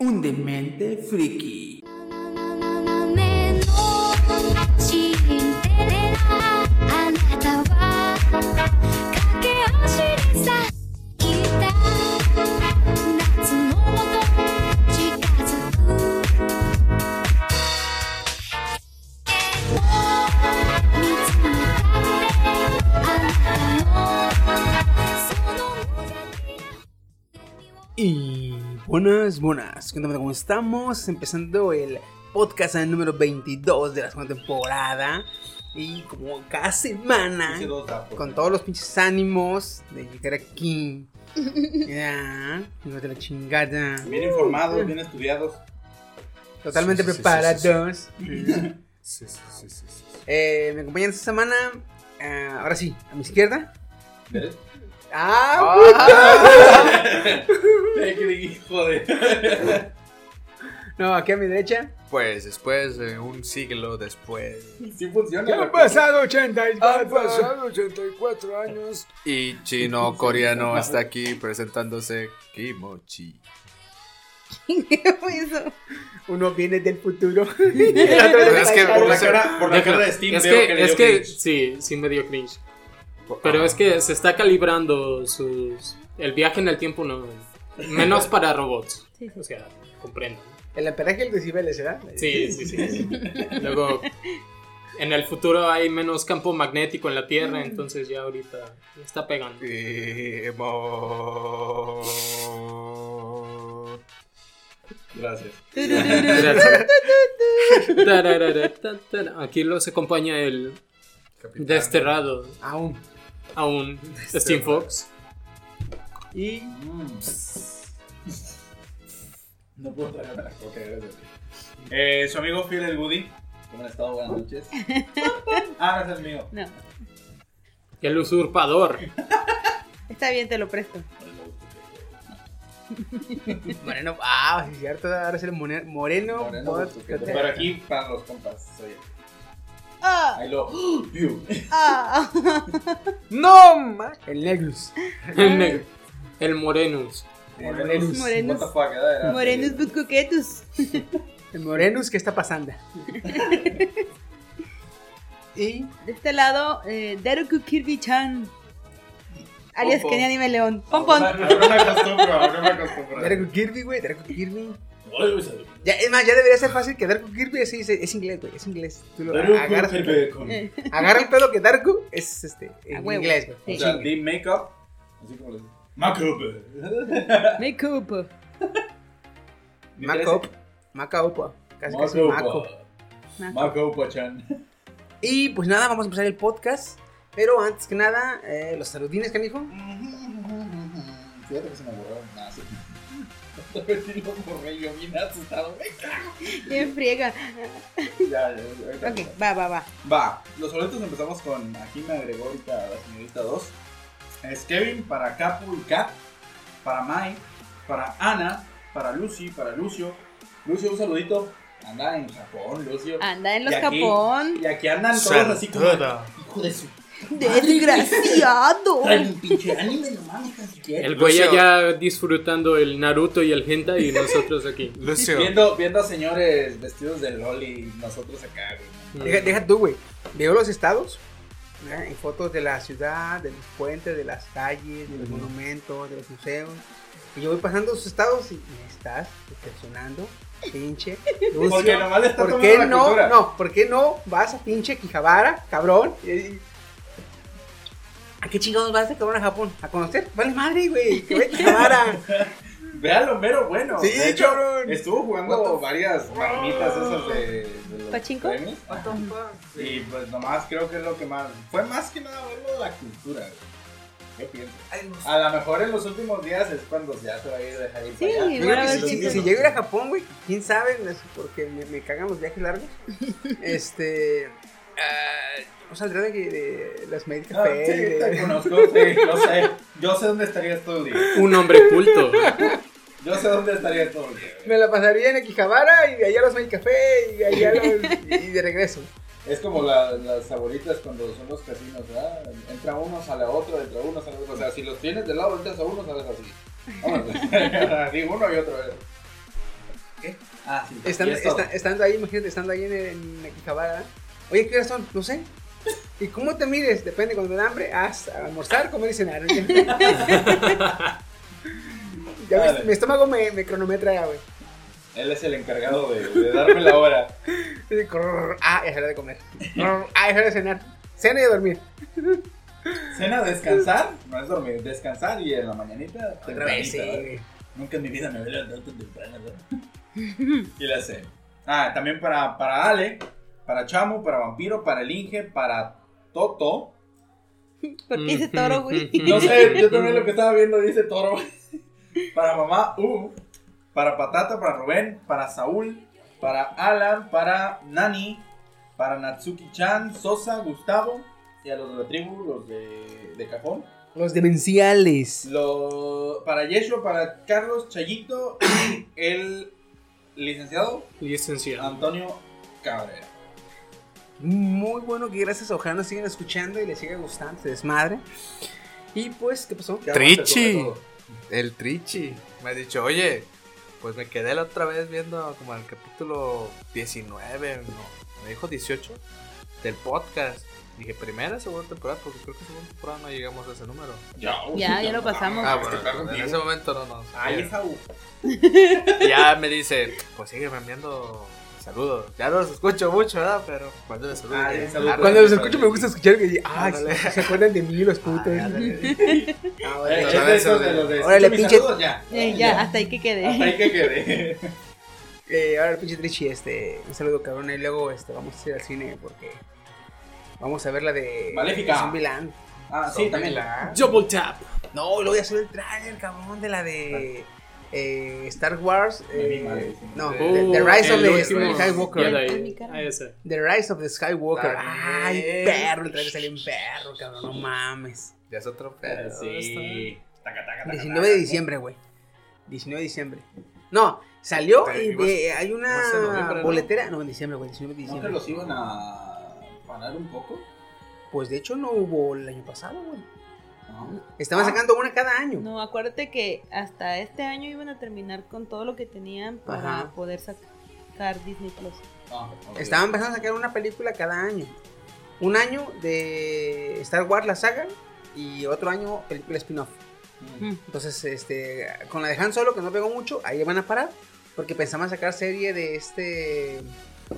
un demente friki buenas, buenas. ¿Qué onda? ¿Cómo estamos? Empezando el podcast número 22 de la segunda temporada. Y como cada semana, con todos los pinches ánimos de llegar aquí. Ya, hijos de la chingada. Bien informados, bien estudiados. Totalmente Sí, sí, sí, preparados. Sí, sí, sí, sí, sí. Eh, me acompañan esta semana. eh, ahora sí, a mi izquierda. ¿Ves? ¡Ah! Dije, Joder. No, aquí a mi derecha. Pues después de un siglo después. Sí funciona. cosa. pasado 84 Han pasado 84 años. Y chino coreano está aquí presentándose Kimochi. ¿Qué fue eso? Uno viene del futuro. es que- Por la cara, por la Deja- cara de Steam es veo que, que le es que cringe. sí, sí me dio cringe. Pero es que se está calibrando sus. El viaje en el tiempo no. Menos para robots. O sea, comprendo. El amperaje del decibeles, ¿verdad? Sí, sí, sí. Luego, en el futuro hay menos campo magnético en la Tierra, entonces ya ahorita está pegando. Gracias. Gracias. Aquí los acompaña el desterrado Aún. Aún Steam Fox. Y No puedo tragarme la coca, gracias. Eh, su amigo fiel el Woody. ¿Cómo han estado? Buenas noches. ah, ese es mío. No. El usurpador. Está bien, te lo presto. Moreno. Ah, sí, cierto. Ahora es el more- Moreno. Moreno, sujeto. Pero aquí para los compas, soy él. ¡Ah! Ahí lo. ¡Ah! ¡No! El Negrus. El negro. El Morenus. Morenus. Morenus. Morenus. What the fuck, era-. El Morenus, ¿qué está pasando? y De este lado, eh, Daruku Kirby-chan. Alias. Kenny Anime León. Pompon. Ahora no me acostumbro, ahora me acostumbro. Darko Kirby, güey. Darko Kirby. Ya, es más, ya debería ser fácil que Darko Kirby es, es, es inglés, güey. Es inglés. Tú lo agarras, el con- Eh, agarra el pedo que Darko es este, en inglés, güey. Sí. O sea, di makeup. Así como le Makeup. Makeup. Macop. Macaupa. Casi casi Maco. Makeup. Makeup, chan. Y pues nada, vamos a empezar el podcast. Pero antes que nada, eh, los saludines, canijo. Fíjate que se me borraron más. Repetí borré yo bien asustado. Bien friega. Ya, ya, ahorita. Ok, va, va, va. Va, los boletos empezamos con. Aquí me agregó ahorita la señorita 2. Es Kevin para Capu y Kat. Para Mai. Para Ana. Para Lucy. Para Lucio. Lucio, un saludito. Anda en Japón, Lucio. Anda en los Y aquí- Japón. Y aquí andan todos así como. Saluda. Hijo de su. Desgraciado. Trae un pinche anime, no mames. El güey Lucio. allá disfrutando el Naruto y el Hentai y nosotros aquí. Lucio. Viendo, viendo a señores vestidos de LOL y nosotros acá, güey. Deja, deja tú, güey. Veo los estados. ¿verdad? En fotos de la ciudad, de los puentes, de las calles, de los monumentos, de los museos. Y yo voy pasando sus estados y me estás decepcionando, pinche. Lucio. Porque nomás le está ¿Por tomando qué la no? cultura. No, ¿por qué no vas a pinche Quijabara, cabrón? Y- y- ¿A qué chingados vas a cabrón a Japón? ¿A conocer? Vale madre, güey. Que vaya a. Vean lo mero bueno. Sí, de hecho, cabrón. estuvo jugando varias maquinitas esas de, de los ¿Pachinko? premios. Y pues nomás creo que es lo que más. Fue más que nada verlo de la cultura. güey. ¿Qué piensas? Ay, no sé. A lo mejor en los últimos días es cuando ya se va a ir a dejar ir Sí, para allá. Yo creo que si, si- si- si llego a ir a Japón, güey, quién sabe, porque me, me cagan los viajes largos. Este. ah, no saldré de, de las Ah, Café. sí, de- te conozco, sí, yo sé. Yo sé dónde estarías todo el día. Un hombre culto. Yo sé dónde estarías todo el día. Me la pasaría en Akihabara y de allá a los Medic Café y de allá a los, y de regreso. Es como la- las abuelitas cuando son los casinos, ¿verdad? Entra uno, sale otro, entra uno, sale otro. O sea, si los tienes de lado, entras a uno, sales así. Vámonos. así uno y otro. ¿Qué? Ah, sí. Estando, y es todo. esta- estando ahí, imagínate, estando ahí en, en. Oye, ¿qué horas son? No sé. ¿Y cómo te mides? Depende, cuando da hambre, haz almorzar, comer y cenar. ya ves, mi estómago me, me cronometra ya, güey. Él es el encargado de, de darme la hora. Dice, "Crrr, Ah, es hora de comer. Ah, es hora de cenar. Cena y dormir. Cena, descansar, no es dormir, descansar y en la mañanita. Otra vez, sí. Nunca en mi vida me había levantado tan temprano, ¿verdad? Y la sé. Ah, también para, para Ale, para Chamu, para Vampiro, para el Inge, para Toto. ¿Por qué dice toro, güey? No sé, yo también lo que estaba viendo dice Toro. Para mamá, uh. Para Patata, para Rubén, para Saúl, para Alan, para Nani, para Natsuki-chan, Sosa, Gustavo y a los de la tribu, los de, de cajón. Los demenciales. Lo, para Yeshua, para Carlos, Chayito y el licenciado Licenciado. Antonio Cabrera. Muy bueno que gracias, ojalá nos sigan escuchando y les siga gustando este desmadre. Y pues, ¿qué pasó? Aguanta Trichi. El Trichi. Me ha dicho, oye, pues me quedé la otra vez viendo como el capítulo 19, no, me dijo 18 del podcast. Dije, primera, segunda temporada, porque creo que segunda temporada no llegamos a ese número. Ya, Ya, ya lo pasamos. Ah, bueno, está en ese momento no nos. Ay, esa U. Y ya me dice, pues sígueme enviando saludos. Ya no los escucho mucho, ¿verdad? Pero mándame saludos. Ay, Eh, saludos. arre. Cuando los escucho me gusta escuchar que Ándale. se acuerdan de mí los putos. Ah, Eh, de Órale, pinche- saludos, ya. Eh, ya, hasta ahí que quede. Hasta ahí que quede. Eh, ahora el pinche Trichi, este, un saludo cabrón. Y luego este, vamos a ir al cine porque vamos a ver la de Maléfica. Zombieland. Ah, sí, también. Double tap. No, luego voy a hacer el trailer, cabrón, de la de eh, Star Wars. Eh, malísimo. no, Oh, The, The Rise of the Skywalker. Jedi. Ah. The Rise of the Skywalker. Ay, perro, el trailer salió en perro, cabrón, no mames. Ya es otro pedo. Sí. Taca, taca, taca, 19 de diciembre, güey. 19 de diciembre. No, salió y de- hay una ¿no? boletera. No, en diciembre, güey, 19 de ¿No que diciembre. los iban a parar un poco? Pues de hecho no hubo el año pasado, güey. No. Estaban Ah. sacando una cada año. No, acuérdate que hasta este año iban a terminar con todo lo que tenían para Ajá. poder sacar Disney Plus. Ah. Estaban empezando a sacar una película cada año. Un año de Star Wars, la saga, y otro año película spin-off. Mm. Entonces, este, con la de Han Solo, que no pegó mucho, ahí van a parar. Porque pensaban sacar serie de este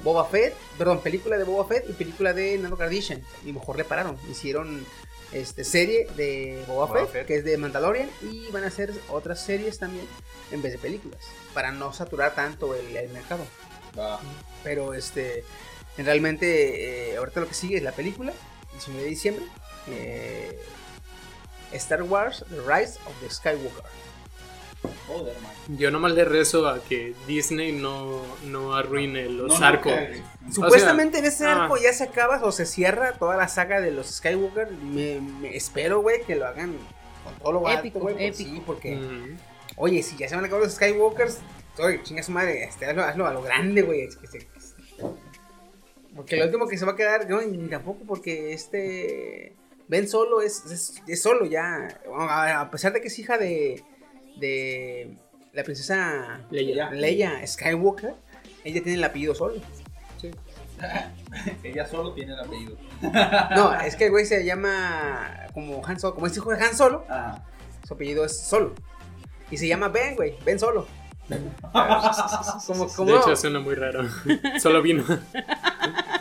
Boba Fett, perdón, película de Boba Fett y película de Nando Kardashian. Y mejor le pararon. Hicieron este, serie de Boba, Boba Fett, Fett. que es de Mandalorian, y van a hacer otras series también en vez de películas. Para no saturar tanto el, el mercado. Pero este, realmente, eh, ahorita lo que sigue es la película, 19 de diciembre. eh, Star Wars, The Rise of the Skywalker. Joder, man. Yo nomás le rezo a que Disney no, no arruine los No, no, arcos. Supuestamente en ese ah. arco ya se acaba o se cierra toda la saga de los Skywalker. Me, me espero, güey, que lo hagan con todo lo Épico, güey. pues. Sí, porque, Mm. oye, si ya se van a acabar los Skywalkers, oye, chinga su madre, este, hazlo, hazlo a lo grande, güey. es que se- Porque lo último que se va a quedar, no, ni tampoco porque este. Ben solo es, es, es solo ya. A a pesar de que es hija de. De la princesa Leia. Leia Skywalker, ella tiene el apellido solo. Ella solo tiene el apellido. No, es que el güey se llama como Han Solo, como es hijo de Han Solo, Ah. su apellido es Solo. Y se llama Ben, güey, Ben Solo. como, como, De hecho, suena muy raro. Solo vino.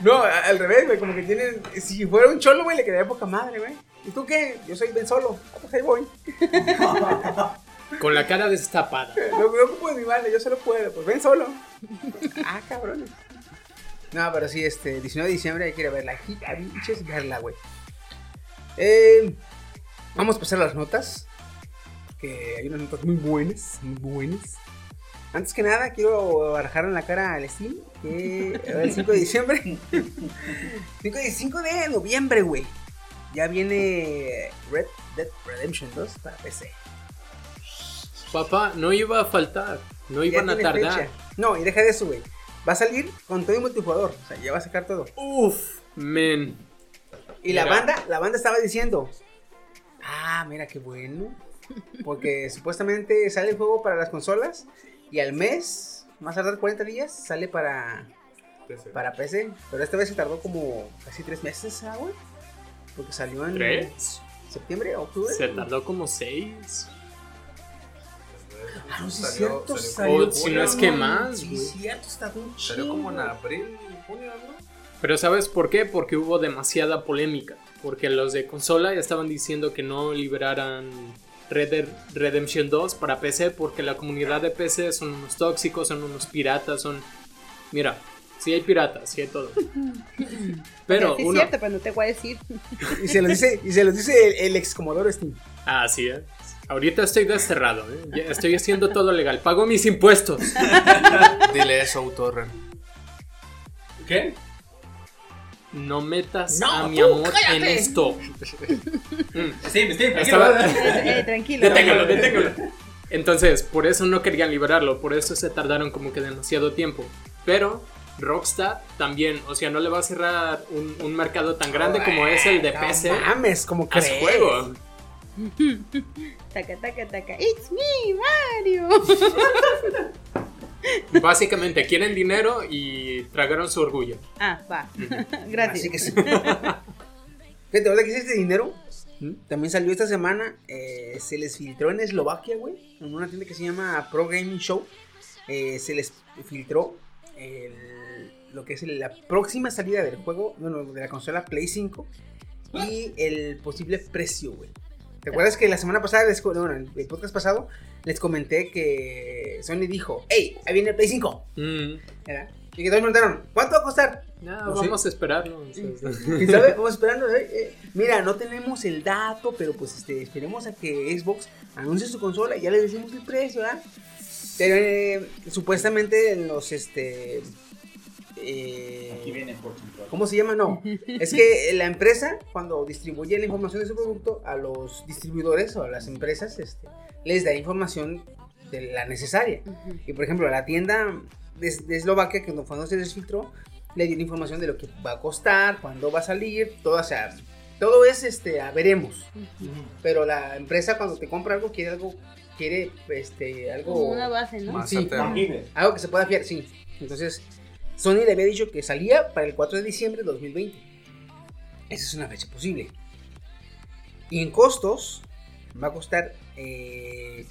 no, al revés, güey, como que tienen, si fuera un cholo, güey, le quedaría poca madre, güey. ¿Y tú qué? Yo soy Ben Solo. Ah, pues ahí voy. Con la cara destapada. No, no puedo mi madre, yo solo puedo, pues Ben Solo. ah, cabrones. No, pero sí, este, 19 de diciembre hay que ir a verla. A pinches verla, güey. Eh, Vamos a pasar a las notas. Que hay unas notas muy buenas, muy buenas. Antes que nada, quiero barajar en la cara al Steam. Que el 5 de diciembre. 5 de, 5 de noviembre, güey. Ya viene Red Dead Redemption 2 para PC. Papá, no iba a faltar. No iban a tardar. fecha. No, y deja de eso, güey. Va a salir con todo el multijugador. O sea, ya va a sacar todo. Uf, men. Y la banda, la banda estaba diciendo, ah, mira qué bueno, porque supuestamente sale el juego para las consolas y al mes, más tardar 40 días, sale para, para PC, pero esta vez se tardó como casi tres meses, ¿ah, güey? Porque salió en ¿Tres? septiembre, octubre. Se tardó como seis. Ah, no, sí, Salió- cierto, salió salió. O si no es que más, Sí, cierto, está un Salió como en abril, junio, ¿no? Pero ¿sabes por qué? Porque hubo demasiada polémica. Porque los de consola ya estaban diciendo que no liberaran Red Dead Redemption 2 para PC porque la comunidad de PC son unos tóxicos, son unos piratas, son... Mira, sí hay piratas, sí hay todo. Pero sí es uno... cierto, pero no te voy a decir. Y se lo dice, y se lo dice el, el ex Comodoro Steam. Ah, sí, ¿eh? Ahorita estoy desterrado, ¿eh? Ya estoy haciendo todo legal. Pago mis impuestos. Dile eso, Autorren. ¿Qué? No metas No, a mi tú, amor en cállate. esto. Steve, Steve, Estaba- tranquilo. Eh, eh, tranquilo. Deténgalo, deténgalo. Entonces, por eso no querían liberarlo, por eso se tardaron como que demasiado tiempo. Pero Rockstar también, o sea, no le va a cerrar un, un mercado tan grande como es el de No PC mames, como crees. su juego. Taca, taca, taca. It's me, Mario. Básicamente quieren dinero y tragaron su orgullo. Ah, va. Gracias. Así que sí. Que hice este dinero, ¿Mm? también salió esta semana, eh, se les filtró en Eslovaquia, güey, en una tienda que se llama Pro Gaming Show, eh, se les filtró el- lo que es la próxima salida del juego, bueno, de la consola Play 5 y el posible precio, güey. ¿Te acuerdas que la semana pasada, les, bueno, en el podcast pasado, les comenté que Sony dijo, hey, ahí viene el Play 5, Mm. ¿verdad? Y que todos me preguntaron, ¿cuánto va a costar? Ya, No, vamos a esperarlo. ¿Quién sabe? Vamos esperando. eh, eh. Mira, no tenemos el dato, pero pues este, esperemos a que Xbox anuncie su consola y ya le decimos el precio, ¿verdad? Pero eh, supuestamente en los este. Eh, Aquí viene porcentual. ¿Cómo se llama? No. Es que la empresa, cuando distribuye la información de su producto a los distribuidores o a las empresas, este, les da información de la necesaria. Y por ejemplo, a la tienda de, de Eslovaquia, que cuando se les filtró, le dio información de lo que va a costar, cuándo va a salir, todo, o sea, todo es este, a veremos. Pero la empresa cuando te compra algo quiere algo, quiere este, algo, Como una base, ¿no? Más Sí. algo que se pueda fiar, sí. Entonces, Sony le había dicho que salía para el 4 de diciembre de 2020. Esa es una fecha posible. Y en costos, va a costar. eh,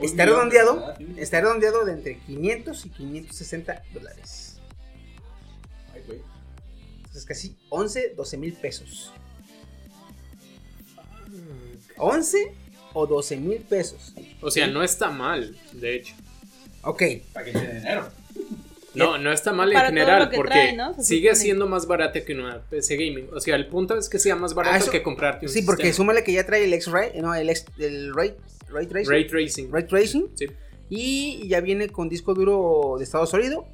está redondeado. Sí. Está redondeado de entre 500 y 560 dólares. Ay, güey. Entonces, casi 11, 12 mil pesos. 11 o 12 mil pesos. O sea, no está mal, de hecho. Ok. Para que tiene dinero. No, no está mal en general porque trae, ¿no? Se sigue siendo más barata que una PC gaming. O sea, el punto es que sea más barato Ah, eso- que comprarte un Sí, porque sistema. súmale que ya trae el X-Ray, no, el, X, el Ray, Ray Tracing. Ray tracing. Ray Tracing. Sí. Y ya viene con disco duro de estado sólido.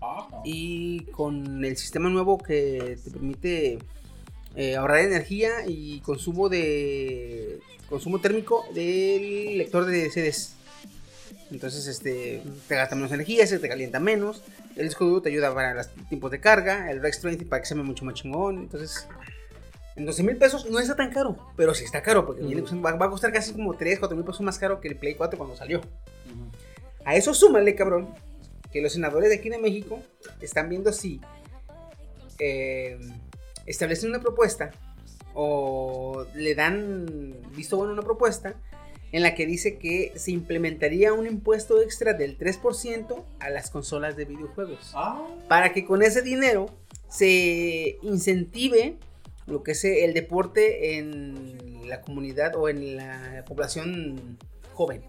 Ajá. Y con el sistema nuevo que te permite eh, ahorrar energía y consumo de consumo térmico del lector de CDs. Entonces, este, te gasta menos energía, se te calienta menos. El disco duro te ayuda para los tiempos de carga. El Rex 30 para que se me mucho más chingón. Entonces, en 12 mil pesos no está tan caro, pero sí está caro porque va, va a costar casi como 3, 4 mil pesos más caro que el Play 4 cuando salió. A eso súmale, cabrón, que los senadores de aquí de México están viendo si eh, establecen una propuesta o le dan visto bueno a una propuesta en la que dice que se implementaría un impuesto extra del 3% a las consolas de videojuegos. Ah, Para que con ese dinero se incentive lo que es el deporte en la comunidad o en la población joven.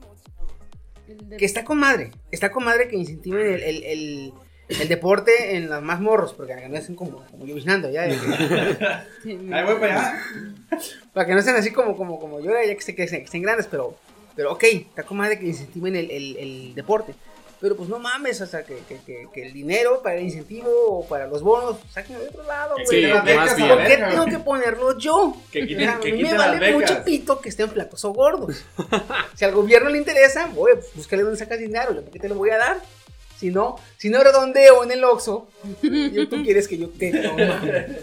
Que está con madre. Está con madre que incentiven el, el- el- el deporte en los más morros, porque no hacen como, como yo vigilando ya. de que- Sí, Ahí voy para allá. para que no sean así como, como, como yo, ya que, se- que, se- que estén grandes, pero, pero ok, está como de que incentiven el, el, el deporte. Pero pues no mames, o sea, que, que, que, que el dinero para el incentivo o para los bonos, sáquenlo de otro lado, güey. Sí, las más ¿Por qué verga, tengo que ponerlo yo? Que O quiten, a mí me las vale mucho becas. pito que estén flacos o gordos. si al gobierno le interesa, voy, pues, búscale dónde sacas dinero, ¿por qué te lo voy a dar? Si no, si no redondeo en el Oxxo, yo, tú quieres que yo te mames.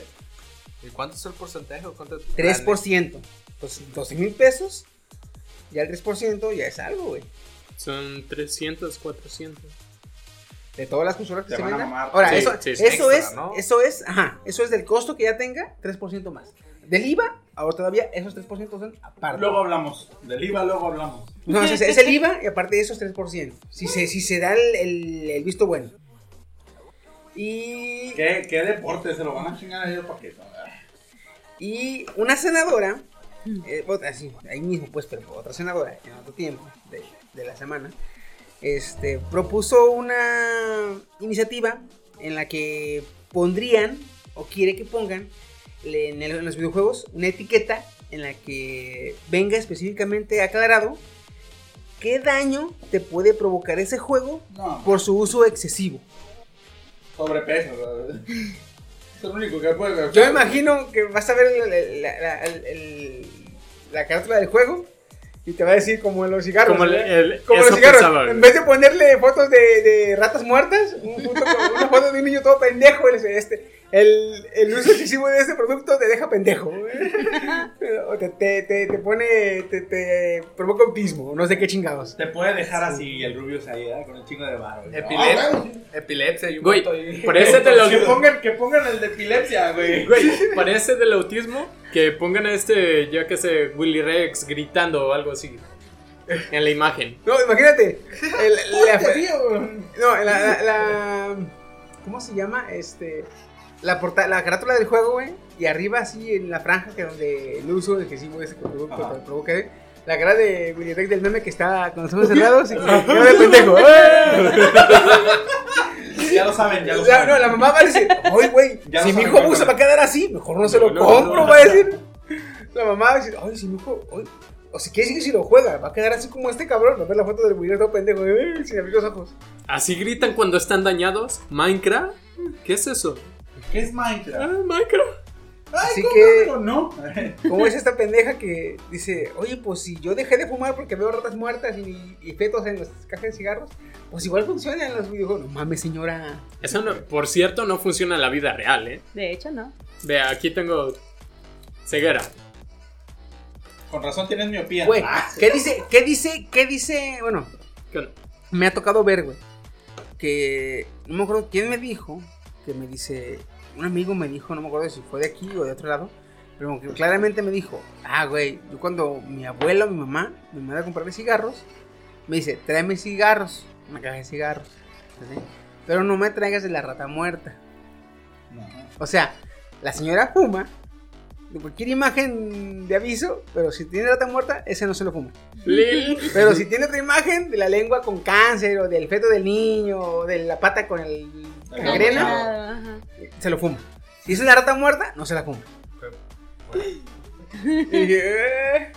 ¿Y cuánto es el porcentaje? o ¿Cuánto 3%. Pues 12 mil pesos, ya el 3% ya es algo, güey. Son 300, 400. De todas las consolas que Te se van a vendan. mamar. Ahora, Sí, eso, sí, sí. eso Extra, es, ¿no? eso es, ajá, eso es del costo que ya tenga, 3% más. Del IVA, ahora todavía esos 3% son aparte. Luego hablamos. Del IVA luego hablamos. No, es, es el IVA y aparte de esos 3%. Si se, si se da el, el- el visto bueno. Y, ¿Qué, qué deporte? Se lo van a chingar a ellos para y una senadora, eh, así, ahí mismo pues, pero otra senadora en otro tiempo de, de la semana, este, propuso una iniciativa en la que pondrían, o quiere que pongan, en, el- en los videojuegos, una etiqueta en la que venga específicamente aclarado qué daño te puede provocar ese juego No, por su uso excesivo. sobrepeso. Es lo único que puede. Yo me imagino que vas a ver la, la- carátula del juego y te va a decir como en los cigarros. Como el- los cigarros. pensaba, en vez de ponerle fotos de, de ratas muertas, un foto con- una foto de un niño todo pendejo, este, el, el uso excesivo de este producto te deja pendejo. güey. O te, te, te, te pone, te, te provoca autismo, no sé qué chingados. Te puede dejar así el Rubius ahí, ¿eh? con el chingo de barro. Epilep- Ah. Epilepsia y un Güey, ahí. parece del, Que pongan, que pongan el de epilepsia, güey. güey, parece del autismo que pongan a este, ya que sé, Willy Rex gritando o algo así en la imagen. No, imagínate. el- la- tío. No, la, la, la- ¿Cómo se llama? Este. La, porta, la carátula del juego, güey. Y arriba, así en la franja que donde el uso excesivo ese que provoca, eh, La cara de Willy Rex del meme que está con los ojos cerrados y que de pendejo. Ya lo saben, ya lo saben. no, la mamá va a decir, oye, güey, si mi hijo abusa va a quedar así, mejor no se lo compro, va a decir. La mamá va a decir, oye, si mi hijo, oye, o si quiere decir que si lo juega, va a quedar así como este cabrón, va a ver la foto del Willy todo pendejo, eh, sin abrir los ojos. ¿Así gritan cuando están dañados? ¿Minecraft? ¿Qué es eso? ¿Qué es Minecraft? Ah, Minecraft. Así ¿cómo que- no? Como es esta pendeja que dice, oye, pues si yo dejé de fumar porque veo ratas muertas y, y fetos en las cajas de cigarros, pues igual funciona en los videojuegos. No mames, señora. Eso, no- por cierto, no funciona en la vida real, ¿eh? De hecho, no. Vea, aquí tengo ceguera. Con razón tienes miopía. Güey, Ah, ¿qué dice? ¿Qué dice? ¿Qué dice? Bueno, ¿Qué me ha tocado ver, güey, que no me acuerdo quién me dijo, que me dice, un amigo me dijo, no me acuerdo si fue de aquí o de otro lado, pero claramente me dijo, ah, güey, yo cuando mi abuelo o mi mamá me manda a comprarle cigarros, me dice, tráeme cigarros, una caja de cigarros, ¿sí? pero no me traigas de la rata muerta. no. O sea, la señora fuma de cualquier imagen de aviso, pero si tiene rata muerta, ese no se lo fuma. Lil. Pero si tiene otra imagen de la lengua con cáncer o del feto del niño o de la pata con el gangrena, Claro, ajá. se lo fuma. Si es la rata muerta, no se la fuma.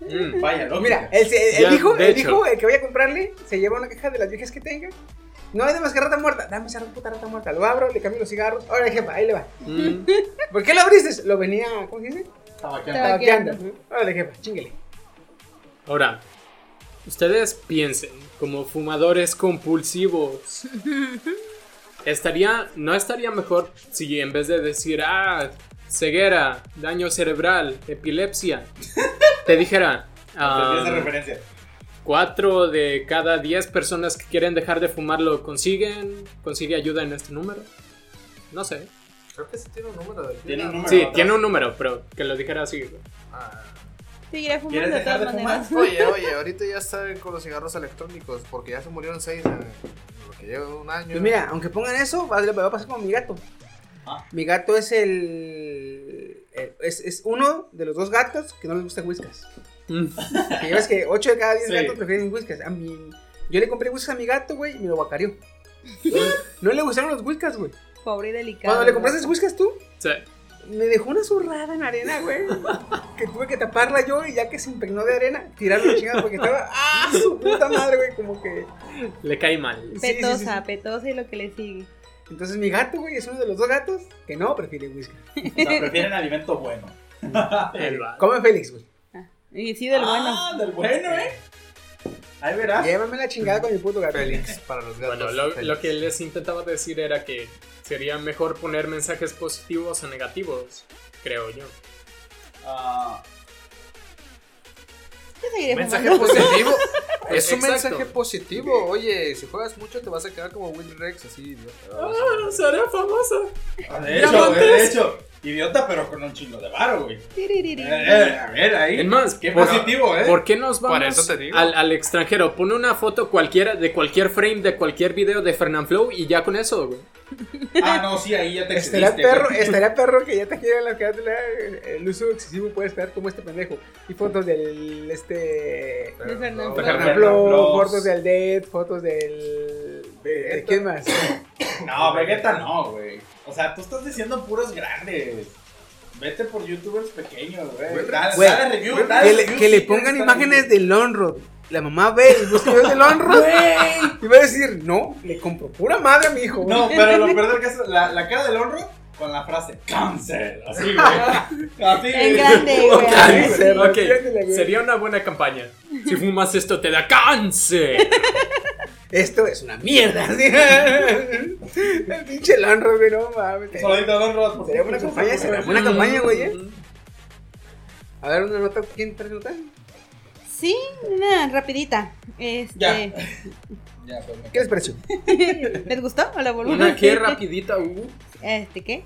Mm. Vaya, lógica. Mira, él, él Ya, dijo, él dijo, el que voy a comprarle, se lleva una caja de las viejas que tenga. No hay de más que rata muerta. Dame esa puta rata muerta. Lo abro, le cambio los cigarros. Ahora, jefa, ahí le va. Mm. ¿Por qué lo abriste? Lo venía, ¿cómo se dice? Tabaqueando. Tabaqueando. Tabaqueando. Órale, jefa, chinguele. Ahora, ustedes piensen, como fumadores compulsivos, estaría, no estaría mejor si en vez de decir, ah, ceguera, daño cerebral, epilepsia, te dijera, referencia. cuatro de cada diez personas que quieren dejar de fumar lo consiguen, consigue ayuda en este número. No sé. Creo que sí tiene un número de Tiene un número. Sí, atrás. tiene un número, pero que lo dijera así. güey. Ah. Seguiré fumando ¿Quieres de todas de fumar? maneras. Oye, oye, ahorita ya están con los cigarros electrónicos porque ya se murieron seis en lo que lleva un año. Pues mira, aunque pongan eso, va, va a pasar como mi gato. Ah. Mi gato es el, el- es, es uno de los dos gatos que no les gustan whiskas. Mm. Que ya ves que 8 de cada 10 Sí. gatos prefieren whiskas. A mí, yo le compré whiskas a mi gato, güey, y me lo guacareó. No le gustaron los whiskas, güey. Pobre y delicado. Cuando le compraste whiskas tú, Sí. Me dejó una zurrada en arena, güey. Que tuve que taparla yo y ya que se impregnó de arena, tirarlo chingada porque estaba. ¡Ah, su puta madre, güey! Como que. Le cae mal. Sí, sí, Petosa, sí, sí. petosa y lo que le sigue. Entonces mi gato, güey, es uno de los dos gatos que no prefiere whisky. O sea, prefieren alimento bueno. El Come Félix, güey. Y sí, del bueno. Ah, del bueno, ¿eh? Ahí verás. Llévame la chingada con mi puto gato. Félix, para los gatos. Bueno, lo que les intentaba decir era que sería mejor poner mensajes positivos o negativos, creo yo. Ah, seguiré Mensaje positivo. es un Exacto. mensaje positivo. Oye, si juegas mucho te vas a quedar como Willy Rex, así. Ah, seré famoso. de hecho, de hecho, idiota, pero con un chingo de varo, güey. Eh, eh, a ver, ahí. Es más, Qué por- positivo, ¿eh? ¿Por qué nos vamos eso te digo. al, al extranjero? Pone una foto cualquiera de cualquier frame de cualquier video de Fernand Flow y ya con eso, güey. Ah, no, sí, ahí ya te Estaría excediste, perro, güey. estaría perro que ya te quiera la el uso excesivo puede estar como este pendejo. Y fotos del este De Fernando. De Fernando Fernando Flo, Flo. fotos del Dead, fotos del ¿de ¿quién más? No, Vegeta no, güey. O sea, tú estás diciendo puros grandes. Vete por youtubers pequeños, güey. Dale, dale review, que dale le, review que le pongan imágenes del Lonrod. La mamá ve y busca videos del Lonrod. y va a decir, no, le compro pura madre a mi hijo. No, pero lo peor del caso, la, la cara del honro con la frase cáncer. Así, güey. Así, En grande, güey. Cáncer, Ok, sería una buena campaña. Si fumas esto te da cáncer. Esto es una mierda. ¿sí? El pinche Lonrod, güey, no mames. Ross, por Sería buena campaña, sería buena campaña, güey. ¿eh? A ver, una nota. ¿Quién trae nota? Sí, una rapidita. Este, Ya. Ya, pues ¿Qué les pareció? ¿Les gustó o la volvemos? Una que rapidita, uh. Este, ¿qué?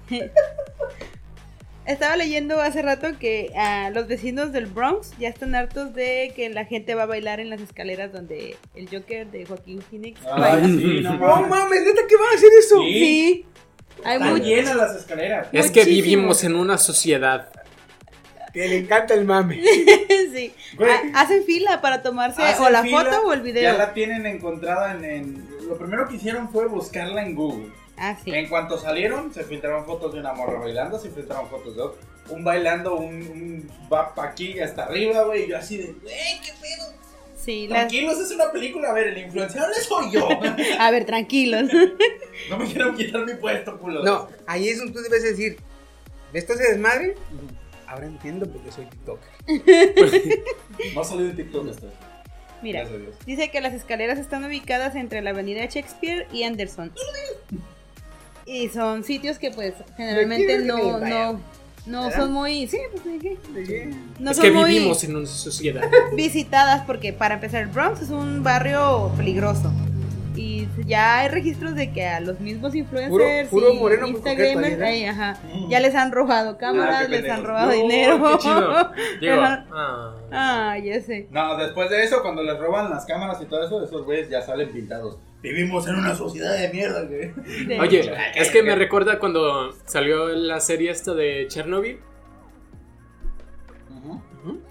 Estaba leyendo hace rato que ah, los vecinos del Bronx ya están hartos de que la gente va a bailar en las escaleras donde el Joker de Joaquín Phoenix baila. sí, no No mames. neta, ¿qué van a hacer eso? Sí. Sí. Hay Están llenas las escaleras. Es que Muchísimo. vivimos en una sociedad. Que le encanta el mame. sí. Güey. Ha- hacen fila para tomarse o la fila, foto o el Ya video. la tienen encontrada en, en- Lo primero que hicieron fue buscarla en Google. Ah, sí. En cuanto salieron, se filtraron fotos de una morra bailando, se filtraron fotos de otro. Un bailando, un, un va pa' aquí hasta arriba, güey. Y yo así de, güey, qué pedo. Sí, las- Tranquilos, es una película. A ver, el influenciable soy yo. A ver, tranquilos. no me quiero quitar mi puesto, culo. No, ahí es donde tú debes decir, ¿de esto se desmadre? Ahora entiendo por qué soy TikToker. No salí de TikTok esto. Mira, Gracias a Dios. dice que las escaleras están ubicadas entre la avenida Shakespeare y Anderson. Y son sitios que pues generalmente no, no, no ¿Verdad? son muy, sí, pues ¿de qué? No es son que muy vivimos en una sociedad. visitadas porque para empezar el Bronx es un barrio peligroso. Y ya hay registros de que a los mismos influencers puro y moreno muy Instagramers ahí, ya les han robado cámaras, qué les han robado No, dinero. qué chido. Digo, ah. Ah, ya sé. No, después de eso, cuando les roban las cámaras y todo eso, esos güeyes ya salen pintados. Vivimos en una sociedad de mierda, güey. De- Oye, es que me recuerda cuando salió la serie esta de Chernobyl.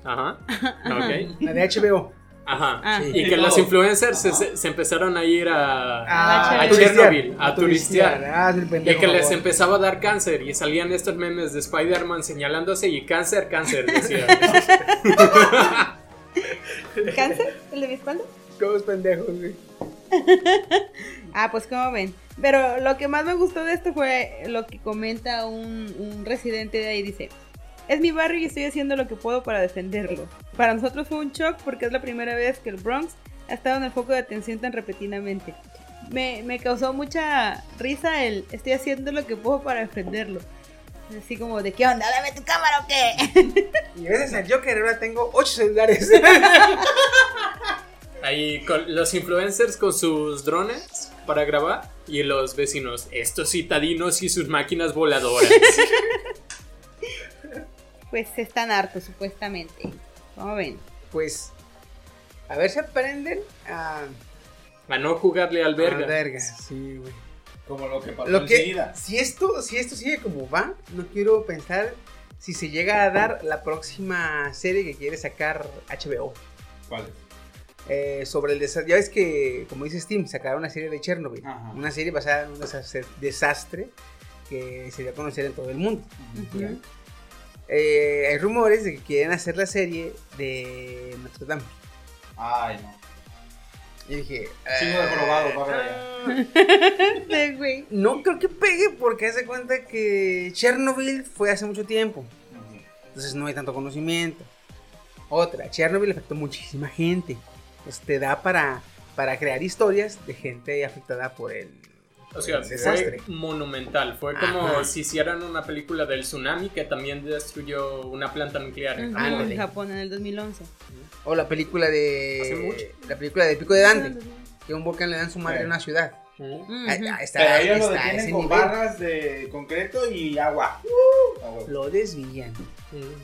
Ajá. Ok. La de HBO. Ajá. Ah. Sí. Y que los influencers se, empezaron a ir a, Ah, a. Chernobyl, a turistear. Ah, Y que les empezaba a dar cáncer y salían estos memes de Spider-Man señalándose y cáncer, cáncer, decía. ¿Cáncer? ¿El de mi espalda? Todos pendejos, güey. Ah, pues como ven. Pero lo que más me gustó de esto fue lo que comenta un, un residente de ahí. Dice, es mi barrio y estoy haciendo lo que puedo para defenderlo. Para nosotros fue un shock porque es la primera vez que el Bronx ha estado en el foco de atención tan repetidamente. Me, me causó mucha risa el estoy haciendo lo que puedo para defenderlo. Así como, ¿de qué onda? ¿Dame tu cámara o qué? Y gracias al Joker ahora tengo 8 celulares. Ahí con los influencers con sus drones para grabar y los vecinos, estos citadinos y sus máquinas voladoras. Pues están hartos, supuestamente. ¿Cómo ven? pues, a ver si aprenden a. A no jugarle al verga. verga. Sí, güey. Como lo que pasó Lo que, enseguida. si esto, si esto sigue como va, no quiero pensar si se llega a dar la próxima serie que quiere sacar HBO. ¿Cuál? Eh, sobre el desastre. Ya ves que, como dice Steam, sacaron una serie de Chernobyl. Ajá. Una serie basada en un desastre, que se dio a conocer en todo el mundo. Eh, hay rumores de que quieren hacer la serie de Notre Dame. Ay, no. Yo dije, Chingo de "Ah, jorobado, va a ver allá. Sí, güey. no creo que pegue porque hace cuenta que Chernobyl fue hace mucho tiempo. Entonces no hay tanto conocimiento. Otra, Chernobyl afectó muchísima gente. Pues te da para, para crear historias de gente afectada por el, O sea, el desastre. fue monumental. Fue como Ajá. si hicieran una película del tsunami que también destruyó una planta nuclear. en Japón. En Japón en el 2011. O la película Hace de. mucho. La película de Pico de Dante. Que un volcán le dan su madre Sí. a una ciudad. Ahí- ahí está, Pero ellos lo está detienen ese con nivel. barras de concreto y agua. Huevo. Lo desvían.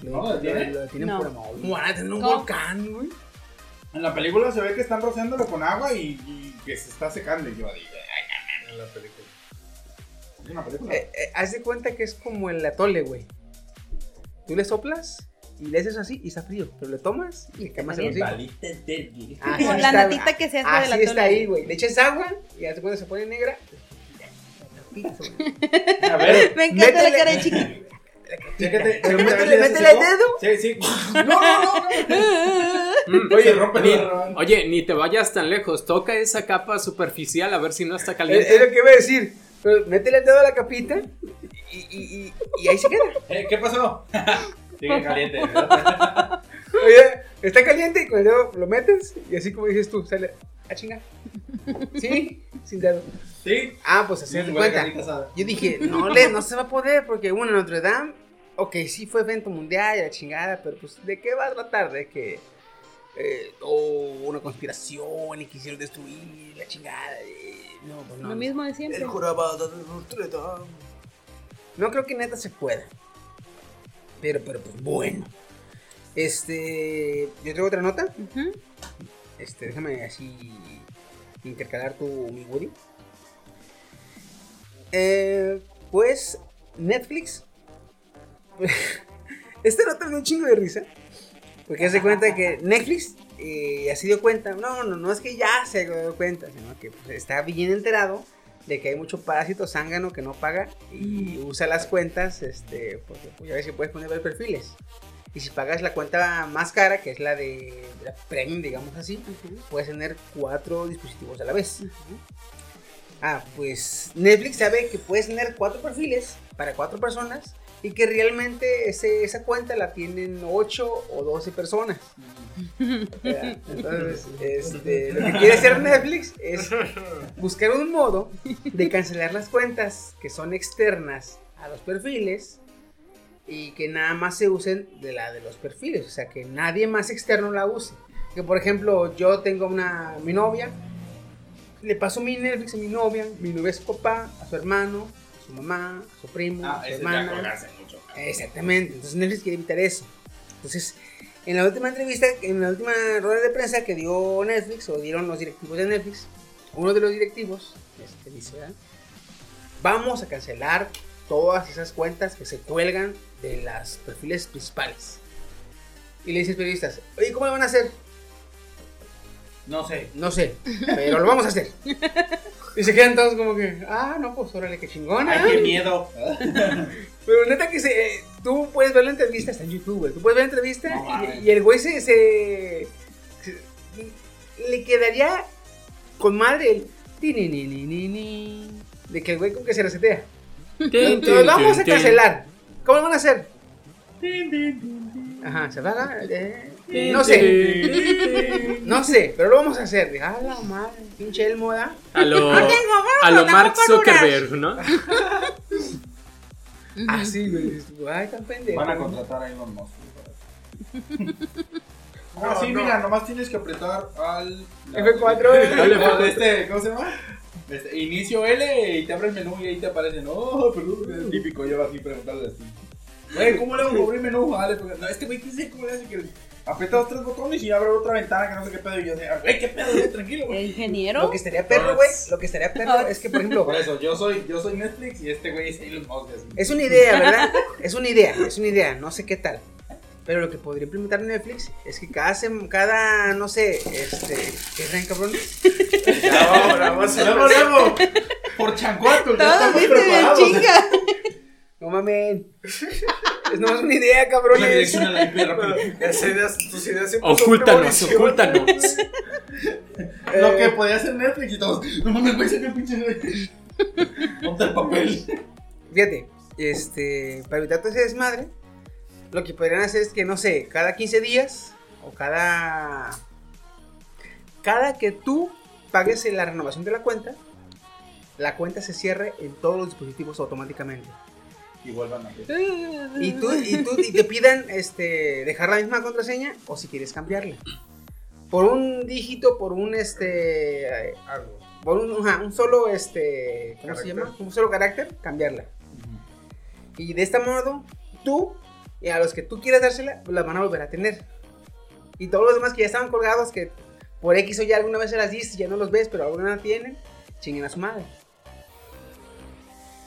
Lo, ¿No lo detienen? lo detienen No. por amor. ¿Cómo van a tener un volcán, güey? En la película se ve que están rociándolo con agua y, y que se está secando. Y yo digo, ay, En la película. es una película. Eh, eh, haz de cuenta que es como el atole, güey. Tú le soplas y le haces así y está frío. Pero le tomas y le quemas el hocico. Así Como la natita que se hace así del atole. está ahí, güey. Le echas agua y hace cuando se pone negra. A ver, Me encanta Métele- la cara de chiqui. Chécate. Métele, el dedo. Sí, sí. No, no, no. Mm, Oye, rompe ni, oye, ni te vayas tan lejos. Toca esa capa superficial a ver si no está Es, caliente. es lo que iba a decir. Métele el dedo a la capita y, y, y, y ahí se queda. Eh, ¿Qué pasó? Sigue caliente. ¿verdad? Oye, está caliente y con el dedo lo metes y así como dices tú, sale a chingar. Sí, sin dedo. Sí. Ah, pues así Sí, de cuenta. Yo dije, no, le, no se va a poder porque uno, Notre Dame, ok, sí fue evento mundial y la chingada, pero pues, ¿de qué va a tratar? De que, eh, oh, una conspiración y quisieron destruir la chingada. eh, no, pues no. Lo mismo de siempre. El jorobado de Notre Dame. No creo que neta se pueda. Pero, pero, pues bueno. Este, yo traigo otra nota. Este, déjame así intercalar tu mi Woody. Eh, pues Netflix. Esta nota me dio un chingo de risa. Porque se cuenta que Netflix eh, ya se dio cuenta. No, no, no es que ya se dio cuenta, sino que pues, está bien enterado de que hay mucho parásito zángano que no paga y usa las cuentas, este, porque pues, ya ves que puedes poner varios perfiles. Y si pagas la cuenta más cara, que es la de la premium, digamos así, puedes tener cuatro dispositivos a la vez. Ah, pues Netflix sabe que puedes tener cuatro perfiles para cuatro personas y que realmente ese- esa cuenta la tienen 8 o 12 personas. ¿verdad? Entonces, este, lo que quiere hacer Netflix es buscar un modo de cancelar las cuentas que son externas a los perfiles y que nada más se usen de la de los perfiles, o sea, que nadie más externo la use. Que por ejemplo, yo tengo una mi novia, le paso mi Netflix a mi novia, mi novia a su papá, a su hermano, a su mamá, a su primo, Ah, a su hermana. mucho. Exactamente, entonces Netflix quiere evitar eso. Entonces, en la última entrevista, en la última rueda de prensa que dio Netflix, o dieron los directivos de Netflix, uno de los directivos este, dice, ¿verdad? vamos a cancelar todas esas cuentas que se cuelgan de las perfiles principales. Y le dice a los periodistas, oye, ¿cómo lo van a hacer? No sé. No sé, pero lo vamos a hacer. Y se quedan todos como que, ah, no, pues órale, qué chingona. Ay, qué miedo. Pero neta que se, eh, tú puedes ver la entrevista, está en YouTube, güey. Tú puedes ver la entrevista No y, y el güey se, se- se- Le quedaría con madre el. ni, ni, ni, ni, ni, de que el güey como que se resetea. Tin, vamos a cancelar. ¿Cómo lo van a hacer? Ajá, se apaga. eh, no sé, no sé, pero lo vamos a hacer. Ah, la madre, pinche Elmo, ¿verdad? A lo, No tengo huevos, a lo Mark. Zuckerberg, ¿no? Así, güey. dices tú, Ay, tan pendejo. Van a contratar a Elon Musk. Ah, sí, mira, nomás tienes que apretar al. F4, eh. Dale, Al este, ¿Cómo se llama? Este, inicio L y te abre el menú y ahí te aparece. No, perdón, es típico. Yo así preguntarle así. Güey, ¿cómo le hago para abrir menú? Dale, porque no, este güey, ¿qué sé cómo le hace que aprieta los tres botones y abre otra ventana que no sé qué pedo? Y yo sé, güey, ¿qué pedo? güey? Tranquilo, güey. ingeniero. Lo que estaría perro, güey. Lo que estaría perro es que, por ejemplo, Por eso, yo soy, yo soy Netflix y este güey es Elon Musk. es una idea, ¿verdad? Es una idea, es una idea, no sé qué tal. Pero lo que podría implementar Netflix es que cada, sem- cada no sé, este, ¿qué traen cabrones? Bravo, bravo. Por Chancuato, ya estamos preparados. chinga. No mamen. Es nomás una idea, Una cabrones. dirección a la IP rápido. Las ideas, tus ideas siempre son Ocúltanos, premoniciones. ocúltanos. Lo Eh, que podía hacer Netflix y todos. No mames, güey, saca el pinche. Ponte el papel. Fíjate, este, para evitar todo ese desmadre, lo que podrían hacer es que, no sé, cada 15 días o cada. Cada que tú pagues la renovación de la cuenta, la cuenta se cierre en todos los dispositivos automáticamente. Igual van a. Y tú, y tú y te pidan este, dejar la misma contraseña o si quieres cambiarla. Por un dígito, por un este. Algo. Por un, un solo este. ¿Cómo se Carácter. llama? Un solo carácter, cambiarla. Y de este modo, tú y a los que tú quieras dársela, pues las van a volver a tener. Y todos los demás que ya estaban colgados, que por X o Y alguna vez se las diste y ya no los ves, pero alguna la tienen, chinguen a su madre.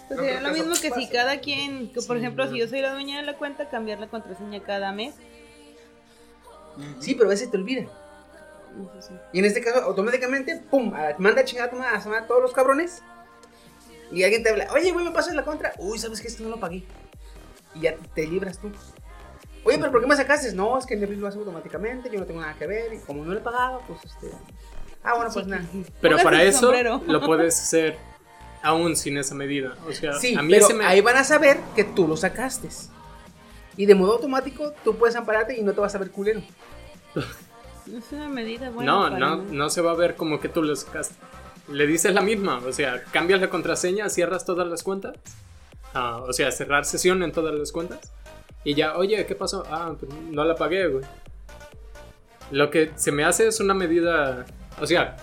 Pues No sería lo mismo que si cada quien, que por Sí, ejemplo, no. si yo soy la dueña de la cuenta, cambiar la contraseña cada mes. Sí, pero a veces te olvida. Sí. Y en este caso, automáticamente, pum, manda a chingar a todos los cabrones. Y alguien te habla, oye, güey, me pasas la contra. Uy, ¿sabes qué? Esto no lo pagué. Y ya te, libras tú. Oye, pero ¿por qué me sacaste? No, es que Netflix lo hace automáticamente, yo no tengo nada que ver. Y como no le he pagado, pues este. Ah, bueno, pues nada. Pero para eso sombrero. lo puedes hacer aún sin esa medida. O sea, Sí, a mí pero se me... ahí van a saber que tú lo sacaste. Y de modo automático, tú puedes ampararte y no te vas a ver culero. Es una medida buena. No, para no, no se va a ver como que tú lo sacaste. Le dices la misma, o sea, cambias la contraseña, cierras todas las cuentas. Ah, o sea, cerrar sesión en todas las cuentas. Y ya, oye, ¿qué pasó? Ah, pues no la pagué, güey. Lo que se me hace es una medida. O sea,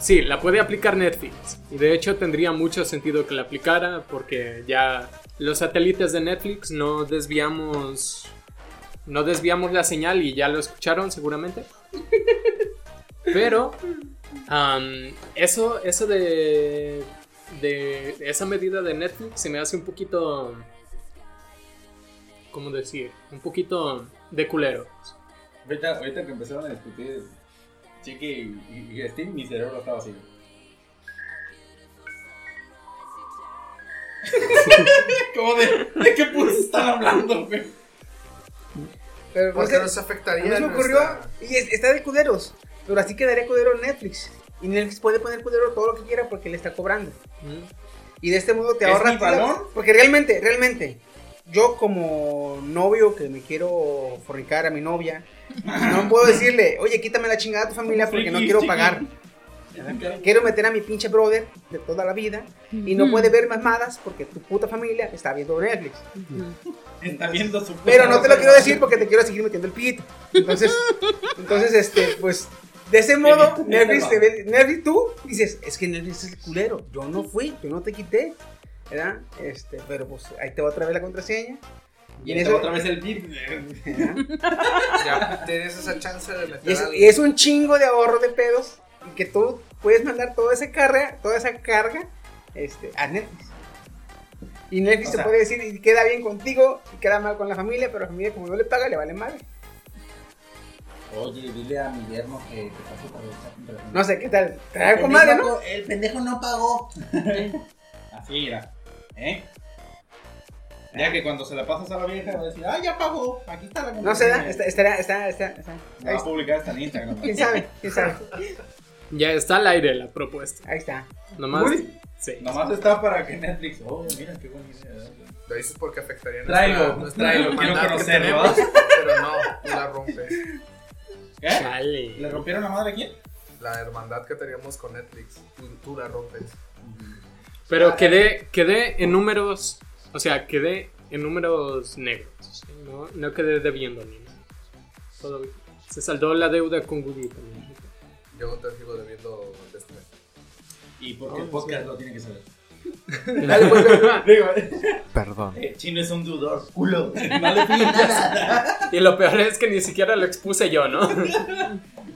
sí, la puede aplicar Netflix. Y de hecho tendría mucho sentido que la aplicara porque ya los satélites de Netflix no desviamos. No desviamos la señal y ya lo escucharon seguramente. Pero eso, eso de, de esa medida de Netflix se me hace un poquito, ¿cómo decir? Un poquito de culero. Ahorita que empezaron a discutir Chiqui y, y, y Steve, mi cerebro estaba así. ¿Cómo de, de qué puros están hablando, güey? Pero no Porque sé, nos afectaría. mí se me nuestra- ocurrió, y es- está de cuderos, pero así quedaría cudero Netflix. Y Netflix puede poner cudero todo lo que quiera porque le está cobrando. Y de este modo te ¿Es ahorras. mi balón? Porque realmente, realmente, yo como novio que me quiero fornicar a mi novia, no puedo decirle, oye, quítame la chingada a tu familia porque no quiero pagar. Quiero meter a mi pinche brother de toda la vida y no puede ver mamadas porque tu puta familia está viendo Netflix. Está viendo su. Pero no te lo quiero decir porque te quiero seguir metiendo el pito. Entonces, entonces este, pues, de ese modo, Netflix, te ve- Netflix, tú dices, es que Netflix es el culero. Yo no fui, yo no te quité. ¿Verdad? Este, pero pues ahí te va otra vez la contraseña. Y en en eso- otra vez el beat. Ya tienes esa chance de meter Y es, algo. y es un chingo de ahorro de pedos. Y que tú puedes mandar toda esa carga, toda esa carga este, a Netflix. Y Netflix O te sea- puede decir, y queda bien contigo, y queda mal con la familia, pero la familia como no le paga, le vale mal. Oye, dile a mi yerno que te pase por el chat. No sé, ¿qué tal? Trae comadre, ¿no? El pendejo no pagó. Así, mira. ¿Eh? Ya que cuando se la pasas a la vieja va a decir, ah, ya pagó, aquí está la No se da, está, está, está, está. Va a publicar hasta en Instagram. ¿Quién sabe? ¿Quién sabe? Ya está al aire la propuesta. Ahí está. Nomás. Uy. Sí. Nomás está para que Netflix. Oh, mira qué buena idea. Lo dices porque afectaría nuestra, tráelo, nuestra quiero hermandad que conocerlo. Pero no, tú la rompes. ¿Qué? ¿Le rompieron la madre a quién? La hermandad que teníamos con Netflix, tú, tú la rompes. Pero quedé, quedé en números. O sea, quedé en números negros. ¿sí? No, no quedé debiendo ni nada. Todo bien. Se saldó la deuda con Google también. Yo te sigo debiendo de este mes. Y porque Oh, el podcast lo tiene que saber. Dale, pues, Digo, Perdón. eh, Chino es un dudor, culo. No le nada. Y lo peor es que ni siquiera lo expuse yo, ¿no?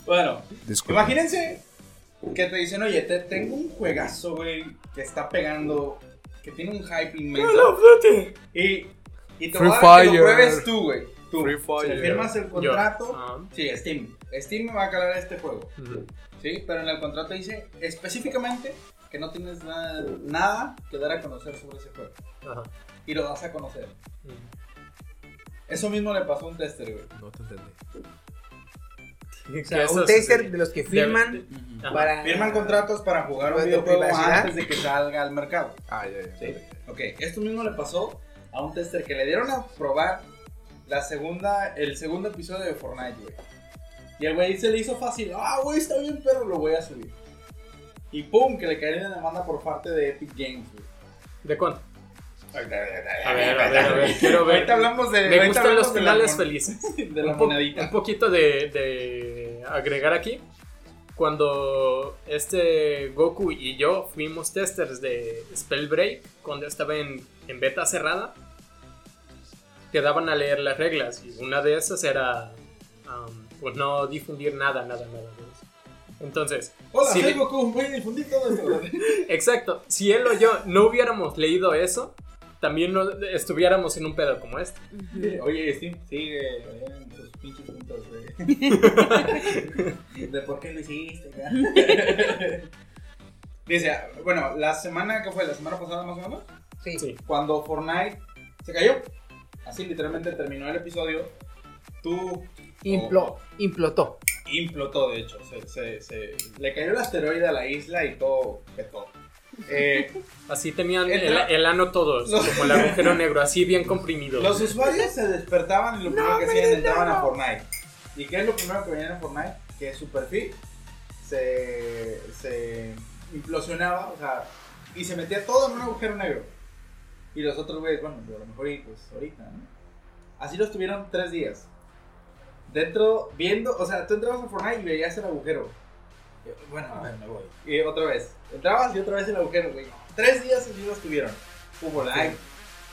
Bueno, Disculpa. imagínense que te dicen, oye, te tengo un juegazo, güey, que está pegando, que tiene un hype inmenso. Y, y te Free voy a dar que Fire. lo pruebes tú, güey. Tú, Free Fire. si firmas el contrato, Ah. sí, Steam. Steam me va a calar este juego. Ujú. Sí, pero en el contrato dice específicamente que no tienes nada, nada que dar a conocer sobre ese juego. Ajá. Y lo das a conocer. Ujú. Eso mismo le pasó a un tester, güey. No te entendí. O sea, eso un sería- de los que firman de- para... Firman contratos para jugar un ¿De videojuego antes de que salga al mercado. Ah, ya, ya. Sí. Ok, esto mismo le pasó a un tester que le dieron a probar la segunda, el segundo episodio de Fortnite, güey. Y el güey se le hizo fácil. Ah, güey, está bien, pero lo voy a subir. Y pum, que le cae una demanda por parte de Epic Games, güey. ¿De cuánto? A ver, a ver, a ver, quiero ver. Ahorita hablamos de. Me gustan los de la finales felices. De la un, po- monedita. un poquito de, de agregar aquí. Cuando este Goku y yo fuimos testers de Spellbreak, cuando estaba en, en beta cerrada, te daban a leer las reglas. Y una de esas era um, pues no difundir nada, nada, nada. Entonces, Hola, si soy le- Goku, voy a difundir todo esto. exacto, si él o yo no hubiéramos leído eso, también no estuviéramos en un pedo como este. Oye, Steam, sigue en tus pinches puntos de. de por qué lo hiciste. Dice, bueno, la semana que fue, la semana pasada más o menos, Sí. Sí. cuando Fortnite se cayó, así literalmente terminó el episodio, tú Implo- implotó. implotó, de hecho, se, se- se- le cayó el asteroide a la isla y todo petó. Eh, Así tenían el, el ano todos, Los- como el agujero negro, así bien comprimido. Los usuarios se despertaban y lo primero que hacían entraban a Fortnite. ¿Y qué es lo primero que veían en Fortnite? Que su perfil se, se implosionaba, o sea, y se metía todo en un agujero negro. Y los otros güeyes, bueno, a lo mejor y pues ahorita, ¿no? Así lo estuvieron tres días. Dentro, viendo, o sea, tú entrabas a Fortnite y veías el agujero. Bueno, a ver, me voy. Y otra vez. Entrabas y otra vez el agujero, güey. Tres días así lo estuvieron. Hubo like,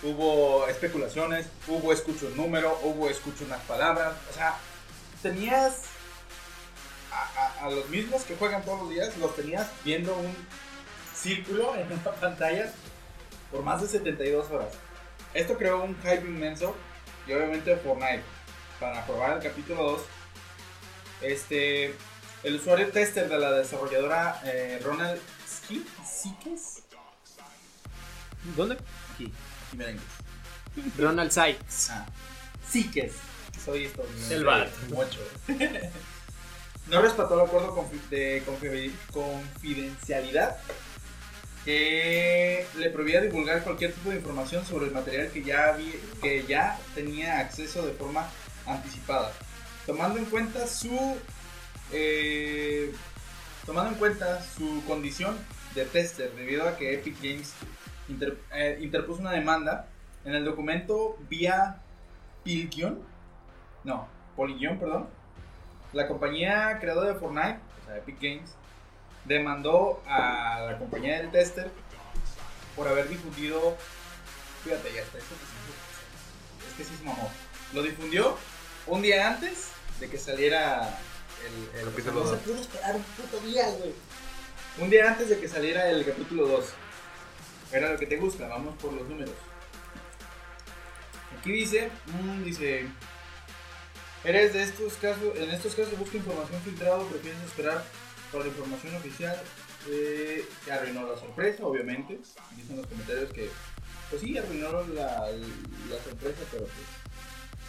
hubo especulaciones, hubo escucho un número, hubo escucho unas palabras. O sea, tenías a, a- a los mismos que juegan todos los días, los tenías viendo un círculo en una pantalla por más de 72 horas. Esto creó un hype inmenso y obviamente Fortnite para probar el capítulo 2. Este, el usuario tester de la desarrolladora eh, Ronald Ski, Sikes, ¿Dónde? aquí, aquí me. Ronald Sykes. Ah, Sikes. Soy esto. El. Mucho. no respetó el acuerdo confi- de confi- confidencialidad que le prohibía divulgar cualquier tipo de información sobre el material que ya, había- que ya tenía acceso de forma anticipada. Tomando en cuenta su eh, tomando en cuenta su condición de tester debido a que Epic Games eh, interpuso una demanda en el documento vía Pilgion, no, Polygon, perdón, la compañía creadora de Fortnite, o sea, Epic Games, demandó a la compañía del tester por haber difundido, fíjate, ya está, esto es que sí se mamó, lo difundió un día antes de que saliera el, el Capítulo no se pudo esperar un puto día, güey. Un día antes de que saliera el capítulo 2. Era lo que te gusta, vamos por los números. Aquí dice, mm, dice, eres de estos casos, en estos casos busca información filtrada o prefieres esperar por la información oficial. Eh, que arruinó la sorpresa, obviamente. Dicen los comentarios que, pues sí, arruinó la, la sorpresa, pero pues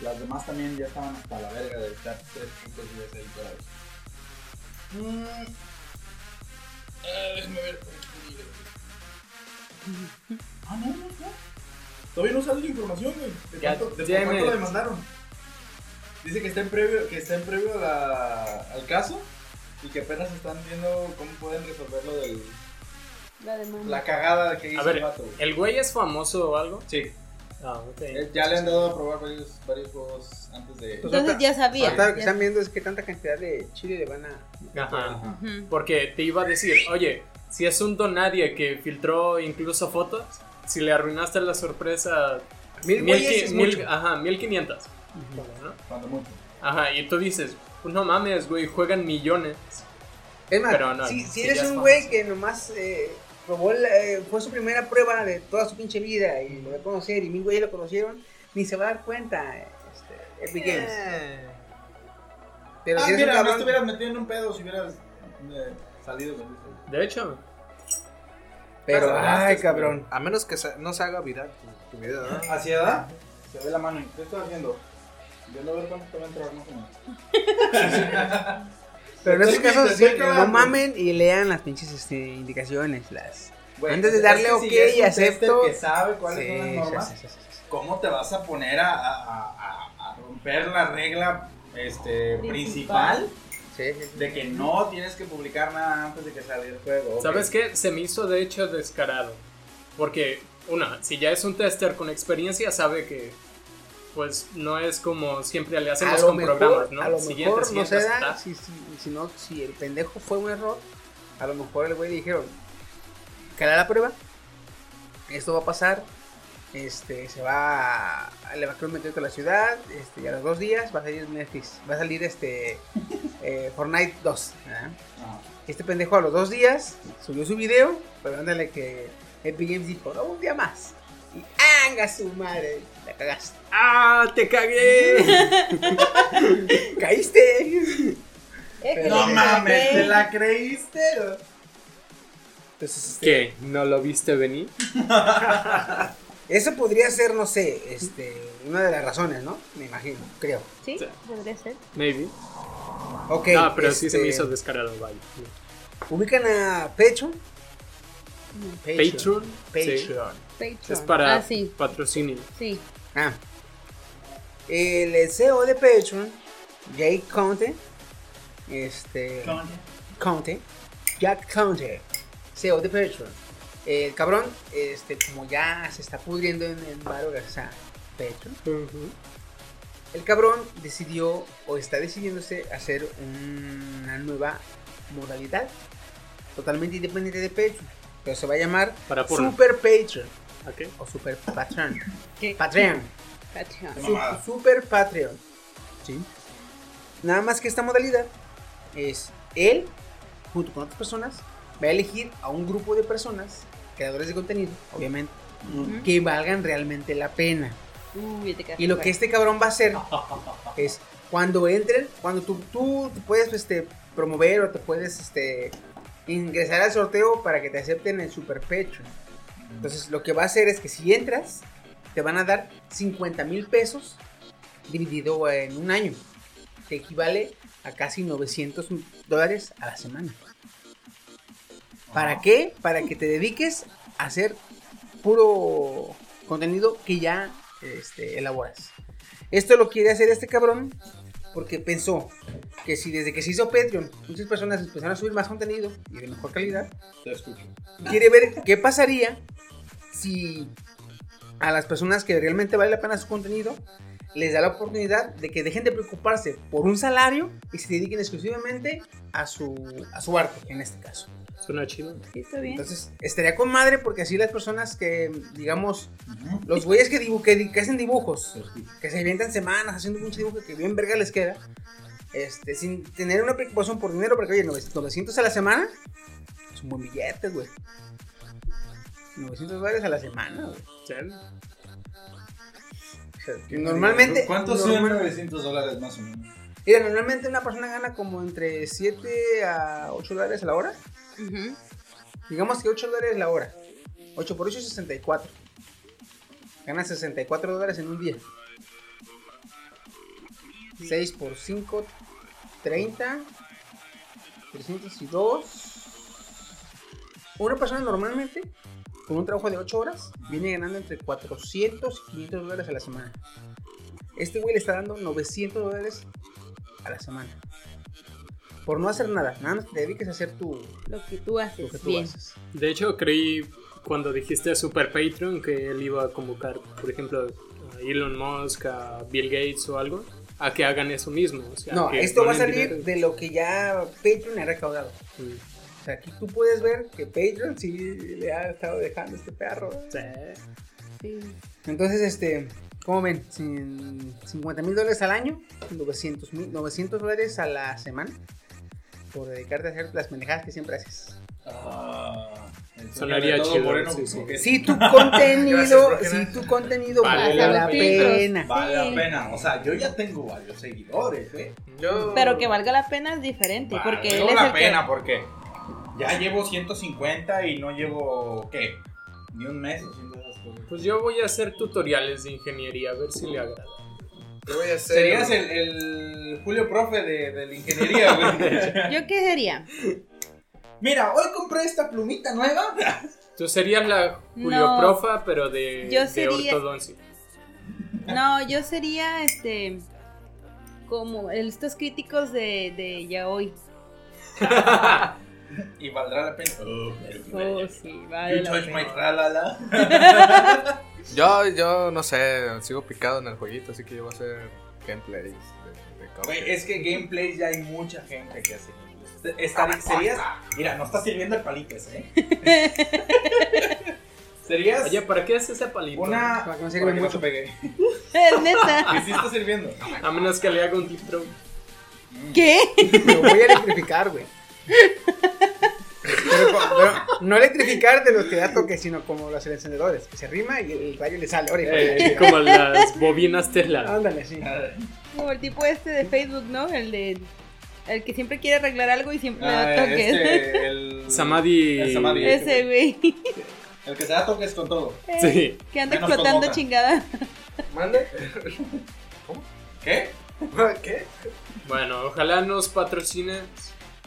las demás también ya estaban hasta la verga de estar tres putos días ahí para eso. Mm. Ah, déjame ver por aquí. Ah, no, no, no. Todavía no sale la información, güey. ¿De Ya, cuánto, de ya por cuánto me- le mandaron? Dice que está en previo, que está en previo a la- al caso y que apenas están viendo cómo pueden resolver lo del La demanda. la cagada que hizo A ver, el vato. güey. ¿el güey es famoso o algo? Sí, Eh, ya le han dado a probar varios, varios juegos antes de. Pues Entonces ya sabía. Lo que están viendo es que tanta cantidad de chile le van a... Ajá. Ajá. Porque te iba a decir, oye, si es un don nadie que filtró incluso fotos, si le arruinaste la sorpresa, Mil mil, es mil- ajá, 1500. ¿no? Cuando mucho. Ajá, y tú dices, pues no mames, güey, juegan millones. Es más, Pero no, si, si ya eres es un güey que nomás eh, probó, el, eh, fue su primera prueba de toda su pinche vida y lo va a conocer y mil güeyes lo conocieron, ni se va a dar cuenta. Este, Epic Games. Pero ah, si mira, no cabrón- estuvieras metido en un pedo si hubieras eh, salido con eso. De hecho, Pero, Pero, ay, cabrón. A menos que se- no se haga viral tu, tu video, ¿no? ¿Así edad? Se ve la mano. ¿Qué estás haciendo? Viendo a ver cuánto te va a entrar más o menos. Pero en este Estoy- caso, te sí, no mamen y lean las pinches este, indicaciones. Las... Güey, Antes de es darle que ok si y acepto. que sabe cuáles Sí, son las normas, sí, sí, sí, sí. ¿cómo te vas a poner a, a- a- a- a romper la regla este, principal de que no tienes que publicar nada antes de que salga el juego? Ok. ¿sabes qué? Se me hizo de hecho descarado. Porque, una, si ya es un tester con experiencia, sabe que pues no es como siempre le hacemos a lo con mejor, programas, ¿no? a lo Siguiente, mejor no se hasta- da, si, si, si no, si el pendejo fue un error, a lo mejor el güey le dijeron, cala la prueba, esto va a pasar, este, se va a, le va a crear un meteorito a la ciudad, este, y a los dos días va a salir Netflix, va a salir este, eh, Fortnite 2, ¿verdad? Ajá. Este pendejo a los dos días subió su video, pero ándale que Epic Games dijo, no, un día más. Y su madre, la cagaste. ¡Ah! ¡Te cagué! ¡Caíste! No mames. ¿te la creíste? Entonces, este, ¿Qué? ¿No lo viste venir? Eso podría ser, no sé, este, una de las razones, ¿no? Me imagino, creo. Sí, Sí. podría ser. Maybe. Ok. no, pero sí se me este, hizo descarado, vaya. Ubican a. Patreon. Sí. Patreon. Patreon. Es para Ah, sí, patrocinio. sí. Ah. El CEO de Patreon, Jake Conte. Este. Conte. Jack Conte. CEO de Patreon. El cabrón, este, como ya se está pudriendo en el baro gracias a Patreon. El cabrón decidió o está decidiéndose hacer una nueva modalidad totalmente independiente de Patreon. Pero se va a llamar Para. Super Patreon Ok. o Super Patreon. ¿Qué? Patreon. Patreon. Su-. Super Patreon. ¿Sí? Nada más que esta modalidad es él, junto con otras personas, va a elegir a un grupo de personas, creadores de contenido, obviamente, que valgan realmente la pena. Uy, te quedaste Y lo que este cabrón va a hacer es cuando entren, cuando tú, tú te puedes este, promover o te puedes este, ingresar al sorteo para que te acepten el super pecho. Entonces lo que va a hacer es que si entras, te van a dar 50 mil pesos dividido en un año, que equivale a casi 900 dólares a la semana. ¿Para qué? Para que te dediques a hacer puro contenido que ya este, elaboras. Esto lo quiere hacer este cabrón porque pensó que si desde que se hizo Patreon muchas personas empezaron a subir más contenido y de mejor calidad, Te escucho. quiere ver qué pasaría si a las personas que realmente vale la pena su contenido les da la oportunidad de que dejen de preocuparse por un salario y se dediquen exclusivamente a su, a su arte, en este caso. Suena chido. Sí, está bien. Entonces, estaría con madre porque así las personas que, digamos, los güeyes que, dibu- que, que hacen dibujos, que se inventan semanas haciendo un dibujo que bien verga les queda, este, sin tener una preocupación por dinero, porque oye, 900 a la semana es un buen billete, güey. 900 dólares a la semana, güey. Normalmente. ¿Cuántos son normal- 900 dólares más o menos? Mira, normalmente una persona gana como entre 7 a 8 dólares a la hora. Ujú. Digamos que 8 dólares la hora. 8 por 8 es 64. Ganas 64 dólares en un día. 6 por 5, 30. 302. Una persona normalmente, con un trabajo de 8 horas, viene ganando entre 400 y 500 dólares a la semana. Este güey le está dando 900 dólares a la semana. Por no hacer nada, nada más te dediques a hacer tu, Lo que tú haces. lo que tú bien. haces. De hecho, creí cuando dijiste Super Patreon que él iba a convocar, por ejemplo, a Elon Musk, a Bill Gates o algo, a que hagan eso mismo. o sea, No, que esto va a salir dinero. de lo que ya Patreon ha recaudado. Mm. O sea, aquí tú puedes ver que Patreon sí le ha estado dejando este perro. Sí. Sí. Entonces, este, ¿cómo ven? Sin 50 mil dólares al año, 900, mil- 900 dólares a la semana por dedicarte a hacer las pendejadas que siempre haces. Ah, Sonaría chido, moreno, sí, Si tu contenido, Gracias, si tu contenido Vale vale la pena. pena. Vale Sí. la pena. O sea, yo ya tengo varios seguidores, ¿eh? Yo... Pero que valga la pena es diferente, porque él Vale es la el que- pena porque ya llevo 150 y no llevo, ¿qué? Ni un mes haciendo esas cosas. Pues yo voy a hacer tutoriales de ingeniería, a ver si le agrada. Yo voy a hacer... Serías el, el Julio Profe de, de la ingeniería, güey. ¿Yo qué sería? Mira, hoy compré esta plumita nueva. Tú serías la Julio No. Profa, pero de, Yo de sería- ortodoncia. No, yo sería este como estos críticos de, de yaoi. Y valdrá la pena. Oh, Oh, sí, vale You la touch my pena. tralala. Yo, yo no sé, sigo picado en el jueguito, así que yo voy a hacer gameplays de, de. Güey, es que gameplays ya hay mucha gente que hace. Estar- serías. Mira, no está sirviendo el palito ese, ¿eh? serías Oye, ¿para qué es ese palito? una. Para que no se que mucho. se pegue. Es neta. Que sí está sirviendo. A menos que le haga un deep throat. ¿Qué? Lo voy a electrificar, güey. Pero, co- pero no electrificar de los que da toque, sino como los encendedores, que se rima y el rayo le sale. Eh, como las bobinas Tesla. Ándale, sí. Como el tipo este de Facebook, ¿no? El de el que siempre quiere arreglar algo y siempre Ah, da toques. este, el. Samadhi. El Samadhi. Ese güey. El que se da toques con todo. Sí. Que anda Menos explotando chingada. ¿Mande? ¿Qué? ¿Qué? Bueno, ojalá nos patrocine.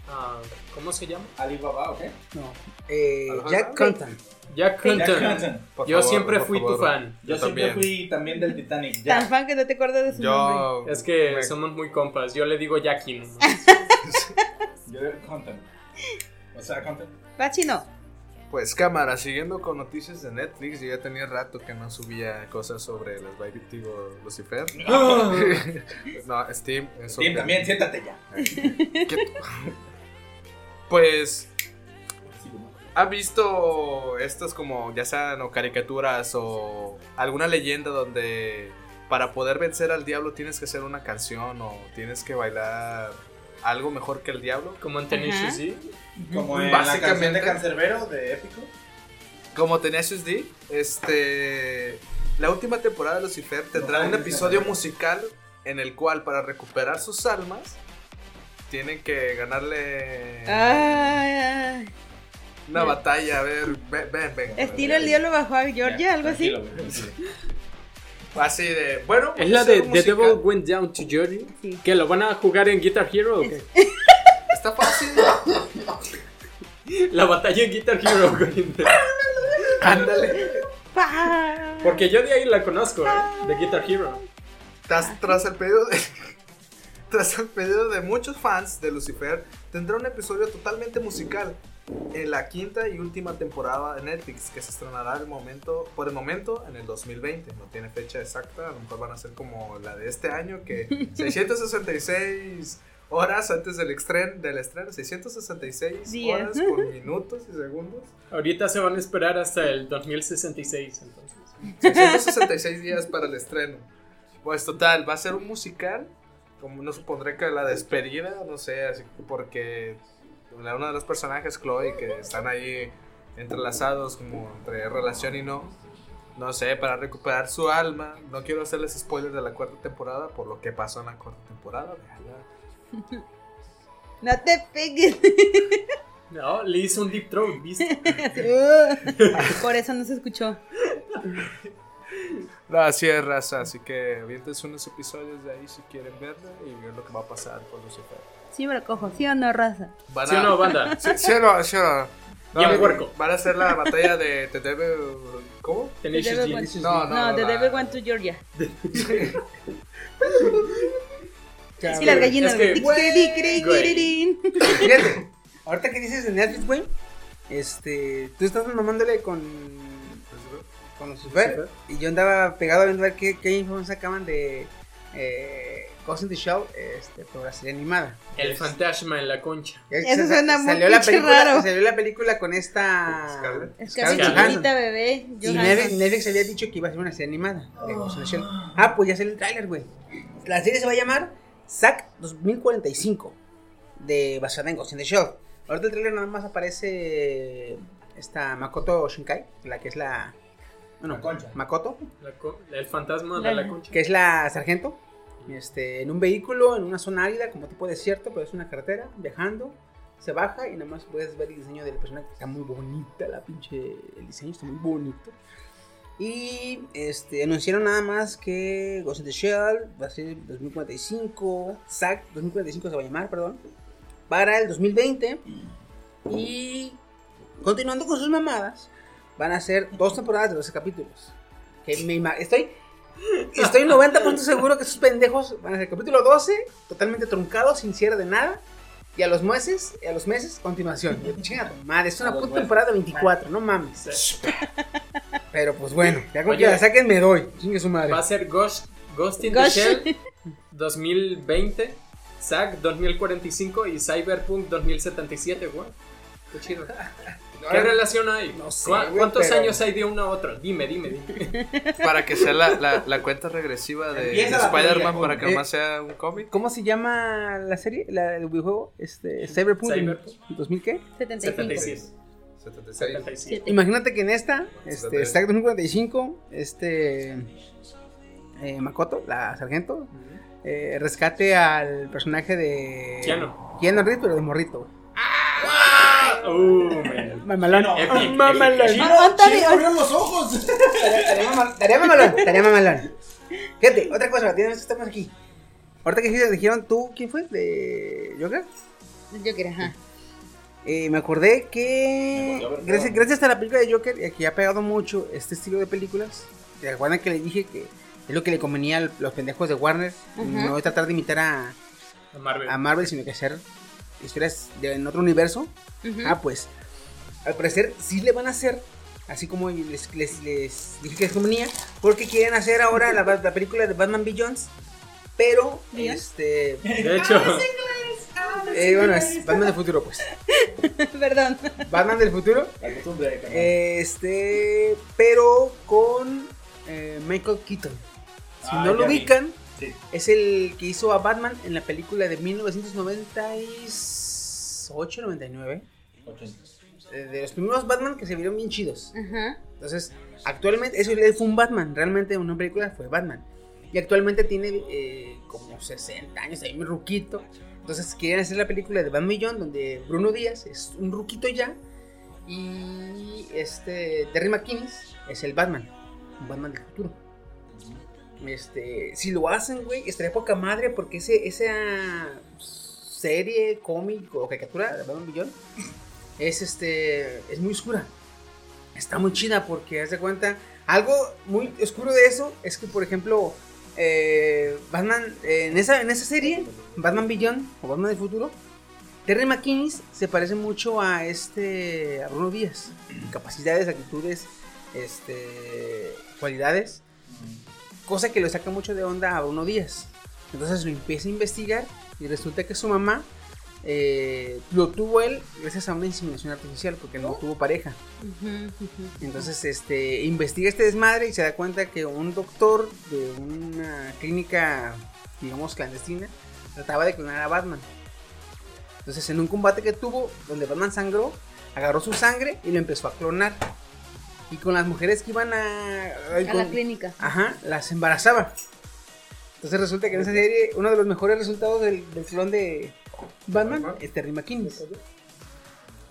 Ah, ¿Cómo se llama? Alibaba, ¿o qué? No. Eh. Jack Contan. Jack. Por Yo favor, siempre fui tu fan. Yo, Yo siempre también. fui también del Titanic. Tan fan que no te acuerdas de su nombre. Yo... Es que me- somos muy compas. Yo le digo Jackie nomás. Yo content. O sea, content. Pachi no. Pues cámara, siguiendo con noticias de Netflix, yo ya tenía rato que no subía cosas sobre los Baby Tigo Lucifer. no, Steam. eso Tim, que- también, siéntate ya. Pues, ¿han visto estas como, ya sean o caricaturas o alguna leyenda donde para poder vencer al diablo tienes que hacer una canción o tienes que bailar algo mejor que el diablo? Como en Tenacious. D. Como en la canción Básicamente. de Cancerbero de Épico. Como Tenacious D, este. La última temporada de Lucifer tendrá No, un episodio musical en el cual, para recuperar sus almas, tienen que ganarle Ah, una batalla. A ver, ven, ven. ven. estilo el diablo bajo a Georgia, algo así. Así de. Bueno, Es la de The. Devil Went Down to Georgia. Sí. ¿Que lo van a jugar en Guitar Hero o qué? Está fácil. La batalla en Guitar Hero. Ándale. Porque yo de ahí la conozco, ¿eh? De Guitar Hero. Tras, tras el pedido de. Tras el pedido de muchos fans de Lucifer, tendrá un episodio totalmente musical en la quinta y última temporada de Netflix que se estrenará el momento, por el momento en el 2020. No tiene fecha exacta, a lo mejor van a ser como la de este año, que 666 horas antes del estreno, del estreno 666 Días. horas por minutos y segundos. Ahorita se van a esperar hasta el 2066, entonces. 666 días para el estreno. Pues total, va a ser un musical. Como no supondré que la despedida, no sé, así que porque una uno de los personajes, Chloe, que están ahí entrelazados como entre relación y no. No sé, para recuperar su alma. No quiero hacerles spoilers de la cuarta temporada por lo que pasó en la cuarta temporada. véanla. No te pegues. No, le hizo un deep throat, ¿viste? Por eso no se escuchó. No, así es raza, así que aviéntense unos episodios de ahí si quieren verla y ver lo que va a pasar con Lucifer. Sí me lo cojo, ¿sí o no, raza? Van ¿Sí o no, banda? Sí, sí o no, sí o no. Y en puerco. Van a hacer la batalla de The Devil. ¿Cómo? Tenacious Devil D. Went- No, no. No, The la- Devil Went to Georgia. Y las gallinas. Fíjate, ahorita que dices de Netflix, güey, este, tú estás mamándole con, con Lucifer, y yo andaba pegado viendo a ver qué, qué información sacaban de eh, Ghost in the Show, este, por la serie animada. El fantasma en la concha. Eso suena muy la película, raro. Salió la película con esta... Scarlett. Es Johansson. chiquitita bebé. Y. Netflix, Netflix había dicho que iba a ser una serie animada de Ghost in the Shell. Ah, pues ya salió el tráiler, güey. La serie se va a llamar Zack 2045 de basada en Ghost in the Shell. Ahorita el tráiler nada más aparece esta Makoto Shinkai, la que es la. Bueno, La concha. Makoto, La co- el fantasma La- de la concha. que es la sargento, este, en un vehículo, en una zona árida, como tipo desierto, pero es una carretera, viajando. Se baja y nada más puedes ver el diseño del personaje. Está muy bonita la pinche. El diseño está muy bonito. Y este, anunciaron nada más que Ghost in the Shell va a ser 2045. SAC 2045 se va a llamar, perdón. Para el 2020. Y continuando con sus mamadas, van a ser dos temporadas de 12 capítulos. Que me estoy Estoy 90% seguro que esos pendejos van a ser capítulo 12, totalmente truncados, sin cierre de nada. Y a los meses, a los meses, continuación. Chinga tu madre, es una puta meses. temporada de 24, no mames. Pero pues bueno, ya con Oye. que la saquen me doy. Chingue su madre. Va a ser Ghost, Ghost in Ghost. the Shell 2020, SAC 2045 y Cyberpunk 2077, güey. Qué chido. ¿Qué relación hay? No sé, ¿Cuá- güey, ¿Cuántos pero- años hay de uno a otro? Dime, dime, dime. Para que sea la, la, la cuenta regresiva de, de Empieza la Spider-Man teoría, para que eh. más sea un cómic. ¿Cómo se llama la serie? La, el videojuego? Este, Cyberpunk. Cyberpunk. ¿2000 qué? 75. 76. 76. 77. Imagínate que en esta, este, Stack 2045, este. eh, Makoto, la sargento, eh, rescate al personaje de. Keanu. Keanu Reeves, pero de morrito. güey. Uh. Mamalón. Epic, Mamalón. epic. ¡Chino! Antonio. ¡Chino, abrió los ojos! Estaría mamalón, estaría mamalón. Fíjate, otra cosa, tienes que estamos aquí. Ahorita que dijeron- dijeron tú, ¿quién fue? ¿De Joker? Quería, ajá. Eh, me acordé que Me gracias, gracias a la película de Joker, eh, que ha pegado mucho este estilo de películas. ¿Se acuerdan que les dije que es lo que le convenía a los pendejos de Warner? Ajá. No tratar de imitar a, A Marvel. a Marvel, sino que hacer historias de, en otro universo. Ah, pues, al parecer sí le van a hacer, así como les, les, les dije que les convenía, porque quieren hacer ahora la, la película de Batman Beyond, pero, este, De hecho, eh, bueno, es Batman del futuro, pues. Perdón. Batman del futuro, La costumbre de cantar. este, pero con eh, Michael Keaton. Si Ah, no lo vi. Sí. es el que hizo a Batman en la película de 1998-99. 80. eh, De los primeros Batman que se vieron bien chidos. Ajá. Entonces, actualmente, eso fue un Batman. Realmente una película fue Batman. Y actualmente tiene eh, como 60 años, ahí muy ruquito. Entonces, quieren hacer la película de Batman Millón, donde Bruno Díaz es un ruquito ya. Y este, Terry McKinnis es el Batman. Un Batman del futuro. Este, si lo hacen, güey, estaría poca madre porque ese, esa serie, cómic o caricatura de Batman Millón es este, es muy oscura. Está muy chida porque, haz de cuenta, algo muy oscuro de eso es que, por ejemplo, eh, Batman, en, esa, en esa serie, Batman Beyond o Batman del futuro, Terry McKinnis se parece mucho a este, a Bruno Díaz. Capacidades, actitudes, este, cualidades, cosa que lo saca mucho de onda a Bruno Díaz. Entonces lo empieza a investigar y resulta que su mamá eh, lo tuvo él gracias a una inseminación artificial porque no tuvo pareja. Entonces, este, investiga este desmadre y se da cuenta que un doctor de una clínica, digamos, clandestina, trataba de clonar a Batman. Entonces, en un combate que tuvo, donde Batman sangró, agarró su sangre y lo empezó a clonar. Y con las mujeres que iban a... A la clínica. Ajá, las embarazaba. Entonces resulta que en esa serie uno de los mejores resultados del, del clon de Batman es Terry McKinnis.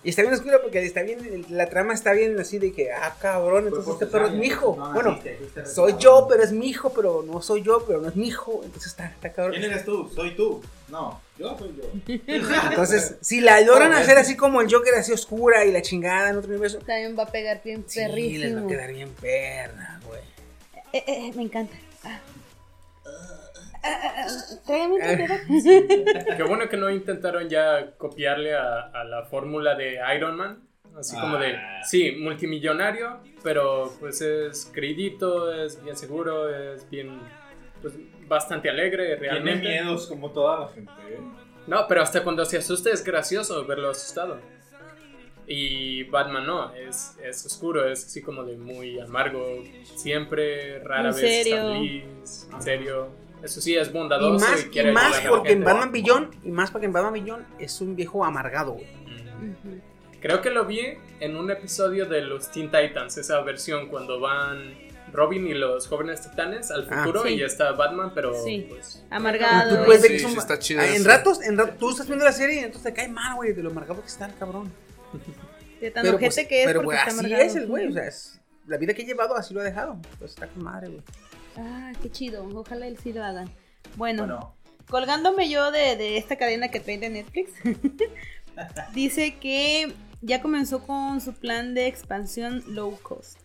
Y está bien oscura porque está bien, la trama está bien así de que, ah, cabrón, entonces este perro es mi hijo. No, bueno, soy yo, pero es mi hijo, pero no soy yo, pero no es mi hijo. Entonces está, está cabrón. ¿Quién eres tú? Soy tú. No, yo soy yo. Entonces, si la logran hacer así como el Joker, así oscura y la chingada en otro universo, También va a pegar bien sí, les va perrísimo. a quedar bien perra, güey. Eh, eh, me encanta. Ah. Ah, ah, ah, un Eh. qué bueno que no intentaron ya copiarle a, a la fórmula de Iron Man. Así como de, Ah. sí, multimillonario, pero pues es creidito, es bien seguro, es bien, pues bastante alegre Tiene realmente. miedos como toda la gente. ¿eh? No, pero hasta cuando se asusta es gracioso verlo asustado. Y Batman no, es, es oscuro, es así como de muy amargo, siempre, rara Muy vez serio. está feliz, en serio. Eso sí, es Y bondadoso. más, y quiere más a la porque en gente. Batman Beyond, y más porque en Batman Beyond es un viejo amargado, güey. Mm. Creo que lo vi en un episodio de los Teen Titans, esa versión cuando van Robin y los jóvenes titanes al Ah, futuro sí. y ya está Batman, pero Sí. pues, Amargado. Tú puedes ver Sí, que son- sí está chido Ah, en ratos, en ratos, tú estás viendo la serie y entonces te cae mal, güey, de lo marcado que está el cabrón. De tan Pero, ojete pues, que es pero porque güey, está así amargado. es el güey, o sea, es, la vida que he llevado así lo ha dejado. Pues está con madre, güey. Ah, qué chido. Ojalá él sí lo hagan. Bueno, Bueno, colgándome yo de, de esta cadena que trae de Netflix, dice que ya comenzó con su plan de expansión low cost.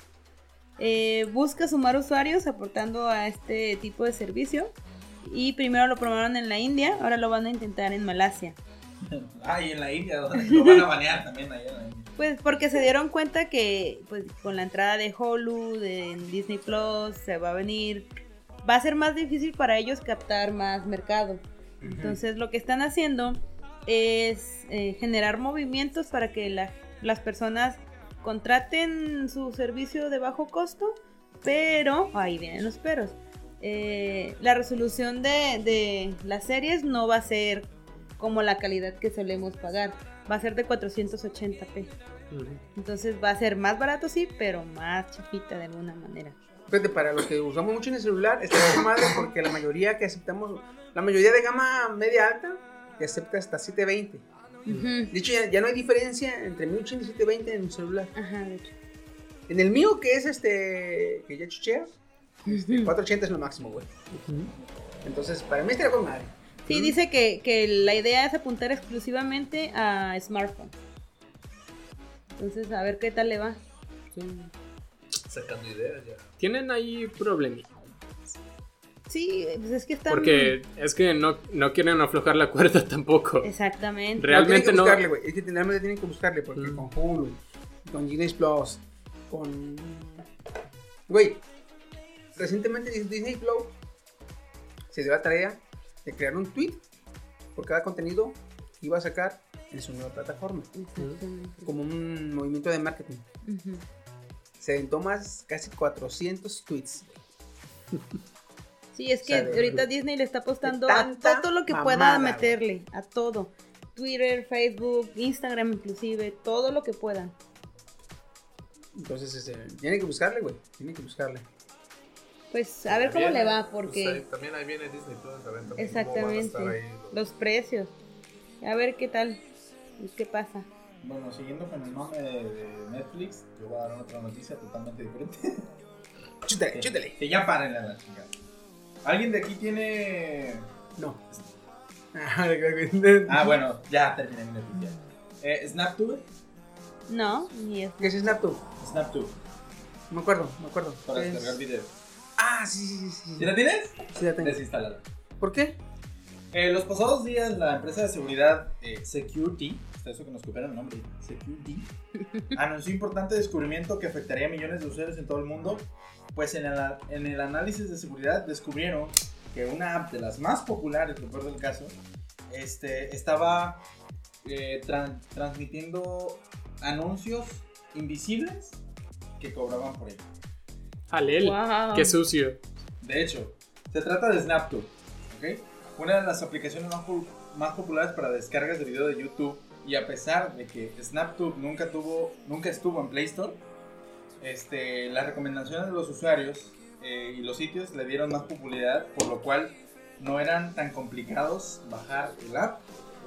Eh, busca sumar usuarios aportando a este tipo de servicio. Y primero lo probaron en la India, ahora lo van a intentar en Malasia. ah, y en la India, lo van a banear también allá en la India. Pues porque se dieron cuenta que pues con la entrada de Hulu, de Disney Plus, se va a venir, va a ser más difícil para ellos captar más mercado. Entonces lo que están haciendo es eh, generar movimientos para que la- las personas contraten su servicio de bajo costo, pero, ahí vienen los peros, eh, la resolución de, de las series no va a ser como la calidad que solemos pagar, va a ser de 480p. ujú. Entonces va a ser más barato, sí, pero más chafita de alguna manera. Fíjate, para los que usamos mucho en el celular, está madre porque la mayoría que aceptamos, la mayoría de gama media alta, que acepta hasta 720. Ujú. De hecho, ya, ya no hay diferencia entre 1080 y 720 en el celular. Ajá, de hecho. En el mío, que es este, que ya chuchea, este, 480 es lo máximo, güey. Entonces, para mí estaría con madre. Sí, dice que, que la idea es apuntar exclusivamente a smartphone. Entonces, a ver qué tal le va. Sacando ideas ya. Tienen ahí problemas. Sí, pues es que están... Porque es que no, no quieren aflojar la cuerda tampoco. Exactamente. Realmente tienen que no. buscarle. Es que realmente tienen que buscarle porque Mm. con Hulu, con Disney Plus, con. Güey, recientemente Disney Plus se dio la tarea de crear un tweet por cada contenido que iba a sacar en su nueva plataforma, como un movimiento de marketing. Se aventó más, casi 400 tweets. Sí, es O que de- ahorita Disney le está apostando a todo lo que pueda mamada, meterle, a todo. Twitter, Facebook, Instagram inclusive, todo lo que puedan. Entonces, este, tienen que buscarle, güey. Tienen que buscarle. Pues a ver cómo le va, pues, porque... ahí también ahí viene Disney Plus, a ver también cómo van a Exactamente. estar ahí los- Los precios. A ver qué tal. y ¿Qué pasa? Bueno, siguiendo con el mame de, Netflix, yo voy a dar otra noticia totalmente diferente. Chútale, chútale. Que ya paren a la chingada. ¿Alguien de aquí tiene. No. Ah, bueno, ya terminé mi noticia. Eh, SnapTube. No, ni es. ¿Qué es SnapTube? SnapTube, Me acuerdo, me acuerdo. para Es- descargar video. Ah, sí, sí, sí. sí. ¿Sí la tienes? Sí, la tengo. Desinstálala. ¿Por qué? Eh, los pasados días, la empresa de seguridad eh, Security, hasta eso que nos copiaron el nombre, Security, anunció importante descubrimiento que afectaría a millones de usuarios en todo el mundo. Pues en el, en el análisis de seguridad descubrieron que una app de las más populares, peor del caso, este, estaba eh, tran- transmitiendo anuncios invisibles que cobraban por ello. Alel, Wow. qué sucio. De hecho, se trata de SnapTube, ¿ok? Una de las aplicaciones más, más populares para descargas de video de YouTube. Y a pesar de que SnapTube nunca tuvo, nunca estuvo en Play Store, este, las recomendaciones de los usuarios eh, y los sitios le dieron más popularidad, por lo cual no eran tan complicados bajar el app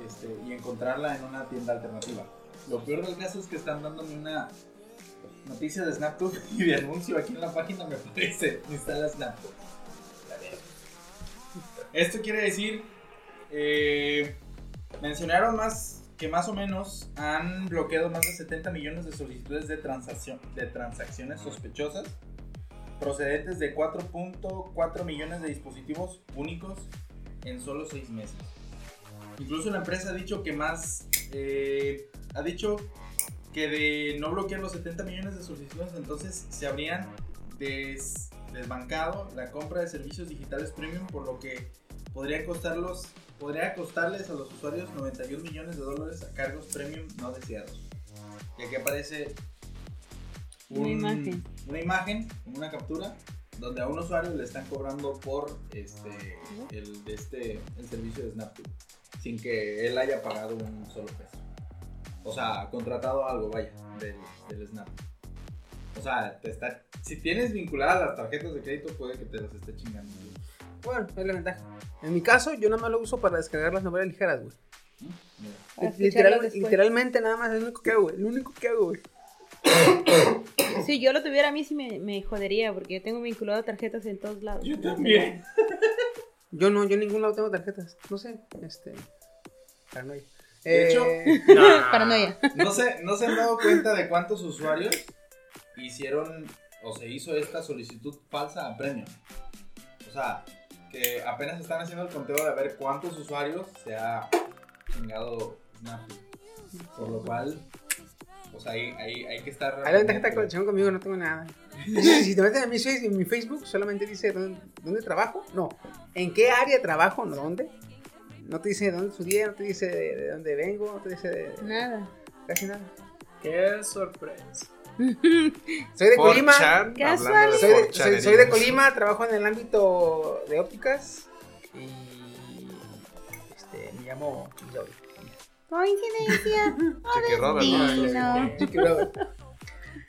este, y encontrarla en una tienda alternativa. Lo peor del caso es que están dándome una noticia de SnapTube y de anuncio aquí en la página me parece instala SnapTube. Esto quiere decir, eh, mencionaron más que más o menos han bloqueado más de 70 millones de solicitudes de, transacción, de transacciones sospechosas procedentes de 4.4 millones de dispositivos únicos en solo 6 meses. Incluso la empresa ha dicho que más, eh, ha dicho que de no bloquear los 70 millones de solicitudes, entonces se habrían des- desbancado la compra de servicios digitales premium, por lo que podría costarlos, podría costarles a los usuarios 91 millones de dólares a cargos premium no deseados. Y aquí aparece Una imagen. una imagen, como una captura, donde a un usuario le están cobrando por este el, este, el servicio de SnapTube, sin que él haya pagado un solo peso. O sea, contratado algo, vaya, del, del Snap. O sea, te está, si tienes vinculadas las tarjetas de crédito, puede que te las esté chingando. güey. Bueno, es la ventaja. En mi caso, yo nada más lo uso para descargar las novelas ligeras, güey. Literal- después. literalmente nada más es lo único que hago, güey. Lo único que hago, güey. Si yo lo tuviera a mí sí me, me jodería porque yo tengo vinculado tarjetas en todos lados. Yo también. Yo no, yo en ningún lado tengo tarjetas. No sé, este. Paranoia. De hecho, Eh, Paranoia. No se, no se han dado cuenta de cuántos usuarios hicieron o se hizo esta solicitud falsa a premium. O sea, que apenas están haciendo el conteo de ver cuántos usuarios se ha chingado Snappy. Por lo cual, pues ahí, ahí hay que estar. Hay la ventaja de colección conmigo, no tengo nada. Si te metes a mi, face- en mi Facebook, solamente dice dónde, dónde trabajo. No, en qué área trabajo, no dónde. No te dice dónde estudié, no te dice de, de dónde vengo, no te dice de, Nada. casi nada. Qué sorpresa. Soy de Colima. 4chan, Casual. hablando de Soy de, soy, 4chanerías. soy de Colima, trabajo en el ámbito de ópticas y este, me llamo Joey. Coincidencia. Chiqui Robert, ¿no?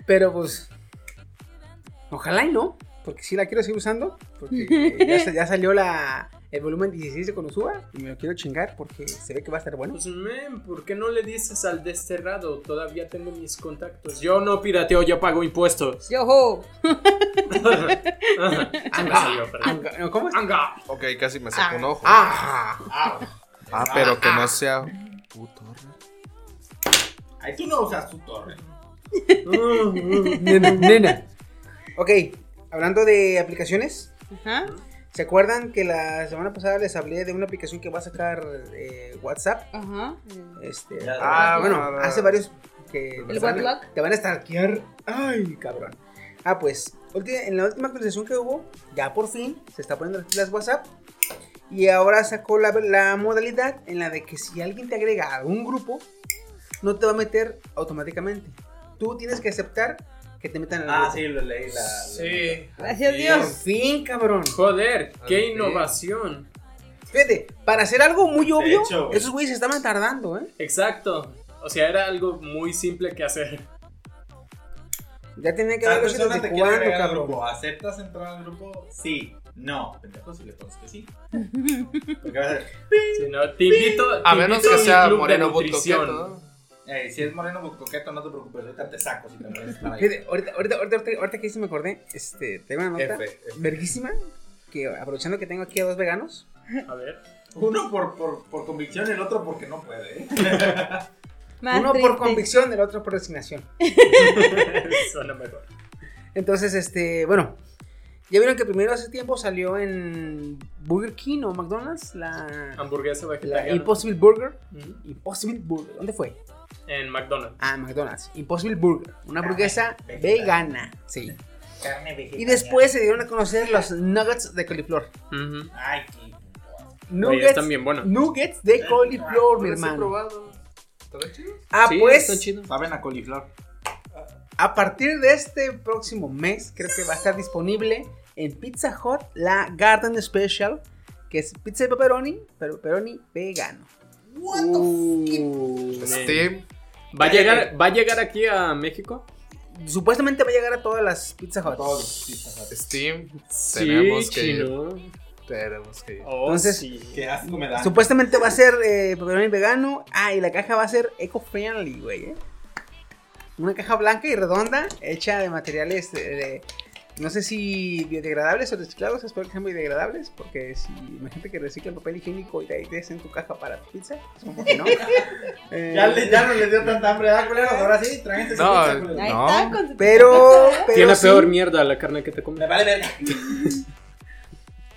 Pero pues, ojalá y no, porque sí la quiero seguir usando, porque ya salió la, el volumen 16 de Konosuba y me lo quiero chingar porque se ve que va a estar bueno. Pues, men, ¿por qué no le dices al desterrado? Todavía tengo mis contactos. Yo no pirateo, yo pago impuestos. Yo. Anga. ¿Cómo es? Anga. Ok, casi me sacó un ojo. Ah, Ah, pero que no sea puto. Ahí tú no usas tu torre. nena, nena. Ok, hablando de aplicaciones, Ajá. ¿Se acuerdan que la semana pasada les hablé de una aplicación que va a sacar eh, WhatsApp? Ajá. Este, Ya, ah, bueno, hace varios que ¿El te van, a- te van a stalkear. Ay, cabrón. Ah, pues, en la última actualización que hubo, ya por fin se está poniendo las WhatsApp. Y ahora sacó la, la modalidad en la de que si alguien te agrega a algún grupo, no te va a meter automáticamente. Tú tienes que aceptar que te metan en el Ah, grupo. sí, lo leí. La, Sí. Gracias Por Dios. fin, cabrón. Joder, qué innovación. Fíjate, para hacer algo muy obvio, hecho, esos güeyes se estaban tardando, ¿eh? Exacto. O sea, era algo muy simple que hacer. Ya tenía que persona desde te cuándo, agregar al cabrón. grupo. ¿Aceptas entrar al grupo? Sí. No. Pendejo, si le pones que sí. Porque va a ser, Si no, te invito, A menos que sea moreno nutrición. Eh, si es moreno pues, coqueto, no te preocupes. Ahorita te saco si te. Fíjate, ahorita, ahorita, ahorita, ahorita, ahorita que sí me acordé, este, tengo una nota F, F. verguísima, que aprovechando que tengo aquí a dos veganos, A ver. Uno por, por, por convicción el otro porque no puede. ¿eh? Más uno por convicción, el otro por resignación. Suena mejor. Entonces, este, bueno, ya vieron que primero hace tiempo salió en Burger King o McDonald's la, Hamburguesa la vegetariana. Impossible Burger. Impossible Burger, ¿dónde fue? En McDonald's. Ah, McDonald's. Impossible Burger, una hamburguesa vegana, sí. Carne vegetal. Y después se dieron a conocer los nuggets de coliflor. Ay, qué. Oye, están bien buenos. Nuggets de coliflor, mi hermano. probado. ¿Está chido? Ah, Sí, pues, está chido. Saben a coliflor. a partir de este próximo mes, creo que va a estar disponible en Pizza Hut la Garden Special, que es pizza de pepperoni, pero pepperoni vegano. Uh, Steam. ¿Va a, llegar, ¿Va a llegar aquí a México? Supuestamente va a llegar a todas las Pizza Hut. Todos los pizzas. Steam. Sí, Tenemos que ir. chino. Tenemos que ir. Oh, Entonces, sí. Qué asco me dan. Supuestamente va a ser eh, pepperoni vegano. Ah, y la caja va a ser eco-friendly, güey. ¿eh? Una caja blanca y redonda, hecha de materiales de, de- no sé si biodegradables o reciclados, espero que sean biodegradables, porque si imagínate que recicla el papel higiénico y de ahí te en tu caja para tu pizza, es como que no. Eh, Ya, le- ya no les dio tanta hambre, ¿verdad, culeros? Ahora sí, tráiganse su No, pizza. Ahí No. está con su pero, pero Tiene sí, peor mierda la carne que te comes. Me vale verga.